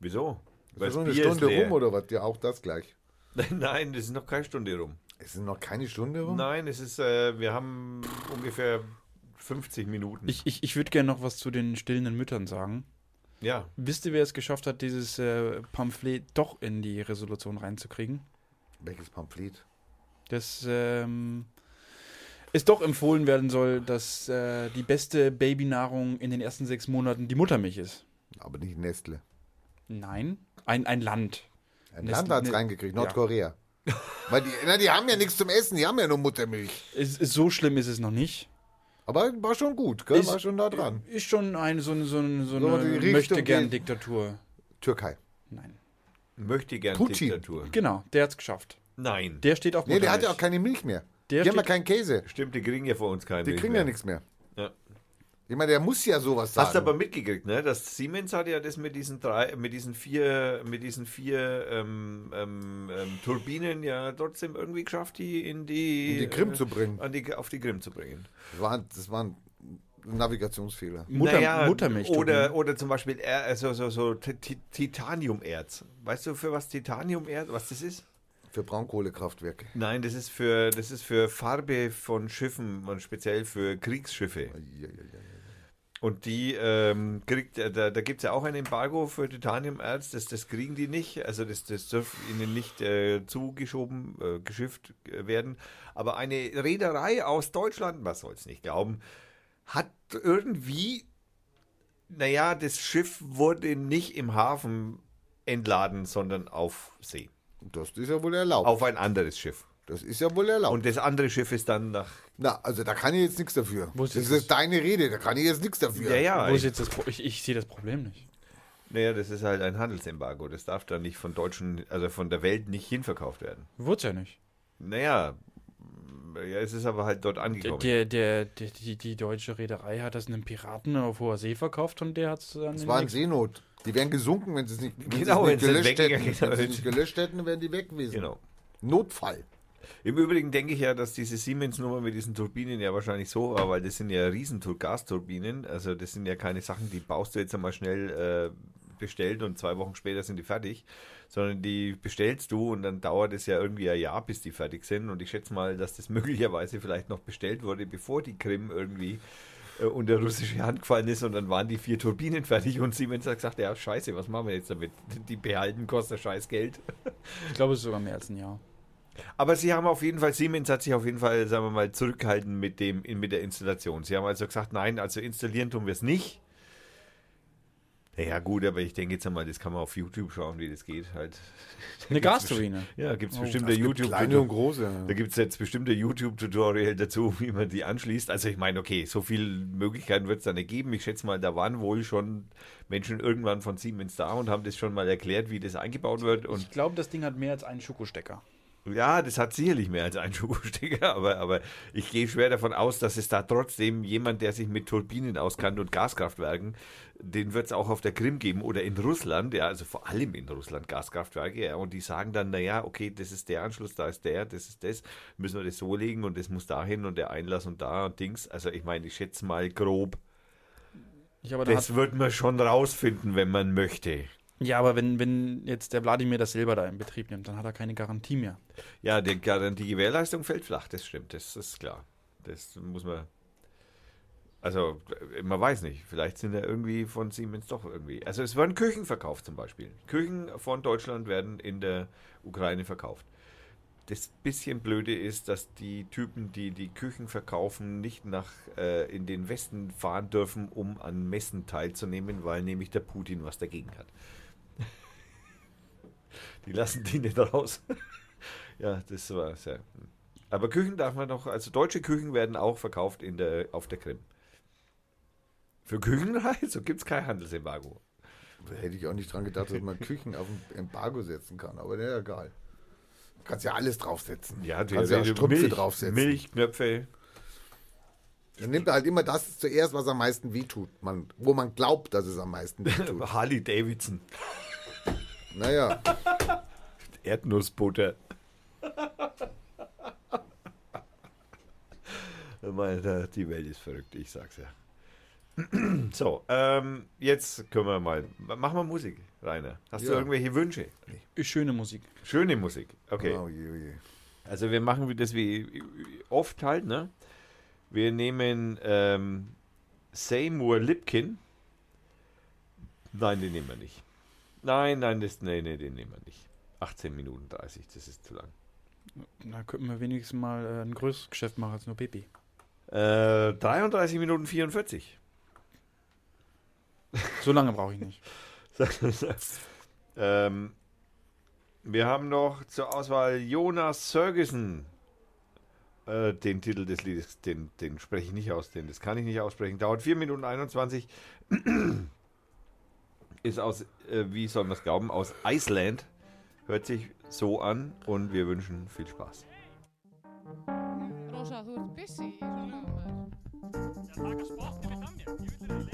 Wieso? Ist Weil's so eine Bier ist Stunde rum oder was? Ja, auch das gleich. *laughs* Nein, das ist noch keine Stunde rum. Es ist noch keine Stunde rum? Nein, es ist, äh, wir haben ungefähr 50 Minuten. Ich, ich, ich würde gerne noch was zu den stillenden Müttern sagen. Ja, Wisst ihr, wer es geschafft hat, dieses äh, Pamphlet doch in die Resolution reinzukriegen? Welches Pamphlet? Dass ähm, es doch empfohlen werden soll, dass äh, die beste Babynahrung in den ersten sechs Monaten die Muttermilch ist. Aber nicht Nestle. Nein, ein, ein Land. Ein Nestle- Land hat es ne- reingekriegt, ja. Nordkorea. Weil die, na, die haben ja nichts zum Essen, die haben ja nur Muttermilch. Ist, so schlimm ist es noch nicht. Aber war schon gut, gell? Ist- war schon da dran. Ist schon eine, so, eine- so, eine- so So eine möchte gern Diktatur. Türkei. Nein. möchte gern Putin. Diktatur. Genau, der hat's geschafft. Nein. Der steht auf Nee, der hat ja auch Muttermilch. keine Milch mehr. Der die haben ja keinen Käse. Stimmt, die kriegen ja vor uns keine. Die kriegen ja nichts mehr. Ja. Ich meine, der muss ja sowas sagen. Hast du aber mitgekriegt, ne? Das Siemens hat ja das mit diesen drei, mit diesen vier, mit diesen vier ähm, ähm, ähm, Turbinen ja trotzdem irgendwie geschafft, die in die, In die Krim äh, zu bringen. An die, auf die Krim zu bringen. Das war, das war ein Navigationsfehler. Mutter, Naja, Muttermilch. Oder, oder zum Beispiel er, also, so, so Ti- Titaniumerz. Weißt du, für was Titaniumerz, was das ist? Für Braunkohlekraftwerke. Nein, das ist für, das ist für Farbe von Schiffen und speziell für Kriegsschiffe. Eieieiei. Und die ähm, kriegt, äh, da, da gibt es ja auch ein Embargo für Titaniumerz, das, das kriegen die nicht, also das, das darf ihnen nicht äh, zugeschoben, äh, geschifft äh, werden. Aber eine Reederei aus Deutschland, man soll es nicht glauben, hat irgendwie, naja, das Schiff wurde nicht im Hafen entladen, sondern auf See. Das ist ja wohl erlaubt. Auf ein anderes Schiff. Das ist ja wohl erlaubt. Und das andere Schiff ist dann nach. Na, also da kann ich jetzt nichts dafür. Wo ist das jetzt ist deine Rede, da kann ich jetzt nichts dafür. Ja, ja. Wo ist ich, jetzt das Pro ich, ich sehe das Problem nicht. naja, das ist halt ein Handelsembargo. Das darf dann nicht von Deutschen, also von der Welt nicht hinverkauft werden. Wurde ja nicht. Naja, ja, es ist aber halt dort angekommen. der, der, der, die, die deutsche Reederei hat das einem Piraten auf hoher See verkauft und der hat es dann. Das in war ein Seenot. Die wären gesunken, wenn sie es nicht, wenn Genau, es nicht gelöscht hätten. Wenn sie es nicht gelöscht hätten, wären die weg gewesen. Genau. Notfall. Im Übrigen denke ich ja, dass diese Siemens-Nummer mit diesen Turbinen ja wahrscheinlich so war, weil das sind ja riesen Gasturbinen. Also das sind ja keine Sachen, die baust du jetzt einmal schnell äh, bestellt und zwei Wochen später sind die fertig, sondern die bestellst du und dann dauert es ja irgendwie ein Jahr, bis die fertig sind. Und ich schätze mal, dass das *laughs* möglicherweise vielleicht noch bestellt wurde, bevor die Krim irgendwie äh, unter russische Hand gefallen ist und dann waren die vier Turbinen *laughs* fertig und Siemens hat gesagt, ja scheiße, was machen wir jetzt damit? Die behalten kostet scheiß Geld. Ich glaube, es ist sogar mehr als ein Jahr. Aber sie haben auf jeden Fall, Siemens hat sich auf jeden Fall, sagen wir mal, zurückgehalten mit, dem, mit der Installation. Sie haben also gesagt, nein, also installieren tun wir es nicht. Ja gut, aber ich denke jetzt einmal, das kann man auf YouTube schauen, wie das geht. Halt. Eine *laughs* Gasturbine. Ja, gibt es Oh, bestimmte Es gibt YouTube. kleine und große. Da gibt es jetzt bestimmte YouTube-Tutorial dazu, *laughs* wie man die anschließt. Also ich meine, okay, so viele Möglichkeiten wird es da nicht geben. Ich schätze mal, da waren wohl schon Menschen irgendwann von Siemens da und haben das schon mal erklärt, wie das eingebaut wird. Und Ich glaube, das Ding hat mehr als einen Schokostecker. Ja, das hat sicherlich mehr als einen *laughs* Schokostecker, aber, aber ich gehe schwer davon aus, dass es da trotzdem jemand, der sich mit Turbinen auskannt und Gaskraftwerken, den wird es auch auf der Krim geben oder in Russland, ja, also vor allem in Russland Gaskraftwerke, ja, und die sagen dann, naja, okay, das ist der Anschluss, da ist der, das ist das, müssen wir das so legen und das muss dahin und der Einlass und da und Dings. Also ich meine, ich schätze mal grob, Ich, das wird man schon rausfinden, wenn man möchte. Ja, aber wenn, wenn jetzt der Wladimir das selber da in Betrieb nimmt, dann hat er keine Garantie mehr. Ja, die, die Gewährleistung fällt flach, das stimmt, das ist klar. Das muss man. Also, man weiß nicht, vielleicht sind ja irgendwie von Siemens doch irgendwie. Also, es werden Küchen verkauft zum Beispiel. Küchen von Deutschland werden in der Ukraine verkauft. Das bisschen Blöde ist, dass die Typen, die die Küchen verkaufen, nicht nach äh, in den Westen fahren dürfen, um an Messen teilzunehmen, weil nämlich der Putin was dagegen hat. *laughs* Die lassen die nicht raus. *laughs* ja, das war sehr. Aber Küchen darf man noch, also deutsche Küchen werden auch verkauft in der, auf der Krim. Für Küchenreise *laughs* so gibt es kein Handelsembargo. Da hätte ich auch nicht dran gedacht, dass man Küchen auf ein Embargo setzen kann, aber der egal. Du kannst ja alles draufsetzen. Ja, du kannst ja Strümpfe Milch, draufsetzen. Milchknöpfe. Dann nimmt er halt immer das zuerst, was am meisten wehtut. Man, wo man glaubt, dass es am meisten wehtut. *laughs* Harley Davidson. naja, *laughs* Erdnussbutter. *laughs* Meine, die Welt ist verrückt, ich sag's ja. *clears throat* So, ähm, jetzt können wir mal. Machen wir Musik, Rainer. Hast du Ja. irgendwelche Wünsche? Schöne Musik. Schöne Musik. Okay. Oh, je, je. Also wir machen das wie oft halt, ne? Wir nehmen ähm, Seymour Lipkin. Nein, den nehmen wir nicht. Nein, nein, das, nee, nee, den nehmen wir nicht. 18 Minuten 30, das ist zu lang. Da könnten wir wenigstens mal äh, ein größeres Geschäft machen als nur Baby. Äh, 33 Minuten 44. *laughs* So lange brauche ich nicht. *laughs* ähm, wir haben noch zur Auswahl Jonas Sergesen. Äh, den Titel des Liedes, den, den spreche ich nicht aus, den, das kann ich nicht aussprechen. Dauert 4 Minuten 21. *clears throat* Ist aus, äh, wie soll man es glauben, aus Iceland. Hört sich so an und wir wünschen viel Spaß. Rosa, þú ert busy í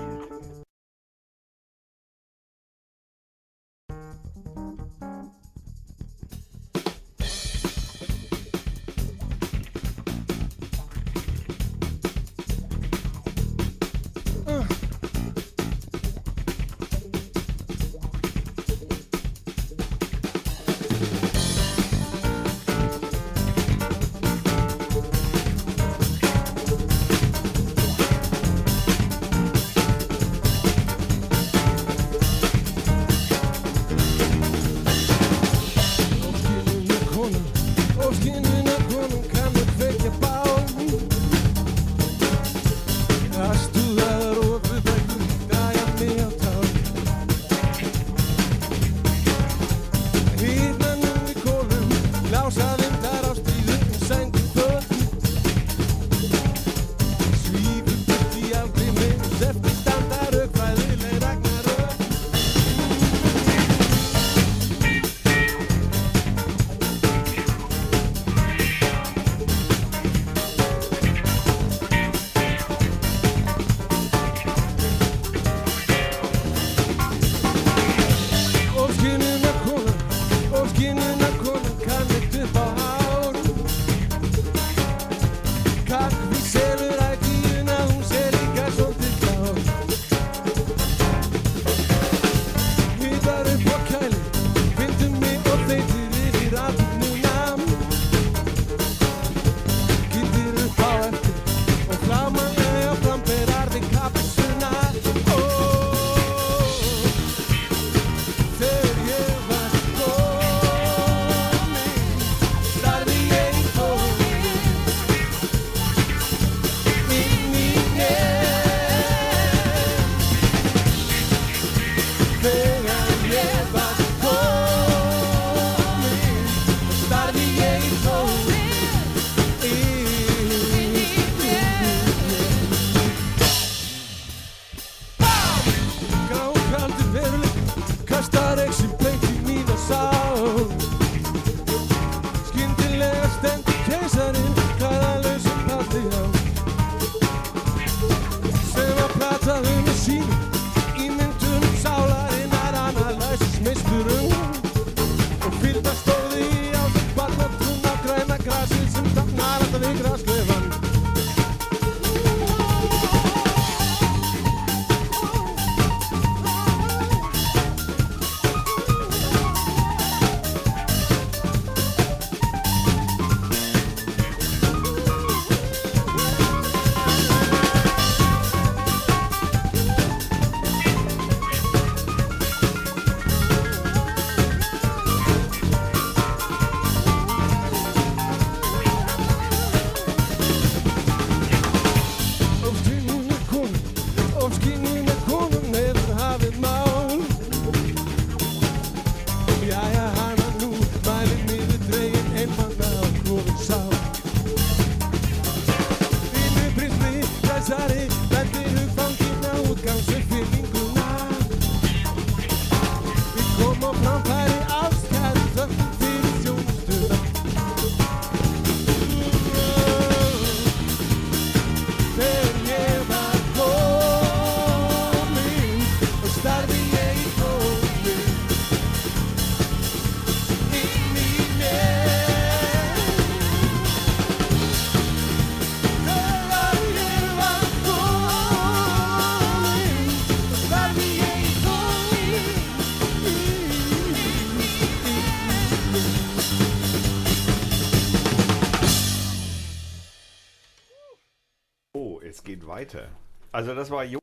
weiter. Also das war Jonas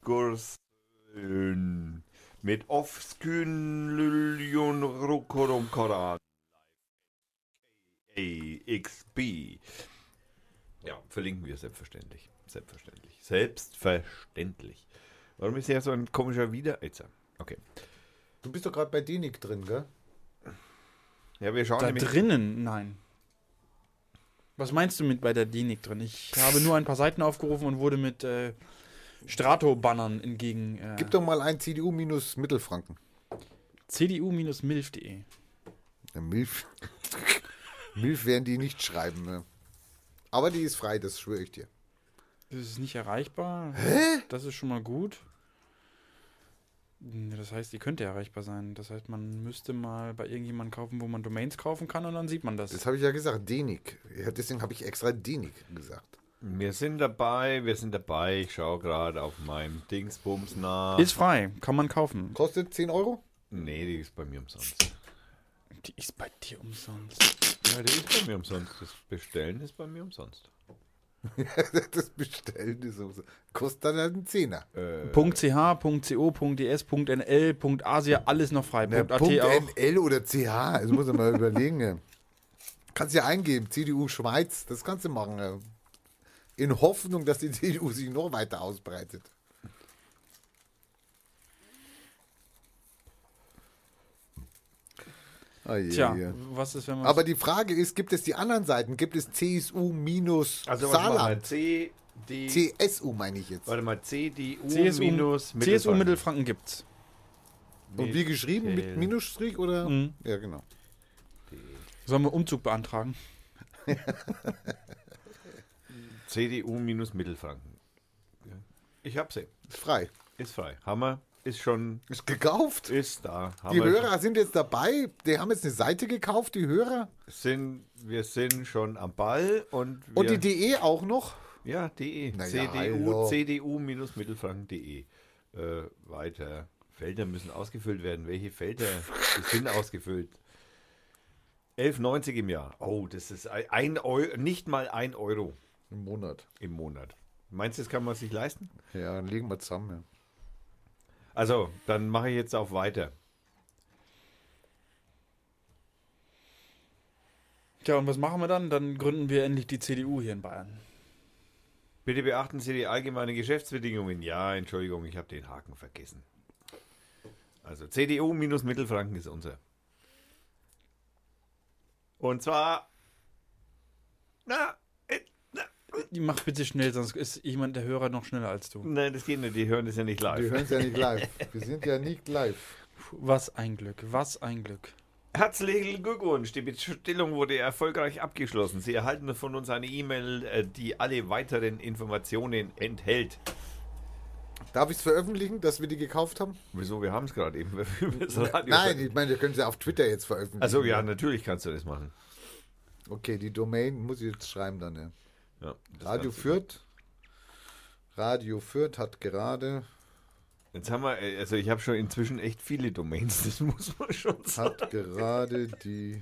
Sigurdsson mit Offskyn Lyljon Rukorum Koran. AXB. Ja, verlinken wir selbstverständlich. Selbstverständlich. Selbstverständlich. Warum ist hier so ein komischer Wiederitzer? Okay. Du bist doch gerade bei Dinik drin, gell? Ja, wir schauen Da drinnen? Nein. Was meinst du mit bei der DINIC drin? Ich habe nur ein paar Seiten aufgerufen und wurde mit äh, Strato-Bannern entgegen. Äh, Gib doch mal ein CDU minus Mittelfranken. CDU-milf.de. Ja, Milf. *laughs* Milf werden die nicht schreiben. Ne? Aber die ist frei, das schwöre ich dir. Das ist nicht erreichbar. Hä? Das ist schon mal gut. Das heißt, die könnte erreichbar sein. Das heißt, man müsste mal bei irgendjemandem kaufen, wo man Domains kaufen kann und dann sieht man das. Das habe ich ja gesagt, Denik. Ja, deswegen habe ich extra Denik gesagt. Wir sind dabei, wir sind dabei. Ich schaue gerade auf meinen Dingsbums nach. ist frei, kann man kaufen. Kostet 10 Euro? nee, die ist bei mir umsonst. Die ist bei dir umsonst. Ja, die ist bei mir umsonst. Das Bestellen ist bei mir umsonst. *laughs* das Bestellen ist so. Kostet dann halt einen Zehner. .ch, .co, .ds, .nl, .asia, alles noch frei. Na, .at auch. Punkt NL oder CH, das muss man mal *laughs* überlegen. ja. Kannst ja eingeben, CDU Schweiz, das kannst du machen. ja. In Hoffnung, dass die *laughs* CDU sich noch weiter ausbreitet. Ah, je, Tja, je. was ist, wenn man. Aber die Frage ist, gibt es die anderen Seiten? Gibt es CSU minus Also? Saarland? C, D, CSU meine ich jetzt. warte mal, CDU CSU, minus CSU Mittelfranken. Mittelfranken gibt's. Und wie geschrieben? Mit Minusstrich oder? Mhm. Ja, genau. Sollen wir Umzug beantragen? *laughs* CDU minus Mittelfranken. Ich hab sie. Ist frei. Ist frei. Hammer. Ist schon, Ist gekauft. ist da. Die. Hörer sind jetzt dabei. Die haben jetzt eine Seite gekauft, die Hörer. sind, wir sind schon am Ball und Und die DE auch noch. ja, de. Na ja, CDU, hallo. CDU minus Mittelfranken.de. Äh, weiter. Felder müssen ausgefüllt werden. Welche Felder *laughs* sind ausgefüllt? 11,90 im Jahr. Oh, das ist ein- ein Euro, nicht mal ein Euro Im Monat. im Monat. Meinst du, das kann man sich leisten? Ja, dann legen wir zusammen. Ja. Also, dann mache ich jetzt auch weiter. Tja, und was machen wir dann? Dann gründen wir endlich die CDU hier in Bayern. Bitte beachten Sie die allgemeinen Geschäftsbedingungen. Ja, Entschuldigung, ich habe den Haken vergessen. Also CDU minus Mittelfranken ist unser. Und zwar. Na, na, Mach bitte schnell, sonst ist jemand der Hörer noch schneller als du. nein, das geht nicht, die hören das ja nicht Die live. hören es ja nicht live. Wir sind ja nicht live. Was ein Glück, was ein Glück. Herzlichen Glückwunsch, die Bestellung wurde erfolgreich abgeschlossen. Sie erhalten von uns eine E-Mail, äh, die alle weiteren Informationen enthält. Darf ich es veröffentlichen, dass wir die gekauft haben? Wieso? Wir haben es gerade eben. *laughs* über das Radio Nein, ich meine, wir können sie auf Twitter jetzt veröffentlichen. Also ja, natürlich kannst du das machen. Okay, die Domain muss ich jetzt schreiben dann. Ja. Ja, Radio. Fürth. Radio Fürth hat gerade, Jetzt haben wir, äh, also ich habe schon inzwischen echt viele Domains, das *laughs* muss man schon sagen. hat gerade die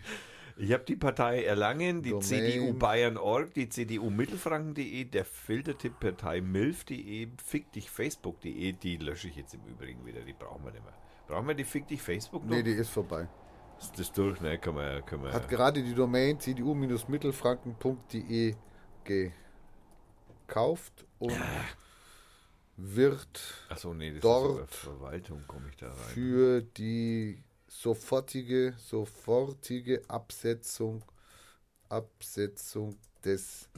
Ich habe die Partei Erlangen, die Domain. CDU Bayern.org, die CDU Mittelfranken.de, der Filtertipp Partei Milf.de, Fick dich Facebook.de, die lösche ich jetzt im Übrigen wieder, die brauchen wir nicht mehr. Brauchen wir die Fick dich Facebook noch? Nee, die ist vorbei. ist das durch, ne? Können wir, können wir. Hat gerade die Domain cdu-mittelfranken.de gekauft und wird Achso, nee, das dort ist über Verwaltung, komme ich da rein. für die sofortige, sofortige Absetzung, Absetzung des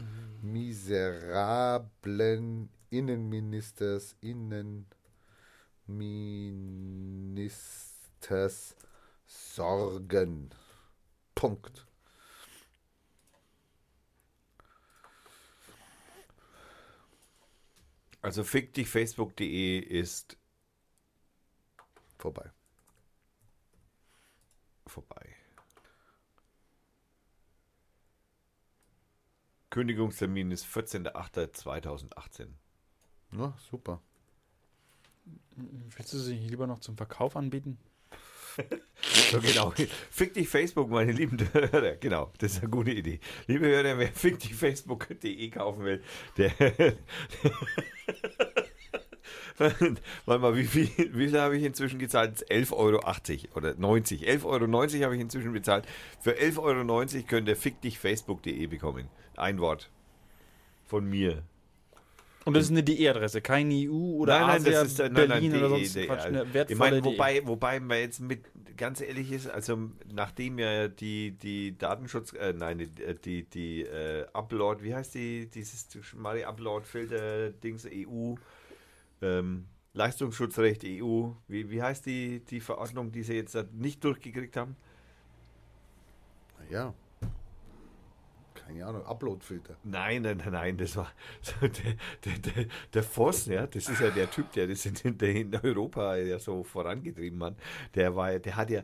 miserablen Innenministers, Innenministers sorgen. Punkt. Also Fick dich Facebook.de ist Vorbei. vorbei. Kündigungstermin ist 14.08.2018. Ja, super. Willst du sie lieber noch zum Verkauf anbieten? *laughs* So genau. Fick dich Facebook, meine lieben Hörer. Genau, das ist eine gute Idee. Liebe Hörer, wer fick dich Facebook.de kaufen will, der. *laughs* Warte mal, wie viel, wie viel habe ich inzwischen gezahlt? 11,80 Euro oder 90. 11,90 Euro habe ich inzwischen bezahlt. Für 11,90 Euro könnt ihr fick dich Facebook.de bekommen. Ein Wort. Von mir. Und das ist eine DE-Adresse, keine EU oder nein, nein, Asia, das ist äh, nein, Berlin nein, oder die- sonst die- Quatsch, also, eine ich wertvolle meine, DE. wobei, wobei man jetzt mit ganz ehrlich ist, also nachdem ja die die Datenschutz, äh, nein, die die, die äh, Upload, wie heißt die dieses schmale Upload Filter Dings EU ähm, Leistungsschutzrecht EU, wie, wie heißt die die Verordnung, die sie jetzt nicht durchgekriegt haben? Ja. Keine Ahnung, Uploadfilter. Nein, nein, nein, nein, das war *laughs* so der, der, der, Voss, ja, das ist ja der Typ, der das in, der in Europa ja so vorangetrieben hat. Der war, der hat ja,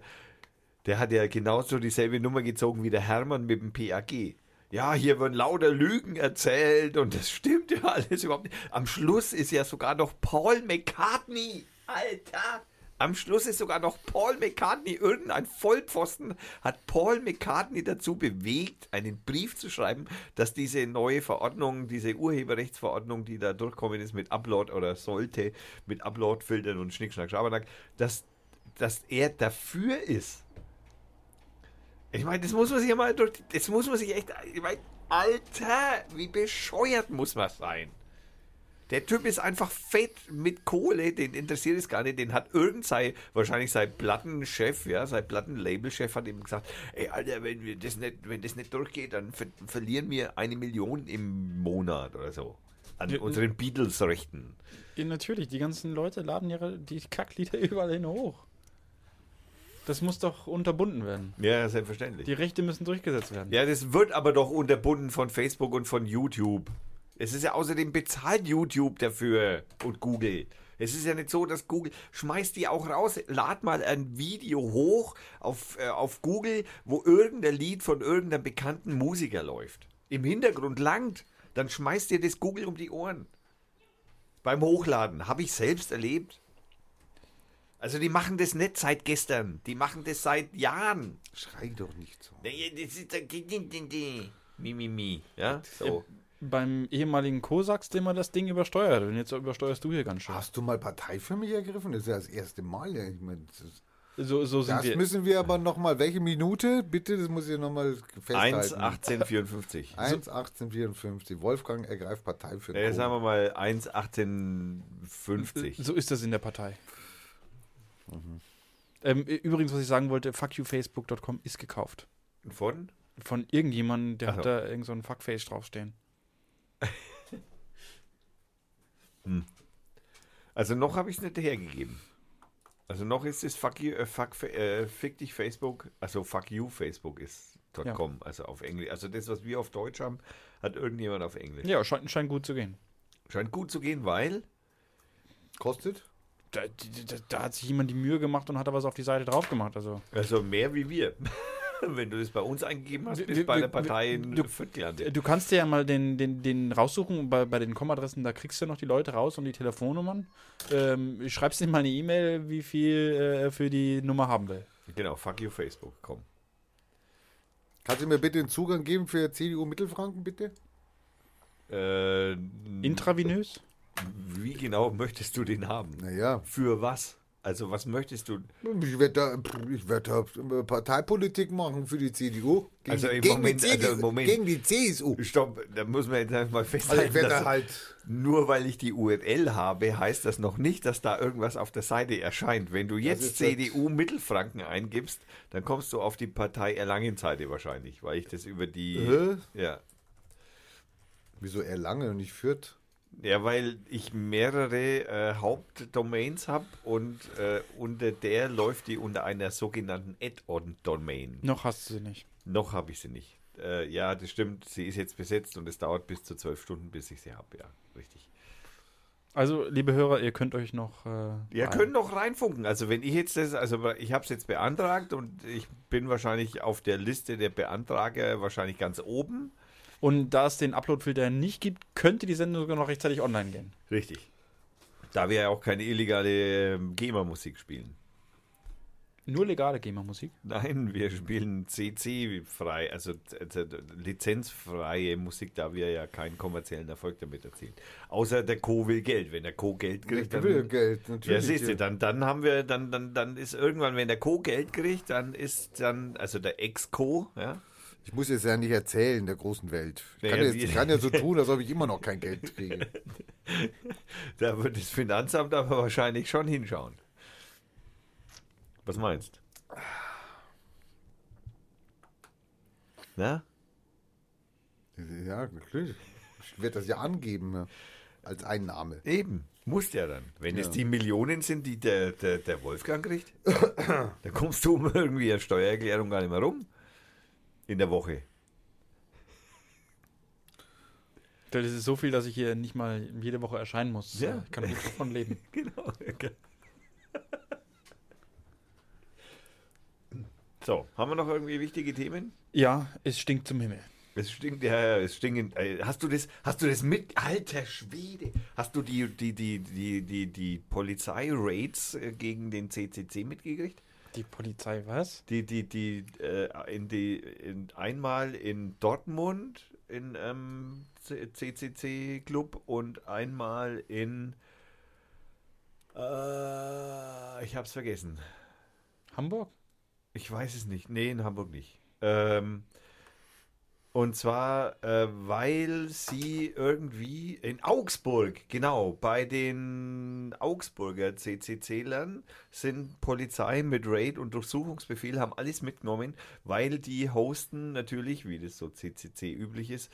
der hat ja genauso dieselbe Nummer gezogen wie der Hermann mit dem PAG. Ja, hier werden lauter Lügen erzählt und das stimmt ja *laughs* alles überhaupt nicht. Am Schluss ist ja sogar noch Paul McCartney. Alter! Am Schluss ist sogar noch Paul McCartney, irgendein Vollpfosten, hat Paul McCartney dazu bewegt, einen Brief zu schreiben, dass diese neue Verordnung, diese Urheberrechtsverordnung, die da durchkommen ist mit Upload oder sollte mit Upload-Filtern und Schnickschnack, Schabernack, dass, dass er dafür ist. Ich meine, das muss man sich ja mal durch, das muss man sich echt, ich meine, Alter, wie bescheuert muss man sein? Der Typ ist einfach fett mit Kohle, den interessiert es gar nicht. Den hat irgend sein, wahrscheinlich sein Plattenchef, ja, sein Plattenlabelchef hat ihm gesagt, ey Alter, wenn wir das nicht, wenn das nicht durchgeht, dann ver verlieren wir eine Million im Monat oder so. An unseren Beatles-Rechten. Ja, natürlich, die ganzen Leute laden ihre die Kacklieder *laughs* überall hin hoch. Das muss doch unterbunden werden. Ja, selbstverständlich. Die Rechte müssen durchgesetzt werden. Ja, das wird aber doch unterbunden von Facebook und von YouTube. Es ist ja außerdem bezahlt YouTube dafür und Google. Es ist ja nicht so, dass Google schmeißt die auch raus, lad mal ein Video hoch auf, äh, auf Google, wo irgendein Lied von irgendeinem bekannten Musiker läuft. Im Hintergrund langt, dann schmeißt dir das Google um die Ohren. Beim Hochladen. Habe ich selbst erlebt. Also die machen das nicht seit gestern. Die machen das seit Jahren. Schrei doch nicht so. Das ist Mi, mi, mi. Ja, so. Beim ehemaligen Kosax, dem man das Ding übersteuert. Und jetzt übersteuerst du hier ganz schön. Hast du mal Partei für mich ergriffen? Das ist ja das erste Mal. Ja. Ich mein, das ist, So, so sind das wir. müssen wir aber nochmal, welche Minute? Bitte, das muss ich nochmal 1, festhalten. 18, 54. 1, 18, 54. Wolfgang ergreift Partei für Äh, Co. sagen wir mal 1, 18, 50. So ist das in der Partei. Ähm, übrigens, was ich sagen wollte, fuckyoufacebook.com ist gekauft. Von? Von irgendjemandem, der Ach hat so. da irgend so ein Fuckface draufstehen. *laughs* Also noch habe ich es nicht hergegeben. Also noch ist es fuck you, äh, fuck, äh, fick dich Facebook, also fuck you Facebook ist Ja. .com, also auf Englisch. Also das, was wir auf Deutsch haben, hat irgendjemand auf Englisch. Ja, scheint, scheint gut zu gehen. Scheint gut zu gehen, weil Kostet? Da, da, da hat sich jemand die Mühe gemacht und hat da was auf die Seite drauf gemacht. Also. also mehr wie wir. *laughs* *laughs* Wenn du das bei uns eingegeben hast, bist du bei der Partei in du-. Du kannst dir ja mal den, den, den raussuchen, bei, bei den Com-Adressen, da kriegst du noch die Leute raus und die Telefonnummern. Ähm, schreibst dir mal eine E-Mail, wie viel äh, für die Nummer haben will. Genau, fuck you Facebook, komm. Kannst du mir bitte den Zugang geben für CDU Mittelfranken, bitte? Äh, Intravenös? Wie genau möchtest du den haben? Naja, Für was? Also was möchtest du? ich werde da, ich werd da äh, Parteipolitik machen für die CDU. Gegen, Also im gegen, Moment- die, CDU, also im Moment- gegen die CSU. Stopp, da muss man jetzt einfach mal Also festhalten, werde dass da halt... nur weil ich die URL habe, heißt das noch nicht, dass da irgendwas auf der Seite erscheint. Wenn du jetzt CDU Mittelfranken eingibst, dann kommst du auf die Partei Erlangen-Seite wahrscheinlich, weil ich das über die... Hä? Ja. Wieso Erlangen und nicht Fürth? Ja, weil ich mehrere äh, Hauptdomains habe und äh, unter der läuft die unter einer sogenannten Add-on-Domain. Noch hast du sie nicht. Noch habe ich sie nicht. Äh, ja, das stimmt. Sie ist jetzt besetzt und es dauert bis zu zwölf Stunden, bis ich sie habe. Ja, richtig. Also, liebe Hörer, ihr könnt euch noch. Äh, Ihr könnt noch reinfunken. Also wenn ich jetzt das, also ich habe es jetzt beantragt und ich bin wahrscheinlich auf der Liste der Beantrager wahrscheinlich ganz oben. Und da es den Upload-Filter nicht gibt, könnte die Sendung sogar noch rechtzeitig online gehen. Richtig. Da wir ja auch keine illegale ähm, GEMA-Musik spielen. Nur legale GEMA-Musik. Nein, wir spielen CC frei, also äh, lizenzfreie Musik, da wir ja keinen kommerziellen Erfolg damit erzielen. Außer der Co will Geld. Wenn der Co Geld kriegt, dann, will Geld, ja, natürlich. siehst du, dann, dann haben wir, dann, dann, dann ist irgendwann, wenn der Co Geld kriegt, dann ist dann, also der Ex-Co, ja, Ich muss jetzt ja nicht erzählen der großen Welt. Ich Ja, kann, ja, jetzt, ich kann ja so *laughs* tun, als ob ich immer noch kein Geld kriege. da wird das Finanzamt aber wahrscheinlich schon hinschauen. Was meinst? Na? Ja, natürlich. Ich werde das ja angeben ja, als Einnahme. Eben, muss ja dann. Wenn es Ja. die Millionen sind, die der, der, der Wolfgang kriegt, *coughs* dann kommst du um irgendwie eine Steuererklärung gar nicht mehr rum. In der Woche. Das ist so viel, dass ich hier nicht mal jede Woche erscheinen muss. Ja. Ich kann nicht davon leben. *laughs* Genau. So, haben wir noch irgendwie wichtige Themen? Ja, es stinkt zum Himmel. Es stinkt, ja, ja, es stinkt. Äh, Hast du das, hast du das mit, alter Schwede, hast du die, die, die, die, die, die Polizei-Raids äh, gegen den CCC mitgekriegt? Die Polizei, was? Die, die, die, äh, in die, in, einmal in Dortmund in ähm, CCC-Club und einmal in, äh, ich hab's vergessen. Hamburg? Ich weiß es nicht. Nee, in Hamburg nicht. Ähm, und zwar, äh, weil sie irgendwie in Augsburg, genau, bei den Augsburger CCC-Lern sind Polizei mit Raid und Durchsuchungsbefehl, haben alles mitgenommen, weil die hosten natürlich, wie das so CCC üblich ist,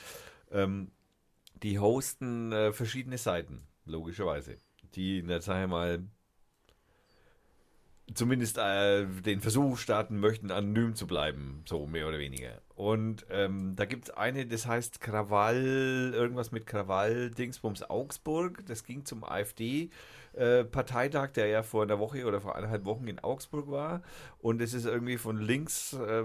ähm, die hosten äh, verschiedene Seiten, logischerweise. Die, na, sag ich mal, zumindest äh, den Versuch starten möchten, anonym zu bleiben, so mehr oder weniger. Und ähm, da gibt es eine, das heißt Krawall, irgendwas mit Krawall, Dingsbums Augsburg. Das ging zum AfD-Parteitag, der ja vor einer Woche oder vor eineinhalb Wochen in Augsburg war. Und es ist irgendwie von links, äh,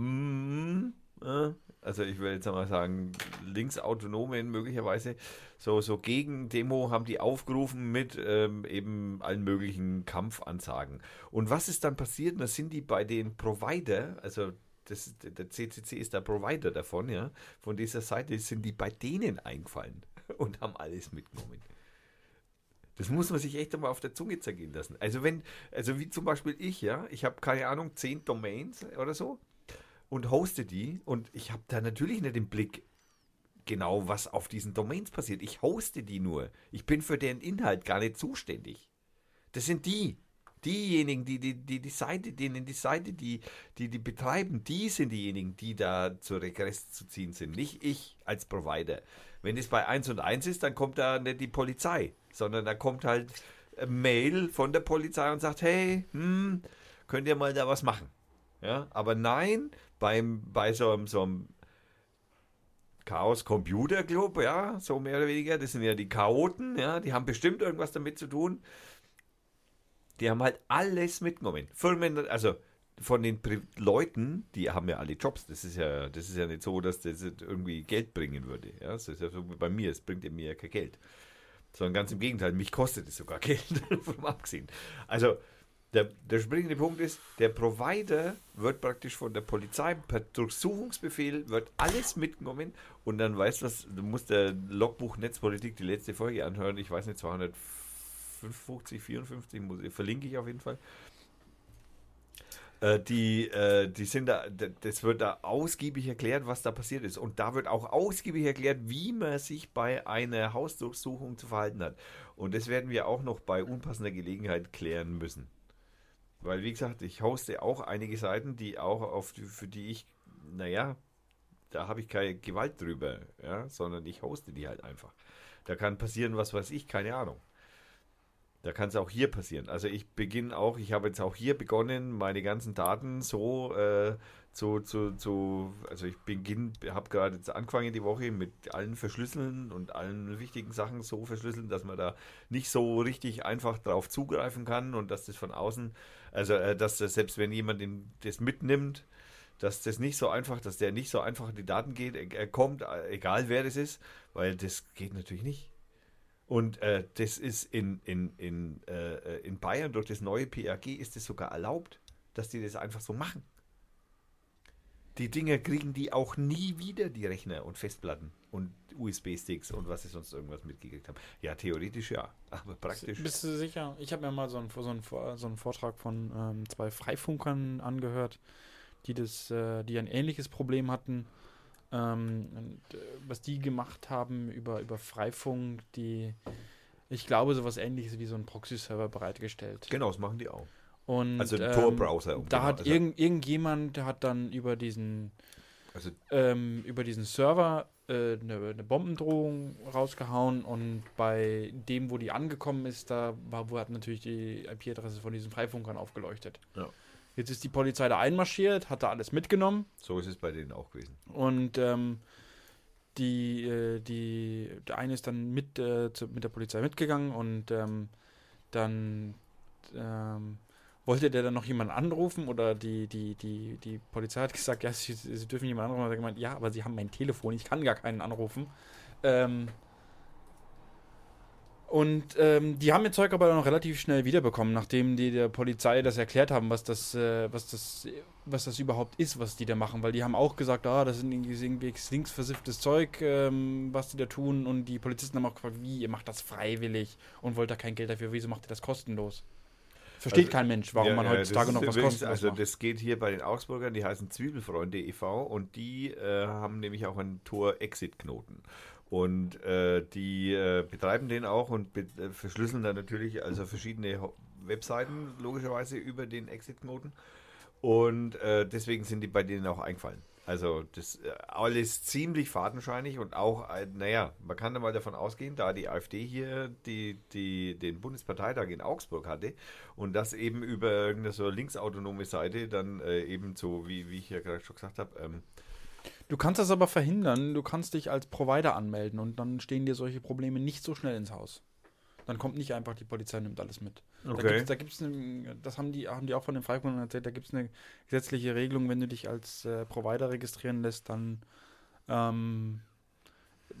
ähm, äh, also ich will jetzt mal sagen, Linksautonomen möglicherweise, so, so gegen Demo haben die aufgerufen mit ähm, eben allen möglichen Kampfansagen. Und was ist dann passiert? Da sind die bei den Provider, also das, der CCC ist der Provider davon, ja, von dieser Seite sind die bei denen eingefallen *laughs* und haben alles mitgenommen. Das muss man sich echt einmal auf der Zunge zergehen lassen. Also wenn, also wie zum Beispiel ich, ja, ich habe keine Ahnung, zehn Domains oder so und hoste die und ich habe da natürlich nicht im Blick genau, was auf diesen Domains passiert. Ich hoste die nur. Ich bin für deren Inhalt gar nicht zuständig. Das sind die. Diejenigen, die die, die, die Seite, denen die Seite, die, die die betreiben, die sind diejenigen, die da zur Regress zu ziehen sind. Nicht ich als Provider. Wenn es bei 1 und 1 ist, dann kommt da nicht die Polizei, sondern da kommt halt Mail von der Polizei und sagt, hey, hm, könnt ihr mal da was machen? Ja, aber nein, beim, bei so einem, so einem Chaos Computer Club, ja, so mehr oder weniger, das sind ja die Chaoten, ja, die haben bestimmt irgendwas damit zu tun. Die haben halt alles mitgenommen. Firmen, also von den Pri Leuten, die haben ja alle Jobs. Das ist ja, das ist ja nicht so, dass das irgendwie Geld bringen würde. Ja, das ist ja so wie bei mir, es bringt mir ja kein Geld. Sondern ganz im Gegenteil, mich kostet es sogar *laughs* Geld, vom abgesehen. Also, der, der springende Punkt ist, der Provider wird praktisch von der Polizei per Durchsuchungsbefehl, wird alles mitgenommen und dann weißt du was, du musst der Logbuch Netzpolitik die letzte Folge anhören, ich weiß nicht, 255, 54, muss, verlinke ich auf jeden Fall. Äh, die, äh, die sind da, das wird da ausgiebig erklärt, was da passiert ist. Und da wird auch ausgiebig erklärt, wie man sich bei einer Hausdurchsuchung zu verhalten hat. Und das werden wir auch noch bei unpassender Gelegenheit klären müssen. Weil, wie gesagt, ich hoste auch einige Seiten, die auch auf die, für die ich, naja, da habe ich keine Gewalt drüber, ja, sondern ich hoste die halt einfach. Da kann passieren, was weiß ich, keine Ahnung. Da kann es auch hier passieren. Also ich beginne auch, ich habe jetzt auch hier begonnen, meine ganzen Daten so äh, zu, zu, zu, also ich beginne, habe gerade jetzt angefangen die Woche mit allen Verschlüsseln und allen wichtigen Sachen so verschlüsseln, dass man da nicht so richtig einfach drauf zugreifen kann und dass das von außen, also äh, dass das selbst wenn jemand das mitnimmt, dass das nicht so einfach, dass der nicht so einfach in die Daten geht, er, er kommt, äh, egal wer das ist, weil das geht natürlich nicht. Und äh, das ist in, in, in, äh, in Bayern durch das neue PAG ist es sogar erlaubt, dass die das einfach so machen. Die Dinger kriegen die auch nie wieder, die Rechner und Festplatten und USB-Sticks und was sie sonst irgendwas mitgekriegt haben. Ja, theoretisch ja, aber praktisch. Bist du sicher? Ich habe mir mal so einen, so einen, so einen Vortrag von ähm, zwei Freifunkern angehört, die das, äh, die ein ähnliches Problem hatten. Ähm, und, äh, was die gemacht haben über, über Freifunk, die, ich glaube, sowas ähnliches wie so ein Proxy-Server bereitgestellt. Genau, das machen die auch. Und, Also ein ähm, Tor-Browser. Da genau, hat also, irgend, irgendjemand hat dann über diesen also ähm, über diesen Server äh, eine, eine Bombendrohung rausgehauen und bei dem, wo die angekommen ist, da war, wo hat natürlich die IP-Adresse von diesen Freifunkern aufgeleuchtet. Ja. Jetzt ist die Polizei da einmarschiert, hat da alles mitgenommen so ist es bei denen auch gewesen. und ähm, die, äh, die, der eine ist dann mit, äh, zu, mit der Polizei mitgegangen und ähm, dann ähm, wollte der dann noch jemanden anrufen oder die, die, die, die Polizei hat gesagt, ja, sie, sie dürfen jemanden anrufen. Und er hat gemeint, ja, aber sie haben mein Telefon, ich kann gar keinen anrufen. Ähm, und ähm, die haben ihr Zeug aber noch relativ schnell wiederbekommen, nachdem die der Polizei das erklärt haben, was das, äh, was das, was das überhaupt ist, was die da machen, weil die haben auch gesagt, ah, das sind irgendwie irgendwie linksversifftes Zeug, ähm, was die da tun. Und die Polizisten haben auch gefragt, wie, ihr macht das freiwillig und wollt da kein Geld dafür, wieso macht ihr das kostenlos? Versteht Also, kein Mensch, warum Ja, man heutzutage noch was kostenlos Also macht. das geht hier bei den Augsburgern, die heißen Zwiebelfreunde e.V. und die äh, haben nämlich auch einen Tor-Exit-Knoten. Und äh, die äh, betreiben den auch und be äh, verschlüsseln dann natürlich also verschiedene Ho- Webseiten logischerweise über den Exit-Knoten. Und äh, deswegen sind die bei denen auch eingefallen. Also das äh, alles ziemlich fadenscheinig und auch, äh, naja, man kann da mal davon ausgehen, da die AfD hier die, die, den Bundesparteitag in Augsburg hatte und das eben über irgendeine so linksautonome Seite dann äh, eben so, wie, wie ich ja gerade schon gesagt habe, ähm, Du kannst das aber verhindern, du kannst dich als Provider anmelden und dann stehen dir solche Probleme nicht so schnell ins Haus. Dann kommt nicht einfach die Polizei und nimmt alles mit. Okay. Da gibt es, eine, das haben die, haben die auch von den Freikunden erzählt, da gibt es eine gesetzliche Regelung, wenn du dich als äh, Provider registrieren lässt, dann ähm,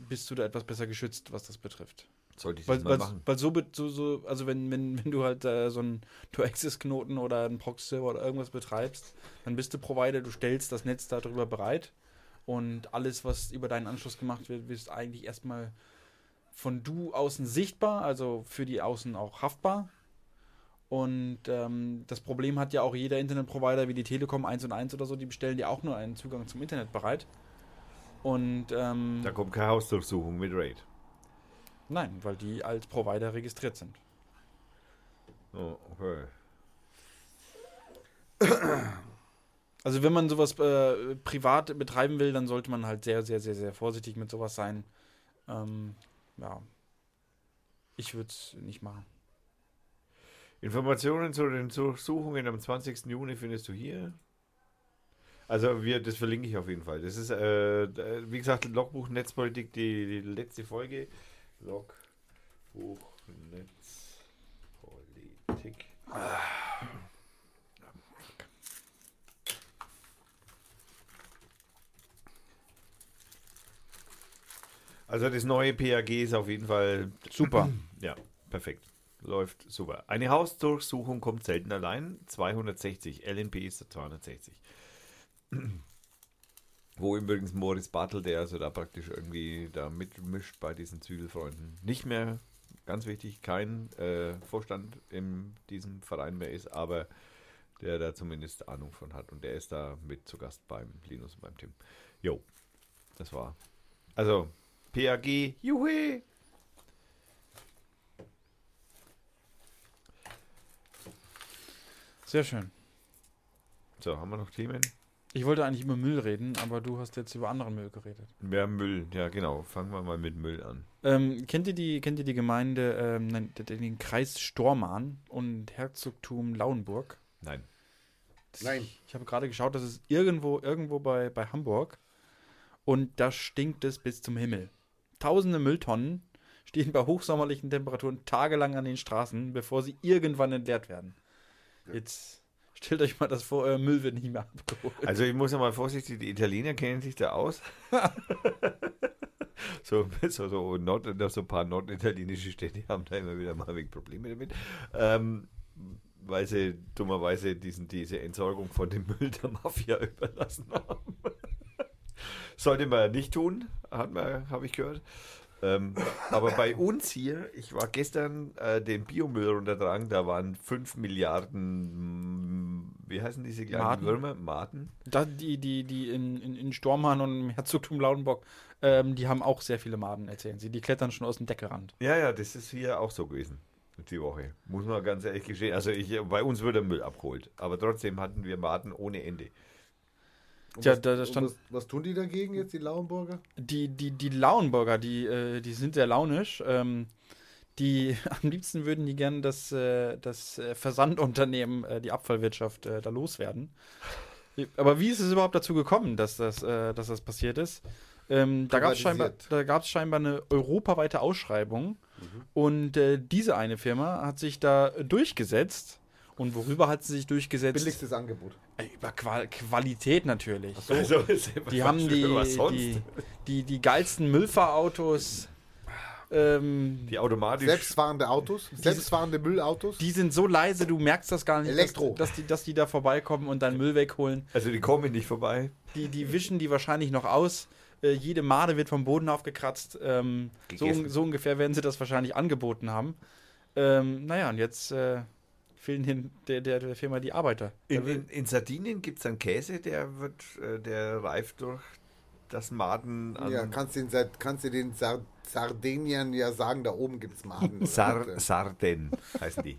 bist du da etwas besser geschützt, was das betrifft. sollte ich Weil, das mal weil, machen. weil so, so, so, also wenn, wenn, wenn du halt äh, so einen Tor-Access-Knoten oder einen Proxy-Server oder irgendwas betreibst, dann bist du Provider, du stellst das Netz darüber bereit und alles, was über deinen Anschluss gemacht wird, ist eigentlich erstmal von du außen sichtbar, also für die Außen auch haftbar. Und ähm, das Problem hat ja auch jeder Internetprovider wie die Telekom 1 und 1 oder so, die bestellen dir auch nur einen Zugang zum Internet bereit. Und ähm, Da kommt keine Hausdurchsuchung mit Raid. nein, weil die als Provider registriert sind. Oh, okay. Also wenn man sowas äh, privat betreiben will, dann sollte man halt sehr, sehr, sehr, sehr vorsichtig mit sowas sein. Ähm, ja. Ich würde es nicht machen. Informationen zu den Durchsuchungen am 20. Juni findest du hier. Also wir, das verlinke ich auf jeden Fall. Das ist, äh, wie gesagt, Logbuch Netzpolitik, die, die letzte Folge. Logbuch Netzpolitik. Also das neue PAG ist auf jeden Fall Super. *clears throat* ja, perfekt. Läuft super. Eine Hausdurchsuchung kommt selten allein. 260. LNP ist 260. *clears throat* Wo übrigens Moritz Bartel, der also da praktisch irgendwie da mitmischt bei diesen Zwiebelfreunden, nicht mehr, ganz wichtig, kein äh, Vorstand in diesem Verein mehr ist, aber der da zumindest Ahnung von hat. Und der ist da mit zu Gast beim Linus und beim Tim. Jo, das war. Also, PAG, juhe! Sehr schön. So, haben wir noch Themen? Ich wollte eigentlich über Müll reden, aber du hast jetzt über anderen Müll geredet. Mehr Müll, ja genau. Fangen wir mal mit Müll an. Ähm, kennt, ihr die, kennt ihr die Gemeinde, ähm, nein, den, den Kreis Stormarn und Herzogtum Lauenburg? Nein. Das- Nein. Ich habe gerade geschaut, das ist irgendwo, irgendwo bei, bei Hamburg. Und da stinkt es bis zum Himmel. Tausende Mülltonnen stehen bei hochsommerlichen Temperaturen tagelang an den Straßen, bevor sie irgendwann entleert werden. Jetzt stellt euch mal das vor, euer Müll wird nicht mehr abgeholt. Also ich muss ja mal vorsichtig, die Italiener kennen sich da aus. *laughs* so, *laughs* so, so, Nord, so ein paar norditalienische Städte haben da immer wieder mal wegen Probleme damit. Ähm, weil sie dummerweise diesen, diese Entsorgung von dem Müll der Mafia *laughs* überlassen haben. *laughs* Sollte man nicht tun, hat man, habe ich gehört. Ähm, aber bei uns hier, ich war gestern äh, den Biomüll runtertragen, da waren 5 Milliarden, mm, wie heißen diese kleinen Maden. Würmer? Maden? Da, die, die, die in, in, in Stormhahn und im Herzogtum Laudenburg, ähm, die haben auch sehr viele Maden, erzählen sie. Die klettern schon aus dem Deckelrand. Ja, ja, das ist hier auch so gewesen. Die Woche. Muss man ganz ehrlich gestehen. Also ich, bei uns wird der Müll abgeholt. Aber trotzdem hatten wir Maden ohne Ende. Und Tja, was, da- da und stand- was, was tun die dagegen jetzt, die Lauenburger? Die, die, die Lauenburger, die, äh, die sind sehr launisch. Ähm, die, *laughs* am liebsten würden die gerne das, äh, das äh, Versandunternehmen, äh, die Abfallwirtschaft, da loswerden. Aber wie ist es überhaupt dazu gekommen, dass das, dass das passiert ist? Ähm, da gab es scheinbar, Privatisiert. da gab's scheinbar eine europaweite Ausschreibung und äh, diese eine Firma hat sich da durchgesetzt. Und worüber hat sie sich durchgesetzt? Billigstes Angebot. Äh, Über Qual Qualität natürlich. Also, Die haben die, was sonst? die, die, die geilsten Müllfahrautos. Ähm, die automatisch. Selbstfahrende Autos, selbstfahrende Müllautos. die sind so leise, du merkst das gar nicht, Elektro. Dass, dass, die, dass die da vorbeikommen und deinen Müll wegholen. also die kommen nicht vorbei. Die, die wischen die wahrscheinlich noch aus. Äh, jede Made wird vom Boden aufgekratzt. Ähm, so, so ungefähr werden sie das wahrscheinlich angeboten haben. Ähm, naja, und jetzt äh, fehlen hin der, der, der Firma die Arbeiter. In, in, in Sardinien gibt es einen Käse, der wird, äh, der reift durch das Maden an. Ja, kannst du den, kannst du den Sard Sardiniern ja sagen, da oben gibt es Maden. Sar Sarden heißen die.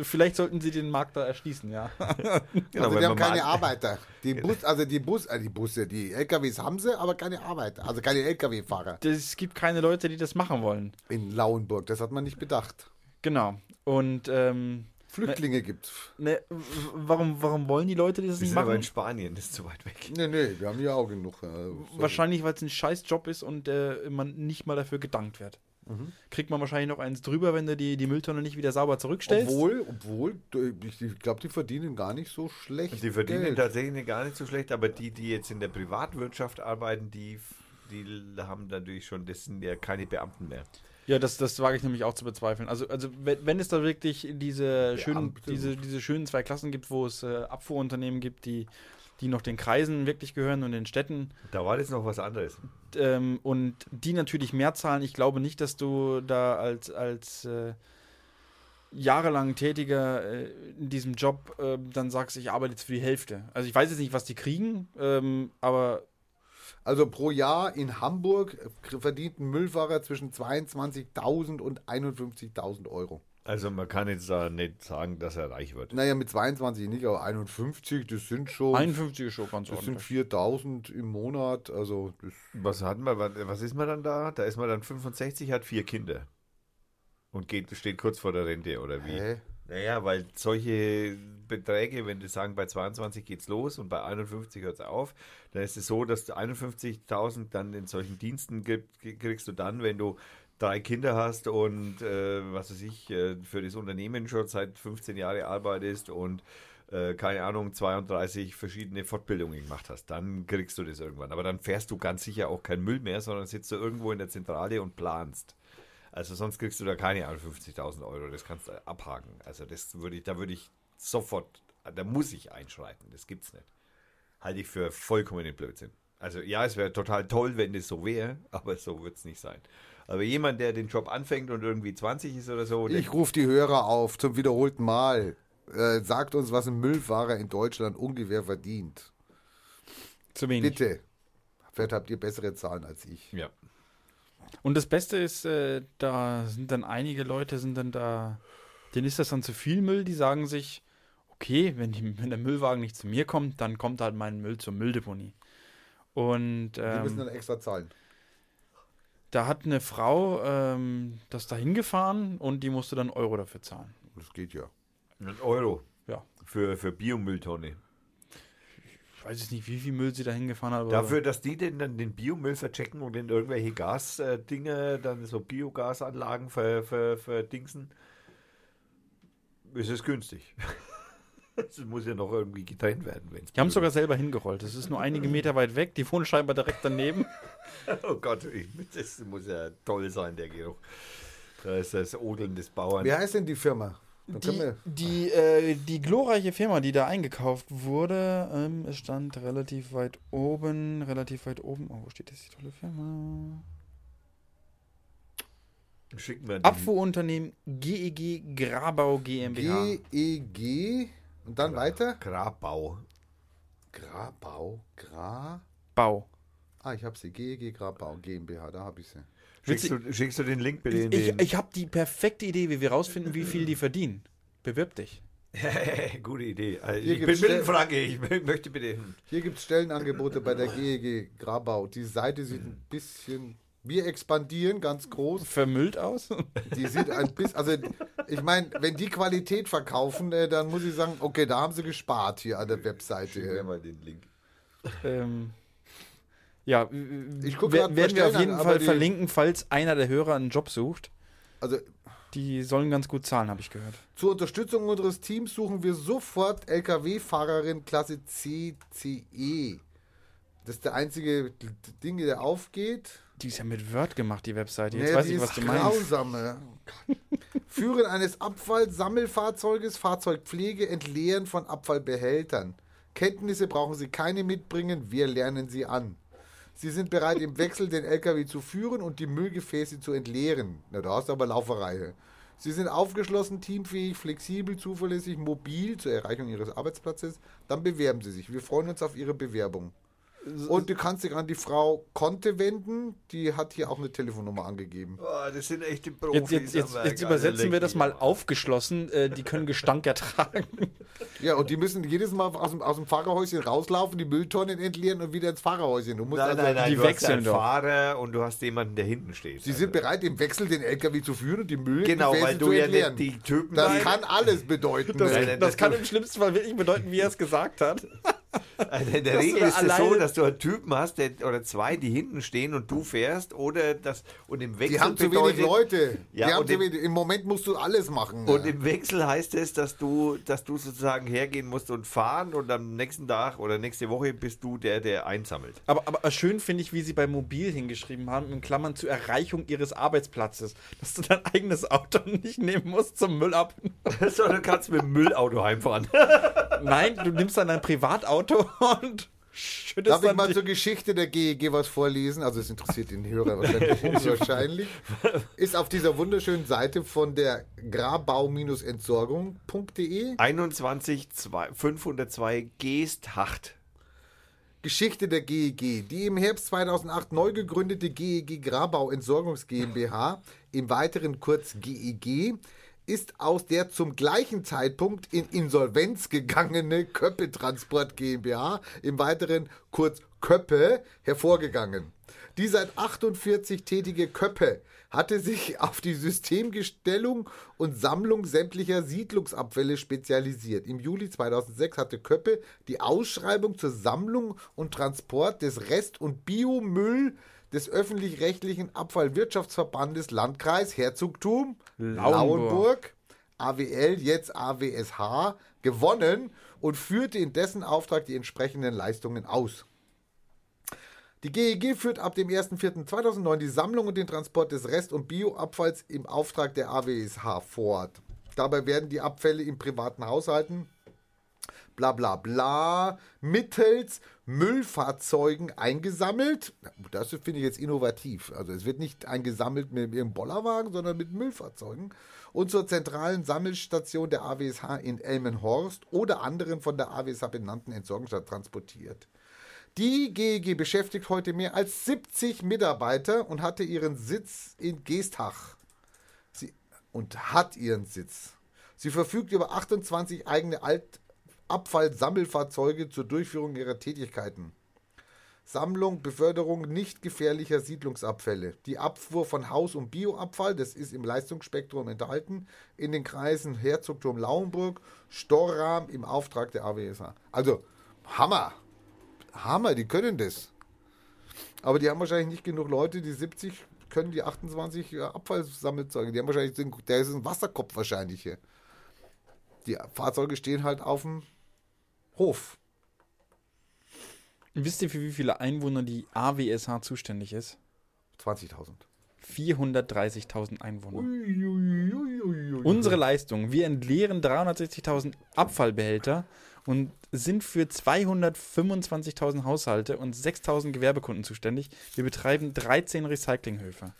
Vielleicht sollten sie den Markt da erschließen, ja. *laughs* Genau, also die haben keine Arbeiter. Die Bus, also die Bus, äh, die Busse, die LKWs haben sie, aber keine Arbeiter. Also keine LKW-Fahrer Es gibt keine Leute, die das machen wollen. in Lauenburg. Das hat man nicht bedacht. Genau. Und ähm, Flüchtlinge gibt's. ne, w- warum, warum wollen die Leute das Wir nicht sind aber in machen? Spanien, das ist zu weit weg. Nee, nee, wir haben hier auch genug. äh, sorry. Wahrscheinlich, weil es ein Scheißjob ist und äh, man nicht mal dafür gedankt wird. Mhm. Kriegt man wahrscheinlich noch eins drüber, wenn du die, die Mülltonne nicht wieder sauber zurückstellst. Obwohl, obwohl, ich, ich glaube, die verdienen gar nicht so schlecht. Die verdienen Geld. tatsächlich gar nicht so schlecht, aber die, die jetzt in der Privatwirtschaft arbeiten, die, die haben natürlich schon, das sind ja keine Beamten mehr. Ja, das, das wage ich nämlich auch zu bezweifeln. Also, also wenn, wenn es da wirklich diese schönen, diese, diese schönen zwei Klassen gibt, wo es äh, Abfuhrunternehmen gibt, die, die noch den Kreisen wirklich gehören und den Städten, Da war das noch was anderes. ähm, und die natürlich mehr zahlen. Ich glaube nicht, dass du da als, als äh, jahrelang Tätiger äh, in diesem Job äh, dann sagst, ich arbeite jetzt für die Hälfte. Also ich weiß jetzt nicht, was die kriegen, ähm, aber Also pro Jahr in Hamburg verdient ein Müllfahrer zwischen 22.000 und 51.000 Euro. Also man kann jetzt da nicht sagen, dass er reich wird. Naja, mit 22 nicht, aber 51, das sind schon, 51 ist schon ganz das sind ordentlich. 4.000 im Monat. Also das, Was hat man, was ist man dann da? Da ist man dann 65, hat vier Kinder. Und geht, steht kurz vor der Rente, oder wie? hä? Naja, weil solche Beträge, wenn die sagen, bei 22 geht's los und bei 51 hört's auf, dann ist es so, dass du 51.000 dann in solchen Diensten gibt, kriegst du dann, wenn du drei Kinder hast und äh, was weiß ich, äh, für das Unternehmen schon seit 15 Jahren arbeitest und äh, keine Ahnung, 32 verschiedene Fortbildungen gemacht hast, dann kriegst du das irgendwann. Aber dann fährst du ganz sicher auch kein Müll mehr, sondern sitzt du irgendwo in der Zentrale und planst. Also sonst kriegst du da keine 51.000 Euro, das kannst du abhaken. Also das würde ich, da würde ich sofort, da muss ich einschreiten, das gibt's nicht. Halte ich für vollkommenen Blödsinn. Also ja, es wäre total toll, wenn das so wäre, *laughs* aber so wird's nicht sein. Aber jemand, der den Job anfängt und irgendwie 20 ist oder so, Ich rufe die Hörer auf zum wiederholten Mal. Äh, sagt uns, was ein Müllfahrer in Deutschland ungefähr verdient. Zu wenig. Bitte. Vielleicht habt ihr bessere Zahlen als ich. ja. Und das Beste ist, äh, da sind dann einige Leute, sind dann da, denen ist das dann zu viel Müll, die sagen sich, okay, wenn, die, wenn der Müllwagen nicht zu mir kommt, dann kommt halt mein Müll zur Mülldeponie. Und Die müssen ähm, dann extra zahlen. da hat eine Frau ähm, das da hingefahren und die musste dann Euro dafür zahlen. Das geht ja. Ein Euro Ja. für, für Biomülltonne. Ich weiß jetzt nicht, wie viel Müll sie da hingefahren hat. aber- Dafür, dass die denn dann den Biomüll verchecken und in irgendwelche Gasdinge, dann so Biogasanlagen ver, ver, verdingsen, ist es günstig. *laughs* Das muss ja noch irgendwie getrennt werden. Wenn's Die haben es sogar selber hingerollt. Das ist nur einige Meter weit weg. Die wohnen scheinbar direkt daneben. *laughs* Oh Gott, ich, das muss ja toll sein, der Geruch. Da ist das Odeln des Bauern. Wie heißt denn die Firma? Die, die, äh, die glorreiche Firma, die da eingekauft wurde, ähm, es stand relativ weit oben, relativ weit oben. Oh, wo steht jetzt die tolle Firma? Schicken wir Abfuhrunternehmen GEG Grabau GmbH. GEG und dann weiter? Grabau. Grabau, Gra. Bau. Ah, ich habe sie. GEG Grabau GmbH, da habe ich sie. Schickst du, schickst du den Link bitte in Ich, den... ich habe die perfekte Idee, wie wir rausfinden, wie viel die verdienen. Bewirb dich. *laughs* Gute Idee. Also Hier ich bin gibt's mit Stell- dem Franke, ich möchte bitte... Hier gibt es Stellenangebote bei der GEG Grabau. Die Seite sieht ein bisschen. Wir expandieren ganz groß. Vermüllt aus? Die sieht ein bisschen. Also, ich meine, wenn die Qualität verkaufen, äh, dann muss ich sagen, okay, da haben sie gespart hier an der Schick mir Webseite. mal den Link. ähm, ja, Ich guck werden wir auf jeden an, Fall verlinken, falls einer der Hörer einen Job sucht. Also, Die sollen ganz gut zahlen, habe ich gehört. zur Unterstützung unseres Teams suchen wir sofort LKW-Fahrerin Klasse CCE. Das ist der einzige Ding, der aufgeht. Die ist ja mit Word gemacht, die Webseite. Jetzt Nee, weiß ich, was du meinst. grausame. *laughs* Führen eines Abfallsammelfahrzeuges, Fahrzeugpflege, Entleeren von Abfallbehältern. Kenntnisse brauchen Sie keine mitbringen, wir lernen Sie an. Sie sind bereit, im Wechsel den LKW zu führen und die Müllgefäße zu entleeren. Na, da hast du aber Lauferei. Sie sind aufgeschlossen, teamfähig, flexibel, zuverlässig, mobil zur Erreichung Ihres Arbeitsplatzes. Dann bewerben Sie sich. Wir freuen uns auf Ihre Bewerbung. Und du kannst dich an die Frau Conte wenden. Die hat hier auch eine Telefonnummer angegeben. Oh, das sind echte Profis. Jetzt, jetzt, jetzt, jetzt übersetzen Alter, wir das mal aufgeschlossen. Äh, die können Gestank *laughs* ertragen. Ja, und die müssen jedes Mal aus dem, aus dem Fahrerhäuschen rauslaufen, die Mülltonnen entleeren und wieder ins Fahrerhäuschen. Du musst Nein, also, nein, nein, die du wechseln hast einen. Fahrer und du hast jemanden, der hinten steht. Sie sind bereit, im Wechsel den LKW zu führen und die Müllgefäße Genau, weil du zu ja entleeren. nicht die Typen das kann alles bedeuten. Das? Nein, nein, das das kann im schlimmsten Fall wirklich bedeuten, wie er es gesagt hat. *laughs* Also in der Dass Regel ist es so, dass du einen Typen hast, der, oder zwei, die hinten stehen und du fährst, oder das und im Wechsel Die haben zu bedeutet, wenig Leute. Ja, die haben zu im- wenig, Im Moment musst du alles machen. Und ne? im Wechsel heißt es, dass du, dass du sozusagen hergehen musst und fahren und am nächsten Tag oder nächste Woche bist du der, der einsammelt. Aber, aber schön finde ich, wie sie bei Mobil hingeschrieben haben, in Klammern zur Erreichung ihres Arbeitsplatzes. Dass du dein eigenes Auto *laughs* nicht nehmen musst zum Müll ab. *laughs* so, du kannst mit dem Müllauto heimfahren. Nein, du nimmst dann dein Privatauto und schüttest Darf ich mal zur Geschichte der GEG was vorlesen? Also es interessiert den Hörer wahrscheinlich *laughs* unwahrscheinlich. Ist auf dieser wunderschönen Seite von der grabau-entsorgung.de 21 2, 502 Geesthacht. Geschichte der GEG. Die im Herbst 2008 neu gegründete GEG Grabau Entsorgungs GmbH, im weiteren kurz GEG, ist aus der zum gleichen Zeitpunkt in Insolvenz gegangene Köppe Transport GmbH, im weiteren kurz Köppe, hervorgegangen. Die seit 48 tätige Köppe hatte sich auf die Systemgestellung und Sammlung sämtlicher Siedlungsabfälle spezialisiert. Im Juli 2006 hatte Köppe die Ausschreibung zur Sammlung und Transport des Rest- und Biomüll des öffentlich-rechtlichen Abfallwirtschaftsverbandes Landkreis Herzogtum Lauenburg, AWL, jetzt AWSH, gewonnen und führte in dessen Auftrag die entsprechenden Leistungen aus. Die GEG führt ab dem 1.4.2009 die Sammlung und den Transport des Rest- und Bioabfalls im Auftrag der AWSH fort. Dabei werden die Abfälle in privaten Haushalten bla bla bla mittels Müllfahrzeugen eingesammelt. Das finde ich jetzt innovativ. Also es wird nicht eingesammelt mit ihrem Bollerwagen, sondern mit Müllfahrzeugen und zur zentralen Sammelstation der AWSH in Elmenhorst oder anderen von der AWSH benannten Entsorgungsstadt transportiert. Die GEG beschäftigt heute mehr als 70 Mitarbeiter und hatte ihren Sitz in Geestach. Sie, und hat ihren Sitz. Sie verfügt über 28 eigene Abfallsammelfahrzeuge zur Durchführung ihrer Tätigkeiten. Sammlung, Beförderung nicht gefährlicher Siedlungsabfälle. Die Abfuhr von Haus- und Bioabfall, das ist im Leistungsspektrum enthalten, in den Kreisen Herzogtum Lauenburg, Storram im Auftrag der AWSH. Also, Hammer! Hammer, die können das. Aber die haben wahrscheinlich nicht genug Leute, die 70 können die 28 Abfallsammelzeuge. Die haben wahrscheinlich, der ist ein Wasserkopf wahrscheinlich hier. Die Fahrzeuge stehen halt auf dem Hof. Wisst ihr, für wie viele Einwohner die AWSH zuständig ist? 20.000. 430.000 Einwohner. Unsere Leistung. Wir entleeren 360.000 Abfallbehälter und sind für 225.000 Haushalte und 6.000 Gewerbekunden zuständig. Wir betreiben 13 Recyclinghöfe.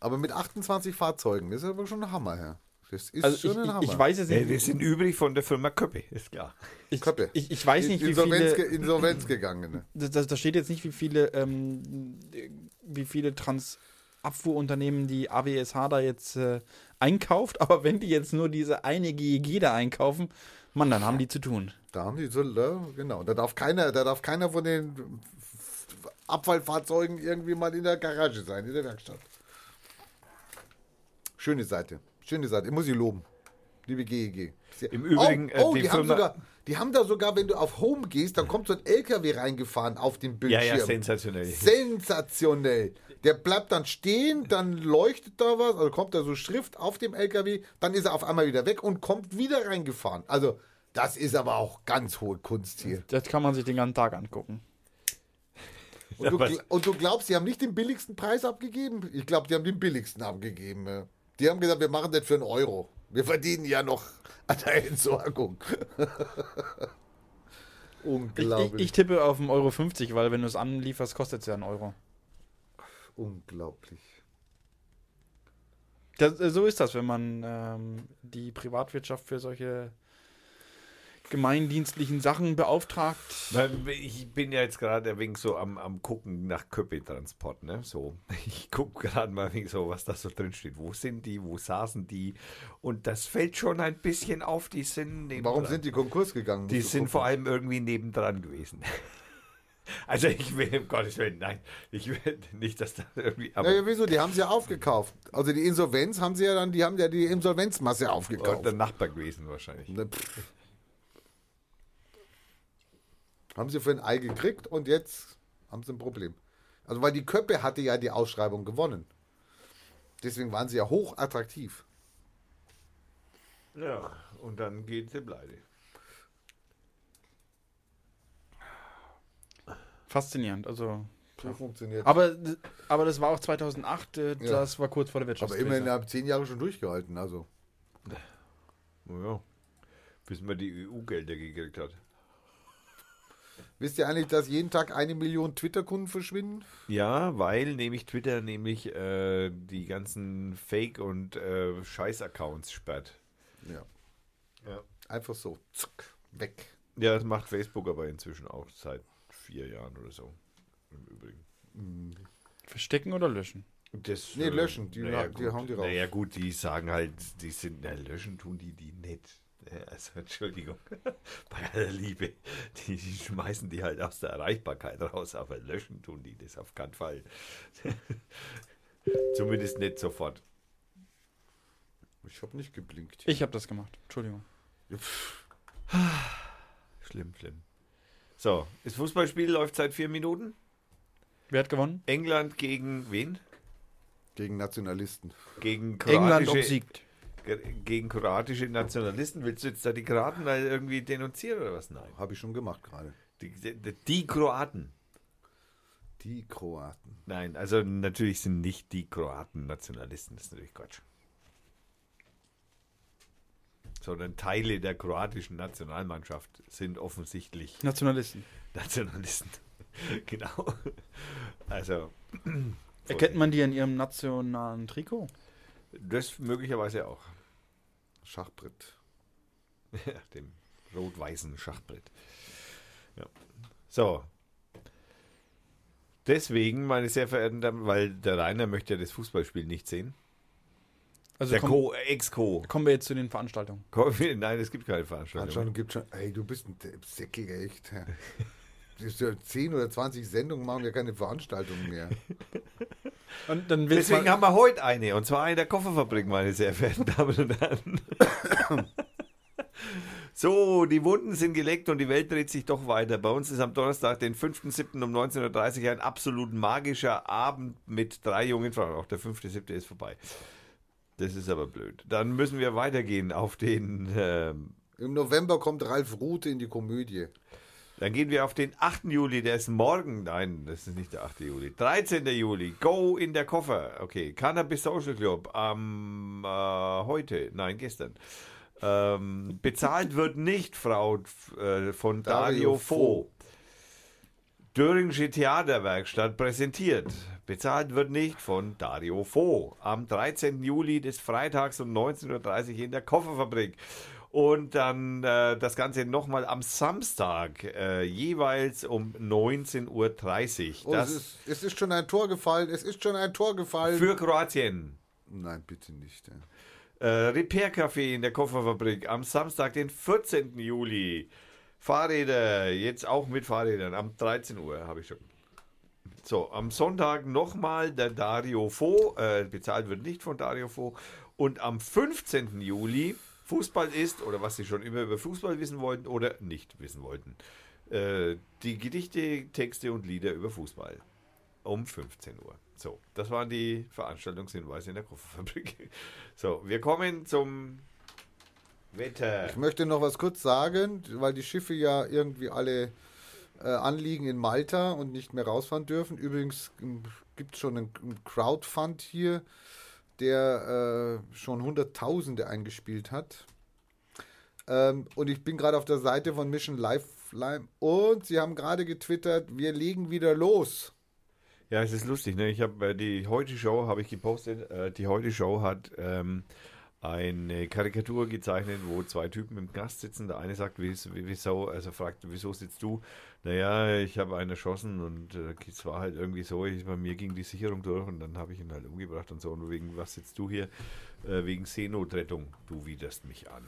Aber mit 28 Fahrzeugen, das ist aber schon ein Hammer, Herr. Das ist Also schon ich, ein Hammer. ich weiß es Ja, nicht. wir sind übrig von der Firma Köppe, ist klar. ich, Köppe. ich, ich weiß nicht, wie Insolvenz, viele. Insolvenz gegangen. ne? *clears throat* Da, da da steht jetzt nicht, wie viele, ähm, wie viele Transabfuhrunternehmen die AWSH da jetzt äh, einkauft, aber wenn die jetzt nur diese eine GEG da einkaufen, Mann, dann haben die zu tun. Da haben die so, ja, genau. Da darf keiner, da darf keiner von den Abfallfahrzeugen irgendwie mal in der Garage sein, in der Werkstatt. Schöne Seite. Schöne Seite. Ich muss sie loben. Liebe GEG. Sehr- Im Übrigen, oh, oh äh, die die, haben sogar, die haben da sogar, wenn du auf Home gehst, dann kommt so ein LKW reingefahren auf den Ja, Bildschirm. ja, sensationell. Sensationell. Der bleibt dann stehen, dann leuchtet da was, also kommt da so Schrift auf dem LKW, dann ist er auf einmal wieder weg und kommt wieder reingefahren. Also, das ist aber auch ganz hohe Kunst hier. Das kann man sich den ganzen Tag angucken. Und du, und du glaubst, die haben nicht den billigsten Preis abgegeben? Ich glaube, die haben den billigsten abgegeben. Die haben gesagt, wir machen das für einen Euro. Wir verdienen ja noch *laughs* an der Entsorgung. *laughs* Ich, ich, Unglaublich. ich tippe auf einen Euro 50, weil wenn du es anlieferst, kostet es ja einen Euro. Unglaublich. Das, äh, so ist das, wenn man ähm, die Privatwirtschaft für solche gemeindienstlichen Sachen beauftragt. Ich bin ja jetzt gerade ein wenig so am, am gucken nach Köppe-Transport, ne? So. *laughs* Ich gucke gerade mal ein wenig so, was da so drin steht. Wo sind die? Wo saßen die? Und das fällt schon ein bisschen auf. Die sind nebendran. Warum sind die Konkurs gegangen? Die sind gucken. vor allem irgendwie nebendran gewesen. *laughs* Also ich will, um Gottes Willen, nein, ich will nicht, dass da irgendwie, aber Ja, ja, wieso? Die haben sie ja aufgekauft. Also die Insolvenz haben sie ja dann, die haben ja die Insolvenzmasse aufgekauft. der Nachbar gewesen wahrscheinlich. Pff. Haben sie für ein Ei gekriegt und jetzt haben sie ein Problem. Also weil die Köppe hatte ja die Ausschreibung gewonnen. Deswegen waren sie ja hoch attraktiv. Ja, und dann geht sie pleite. Faszinierend. Also, So funktioniert. aber, aber das war auch 2008, äh, Ja. das war kurz vor der Aber Wirtschaftskrise. immerhin haben zehn Jahre schon durchgehalten. Also Ja, bis man die EU-Gelder gekriegt hat. Wisst ihr eigentlich, dass jeden Tag eine Million Twitter-Kunden verschwinden? Ja, weil nämlich Twitter nämlich äh, die ganzen Fake- und äh, Scheiß-Accounts sperrt. Ja. Ja. Einfach so. Zuck, weg. ja, das macht Facebook aber inzwischen auch seit vier Jahren oder so. Im Übrigen. Verstecken oder löschen? Das, Nee, löschen, die naja, ha- die gut. hauen die raus. Naja, gut, die sagen halt, die sind, na, löschen tun die die nicht. Ja, Also, Entschuldigung, *laughs* bei aller Liebe, die, die schmeißen die halt aus der Erreichbarkeit raus, aber löschen tun die das auf keinen Fall. *laughs* Zumindest nicht sofort. Ich habe nicht geblinkt. Ich habe das gemacht. Entschuldigung. *sighs* Schlimm, schlimm. So, das Fußballspiel läuft seit vier Minuten. Wer hat gewonnen? England gegen wen? Gegen Nationalisten. Gegen England kroatische, obsiegt. Ge- gegen kroatische Nationalisten. Willst du jetzt da die Kroaten da irgendwie denunzieren oder was? Nein. Habe ich schon gemacht gerade. Die, die, die Kroaten. Die Kroaten. Nein, also natürlich sind nicht die Kroaten Nationalisten, das ist natürlich Quatsch. Sondern Teile der kroatischen Nationalmannschaft sind offensichtlich Nationalisten. Nationalisten. *laughs* genau. Also, Erkennt man die in ihrem nationalen Trikot? das möglicherweise auch. Schachbrett. Ja, *laughs* dem rot-weißen Schachbrett. Ja. So. Deswegen, meine sehr verehrten Damen, weil der Rainer möchte ja das Fußballspiel nicht sehen. Also der Co Ex-Co. kommen wir jetzt zu den Veranstaltungen. Co- *laughs* Nein, es gibt keine Veranstaltung. Anscheinend gibt schon. Ey, du bist ein Säckel, echt. ja. *laughs* Das ist ja 10 oder 20 Sendungen machen ja keine Veranstaltungen mehr. Und dann Deswegen haben wir heute eine, und zwar eine der Kofferfabrik, meine sehr verehrten *laughs* Damen und Herren. *laughs* so, die Wunden sind geleckt und die Welt dreht sich doch weiter. Bei uns ist am Donnerstag, den 5.7. um 19.30 Uhr ein absolut magischer Abend mit drei jungen Frauen. Auch der 5.7. ist vorbei. Das ist aber blöd. Dann müssen wir weitergehen auf den. ähm, Im November kommt Ralf Rute in die Komödie. Dann gehen wir auf den 8. Juli. Der ist morgen. Nein, das ist nicht der 8. Juli. 13. Juli. Go in der Koffer. Okay. Cannabis Social Club. Am äh, heute. Nein, gestern. Ähm, bezahlt wird nicht, Frau äh, von Dario, Dario Fo. Döringische Theaterwerkstatt präsentiert. Bezahlt wird nicht von Dario Fo. Am 13. Juli des Freitags um 19.30 Uhr in der Kofferfabrik. Und dann äh, das Ganze nochmal am Samstag, äh, jeweils um 19.30 Uhr. Oh, Das es, ist, es ist schon ein Tor gefallen. Es ist schon ein Tor gefallen. für Kroatien. Nein, bitte nicht. ja. Äh, Repair Café in der Kofferfabrik am Samstag, den 14. Juli. Fahrräder, jetzt auch mit Fahrrädern, am 13 Uhr habe ich schon. So, am Sonntag nochmal der Dario Fo, äh, bezahlt wird nicht von Dario Fo. Und am 15. Juli, Fußball ist, oder was Sie schon immer über Fußball wissen wollten oder nicht wissen wollten, äh, die Gedichte, Texte und Lieder über Fußball. Um 15 Uhr. So, das waren die Veranstaltungshinweise in der Kofferfabrik. *laughs* So, wir kommen zum Wetter. Ich möchte noch was kurz sagen, weil die Schiffe ja irgendwie alle äh, anliegen in Malta und nicht mehr rausfahren dürfen. Übrigens gibt es schon einen Crowdfund hier, der äh, schon Hunderttausende eingespielt hat. Ähm, und ich bin gerade auf der Seite von Mission Lifeline und sie haben gerade getwittert, wir legen wieder los. Ja, es ist lustig, ne? Ich habe äh, die Heute Show habe ich gepostet. Äh, die Heute Show hat ähm, eine Karikatur gezeichnet, wo zwei Typen im Knast sitzen. Der eine sagt, "Wies- wieso, also fragt, wieso sitzt du? Naja, ich habe einen erschossen und äh, es war halt irgendwie so, ich, bei mir ging die Sicherung durch und dann habe ich ihn halt umgebracht und so. Und wegen was sitzt du hier? Äh, wegen Seenotrettung. Du widerst mich an.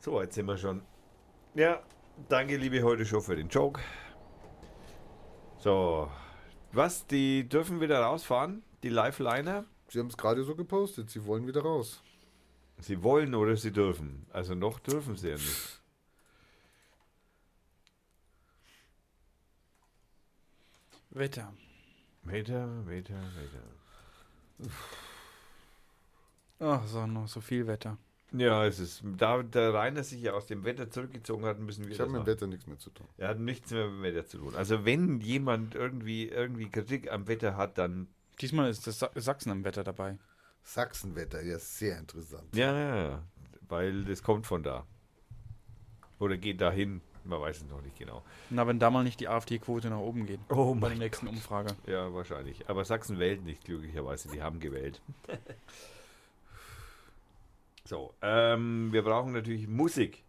So, jetzt sind wir schon. Ja, danke, liebe Heute Show, für den Joke. So, was? Die dürfen wieder rausfahren? Die Live-Liner? Sie haben es gerade so gepostet, sie wollen wieder raus. Sie wollen oder sie dürfen? Also noch dürfen sie ja nicht. Wetter. Meter, Meter, Meter. Ach, so, noch so viel Wetter. Ja, es ist, da der Rainer sich ja aus dem Wetter zurückgezogen hat, müssen wir Ich das habe mit dem. Wetter nichts mehr zu tun. Er hat nichts mehr mit dem Wetter zu tun. Also wenn jemand irgendwie, irgendwie Kritik am Wetter hat, dann Diesmal ist das Sa Sachsen am Wetter dabei. Sachsenwetter, ja, sehr interessant. Ja, ja, ja, weil das kommt von da. Oder geht dahin, man weiß es noch nicht genau. Na, wenn da mal nicht die AfD-Quote nach oben geht. Oh bei mein der nächsten Umfrage. Ja, wahrscheinlich. Aber Sachsen wählt nicht, glücklicherweise. Die haben gewählt. *laughs* so, ähm, wir brauchen natürlich Musik.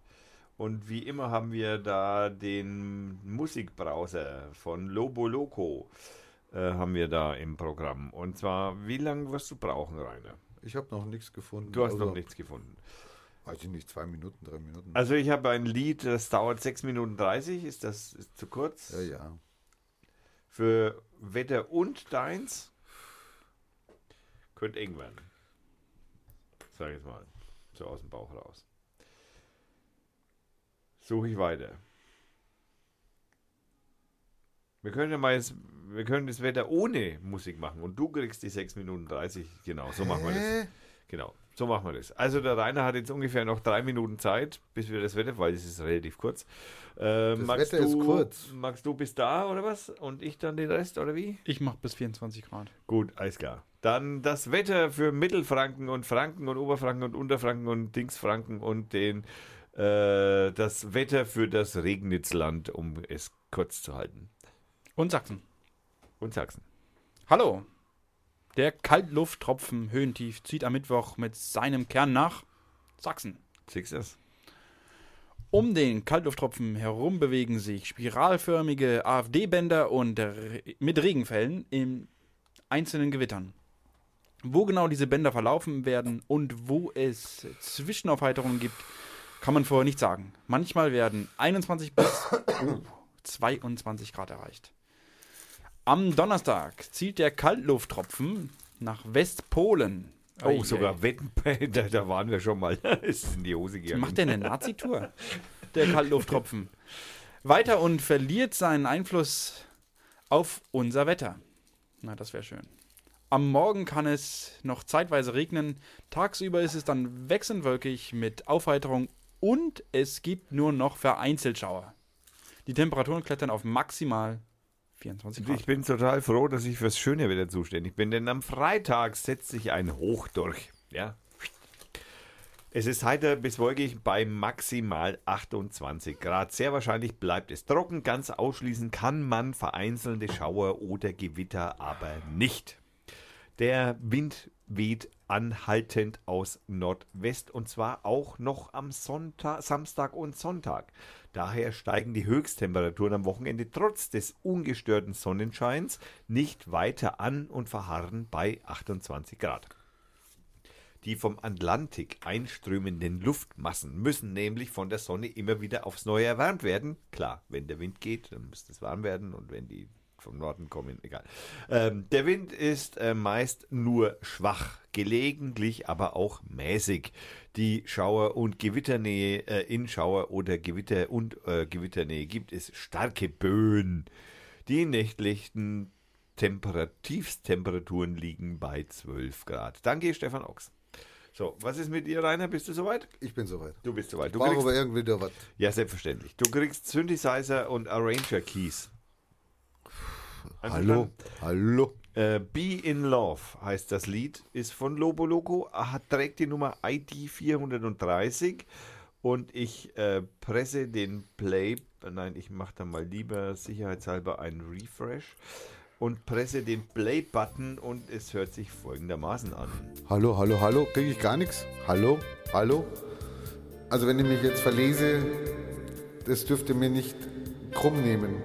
Und wie immer haben wir da den Musikbrowser von Lobo Loco haben wir da im Programm. Und zwar, wie lange wirst du brauchen, Rainer? Ich habe noch nichts gefunden. Du hast Also, noch nichts gefunden. Weiß ich nicht, zwei Minuten, drei Minuten. Also ich habe ein Lied, das dauert 6 Minuten 30. Ist das ist zu kurz? ja, ja. Für Wetter und deins könnte eng werden. Sag ich jetzt mal. So aus dem Bauch raus. Suche ich weiter. Wir können ja mal jetzt, wir können das Wetter ohne Musik machen und du kriegst die 6 Minuten 30. Genau, so machen wir das. Genau, so machen wir das. Also der Rainer hat jetzt ungefähr noch drei Minuten Zeit, bis wir das Wetter, weil es ist relativ kurz. Äh, magst Wetter du, ist kurz. Magst du bis da oder was? Und ich dann den Rest oder wie? Ich mache bis 24 Grad. Gut, alles klar. Dann das Wetter für Mittelfranken und Franken und Oberfranken und Unterfranken und Dingsfranken und den äh, das Wetter für das Regnitzland, um es kurz zu halten. Und Sachsen. Und Sachsen. Hallo. Der Kaltlufttropfen Höhentief zieht am Mittwoch mit seinem Kern nach Sachsen. Du das? Um den Kaltlufttropfen herum bewegen sich spiralförmige AfD-Bänder und Re mit Regenfällen in einzelnen Gewittern. Wo genau diese Bänder verlaufen werden und wo es Zwischenaufheiterungen gibt, kann man vorher nicht sagen. Manchmal werden 21 bis *coughs* oh, 22 Grad erreicht. Am Donnerstag zieht der Kaltlufttropfen nach Westpolen. Oh, Ei, sogar. Wetten, *laughs* da, da waren wir schon mal. *laughs* ist in die Hose gegangen. macht der eine Nazi-Tour? *laughs* Der Kaltlufttropfen. Weiter und verliert seinen Einfluss auf unser Wetter. Na, das wäre schön. Am Morgen kann es noch zeitweise regnen. Tagsüber ist es dann wechselnd wolkig mit Aufheiterung und es gibt nur noch vereinzelt Schauer. Die Temperaturen klettern auf maximal 24 Grad. Ich bin total froh, dass ich fürs schöne Wetter zuständig bin, denn am Freitag setzt sich ein Hoch durch. Ja. Es ist heiter bis wolkig bei maximal 28 Grad. Sehr wahrscheinlich bleibt es trocken. Ganz ausschließen kann man vereinzelte Schauer oder Gewitter aber nicht. Der Wind weht anhaltend aus Nordwest und zwar auch noch am Sonntag, Samstag und Sonntag. Daher steigen die Höchsttemperaturen am Wochenende trotz des ungestörten Sonnenscheins nicht weiter an und verharren bei 28 Grad. Die vom Atlantik einströmenden Luftmassen müssen nämlich von der Sonne immer wieder aufs Neue erwärmt werden. Klar, wenn der Wind geht, dann müsste es warm werden und wenn die vom Norden kommen, egal. Ähm, der Wind ist äh, meist nur schwach, gelegentlich aber auch mäßig. Die Schauer- und Gewitternähe äh, in Schauer- oder Gewitter- und äh, Gewitternähe gibt es starke Böen. Die nächtlichen Temperativstemperaturen liegen bei 12 Grad. Danke, Stefan Ochs. So, was ist mit dir, Rainer? Bist du soweit? Ich bin soweit. Du bist soweit. Du Brauche kriegst, aber irgendwie da was. ja, selbstverständlich. Du kriegst Synthesizer und Arranger Keys. Hallo, hallo. Äh, Be in Love heißt das Lied, ist von Lobo Loco, hat, trägt die Nummer ID 430 und ich äh, presse den Play, nein, ich mache da mal lieber sicherheitshalber einen Refresh und presse den Play-Button und es hört sich folgendermaßen an. Hallo, hallo, hallo. Kriege ich gar nichts? Hallo, hallo. Also wenn ich mich jetzt verlese, das dürfte mir nicht krumm nehmen.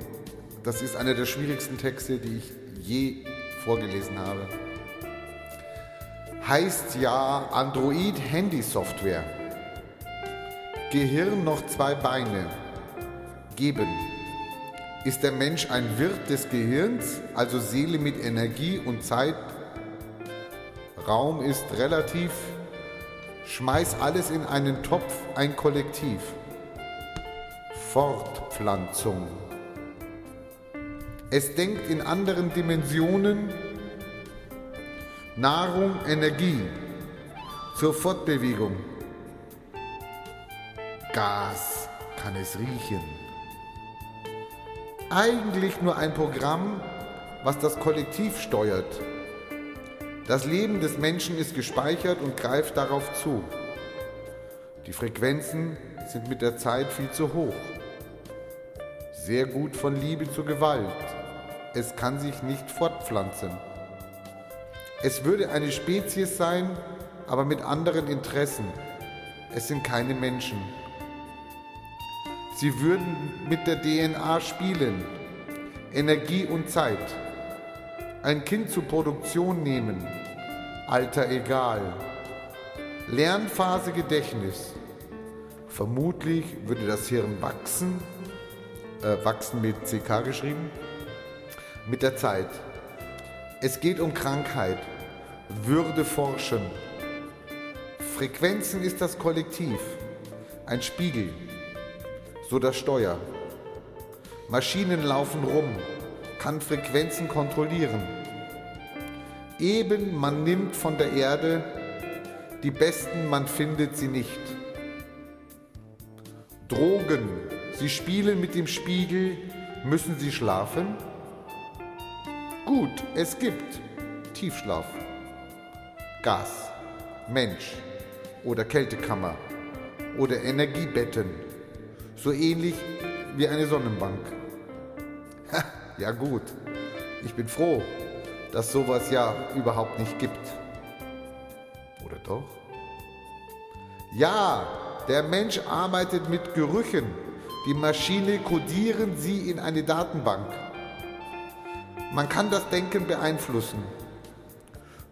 Das ist einer der schwierigsten Texte, die ich je vorgelesen habe. Heißt ja Android Handy Software. Gehirn noch zwei Beine. Geben. Ist der Mensch ein Wirt des Gehirns, also Seele mit Energie und Zeit? Raum ist relativ. Schmeiß alles in einen Topf, ein Kollektiv. Fortpflanzung. Es denkt in anderen Dimensionen. Nahrung, Energie. Zur Fortbewegung. Gas kann es riechen. Eigentlich nur ein Programm, was das Kollektiv steuert. Das Leben des Menschen ist gespeichert und greift darauf zu. Die Frequenzen sind mit der Zeit viel zu hoch. Sehr gut von Liebe zu Gewalt. Es kann sich nicht fortpflanzen. Es würde eine Spezies sein, aber mit anderen Interessen. Es sind keine Menschen. Sie würden mit der DNA spielen. Energie und Zeit. Ein Kind zur Produktion nehmen. Alter egal. Lernphase Gedächtnis. Vermutlich würde das Hirn wachsen, äh, wachsen mit CK geschrieben, mit der Zeit. Es geht um Krankheit, Würde forschen. Frequenzen ist das Kollektiv, ein Spiegel, so das Steuer. Maschinen laufen rum, kann Frequenzen kontrollieren. Eben man nimmt von der Erde, die besten man findet sie nicht. Drogen, sie spielen mit dem Spiegel, müssen sie schlafen? Gut, es gibt Tiefschlaf, Gas, Mensch oder Kältekammer oder Energiebetten, so ähnlich wie eine Sonnenbank. Ha, ja gut, ich bin froh, dass sowas ja überhaupt nicht gibt. Oder doch? Ja, der Mensch arbeitet mit Gerüchen. Die Maschine kodieren sie in eine Datenbank. Man kann das Denken beeinflussen.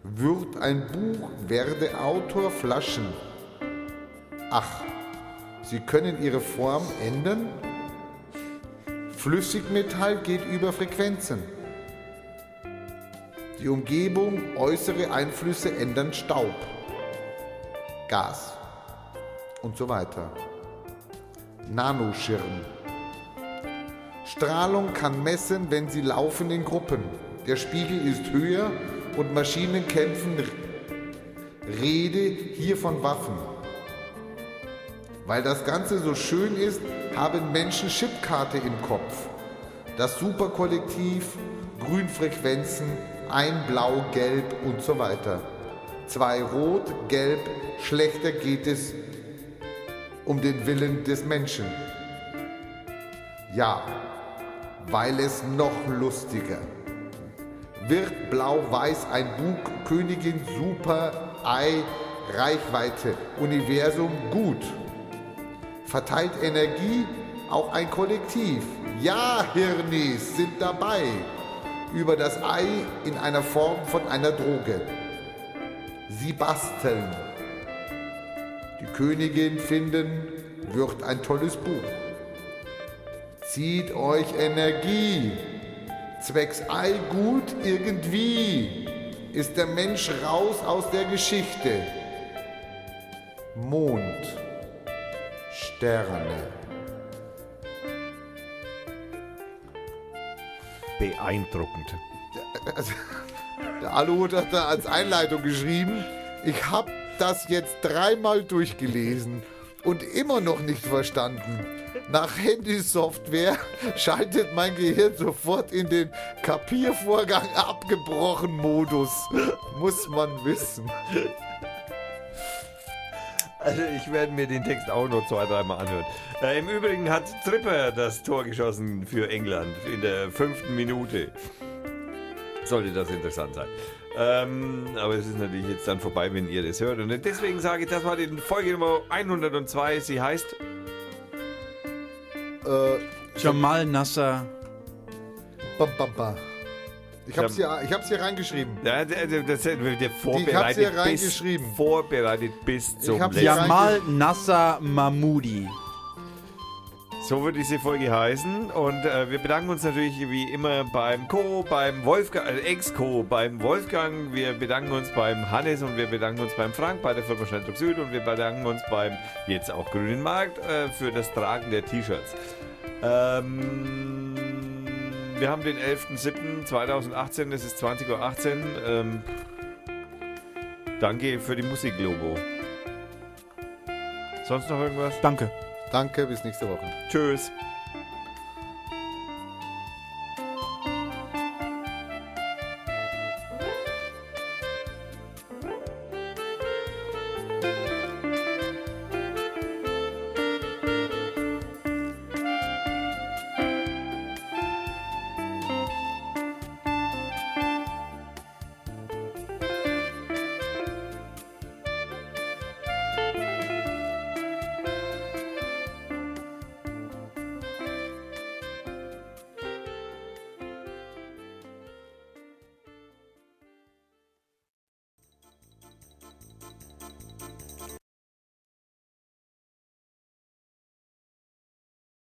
Wird ein Buch, werde Autor Flaschen. Ach, Sie können Ihre Form ändern? Flüssigmetall geht über Frequenzen. Die Umgebung, äußere Einflüsse ändern Staub, Gas und so weiter. Nanoschirm. Strahlung kann messen, wenn sie laufen in Gruppen. Der Spiegel ist höher und Maschinen kämpfen. Rede hier von Waffen. Weil das Ganze so schön ist, haben Menschen Chipkarte im Kopf. Das Superkollektiv, Grünfrequenzen, ein Blau, Gelb und so weiter. Zwei Rot, Gelb, schlechter geht es um den Willen des Menschen. Ja, weil es noch lustiger. Wird Blau-Weiß ein Bug, Königin, Super, Ei, Reichweite, Universum, gut. Verteilt Energie, auch ein Kollektiv. Ja, Hirnis sind dabei. Über das Ei in einer Form von einer Droge. Sie basteln. Die Königin finden, wird ein tolles Buch. Zieht euch Energie. Zwecks Ei gut irgendwie ist der Mensch raus aus der Geschichte. Mond, Sterne. Beeindruckend. Der Aluhut hat da als Einleitung geschrieben, ich habe das jetzt dreimal durchgelesen und immer noch nicht verstanden. Nach Handysoftware *laughs* schaltet mein Gehirn sofort in den Kapiervorgang *laughs* abgebrochen Modus. *laughs* Muss man wissen. Also ich werde mir den Text auch noch zwei, dreimal anhören. Äh, Im Übrigen hat Tripper das Tor geschossen für England in der fünften Minute. Sollte das interessant sein. Ähm, aber es ist natürlich jetzt dann vorbei, wenn ihr das hört. Und deswegen sage ich, das war die Folge Nummer 102. Sie heißt Äh, Jamal Nasser. bam, bam, bam. Ich hab's hier, ich hab's hier reingeschrieben. Ja, der, der, der, der hier vorbereitet, bis, reingeschrieben. vorbereitet bis zum hab's letzten. hier Jamal Nasser Mahmoudi. So wird diese Folge heißen. Und äh, wir bedanken uns natürlich wie immer beim Co, beim Wolfgang, äh, Ex-Co, beim Wolfgang. Wir bedanken uns beim Hannes und wir bedanken uns beim Frank bei der Firma Schnelldruck Süd und wir bedanken uns beim jetzt auch Grünen Markt äh, für das Tragen der T-Shirts. Ähm, wir haben den 11.07.2018, es ist 20.18 Uhr. Ähm, danke für die Musiklogo. Sonst noch irgendwas? Danke. Danke, bis nächste Woche. Tschüss.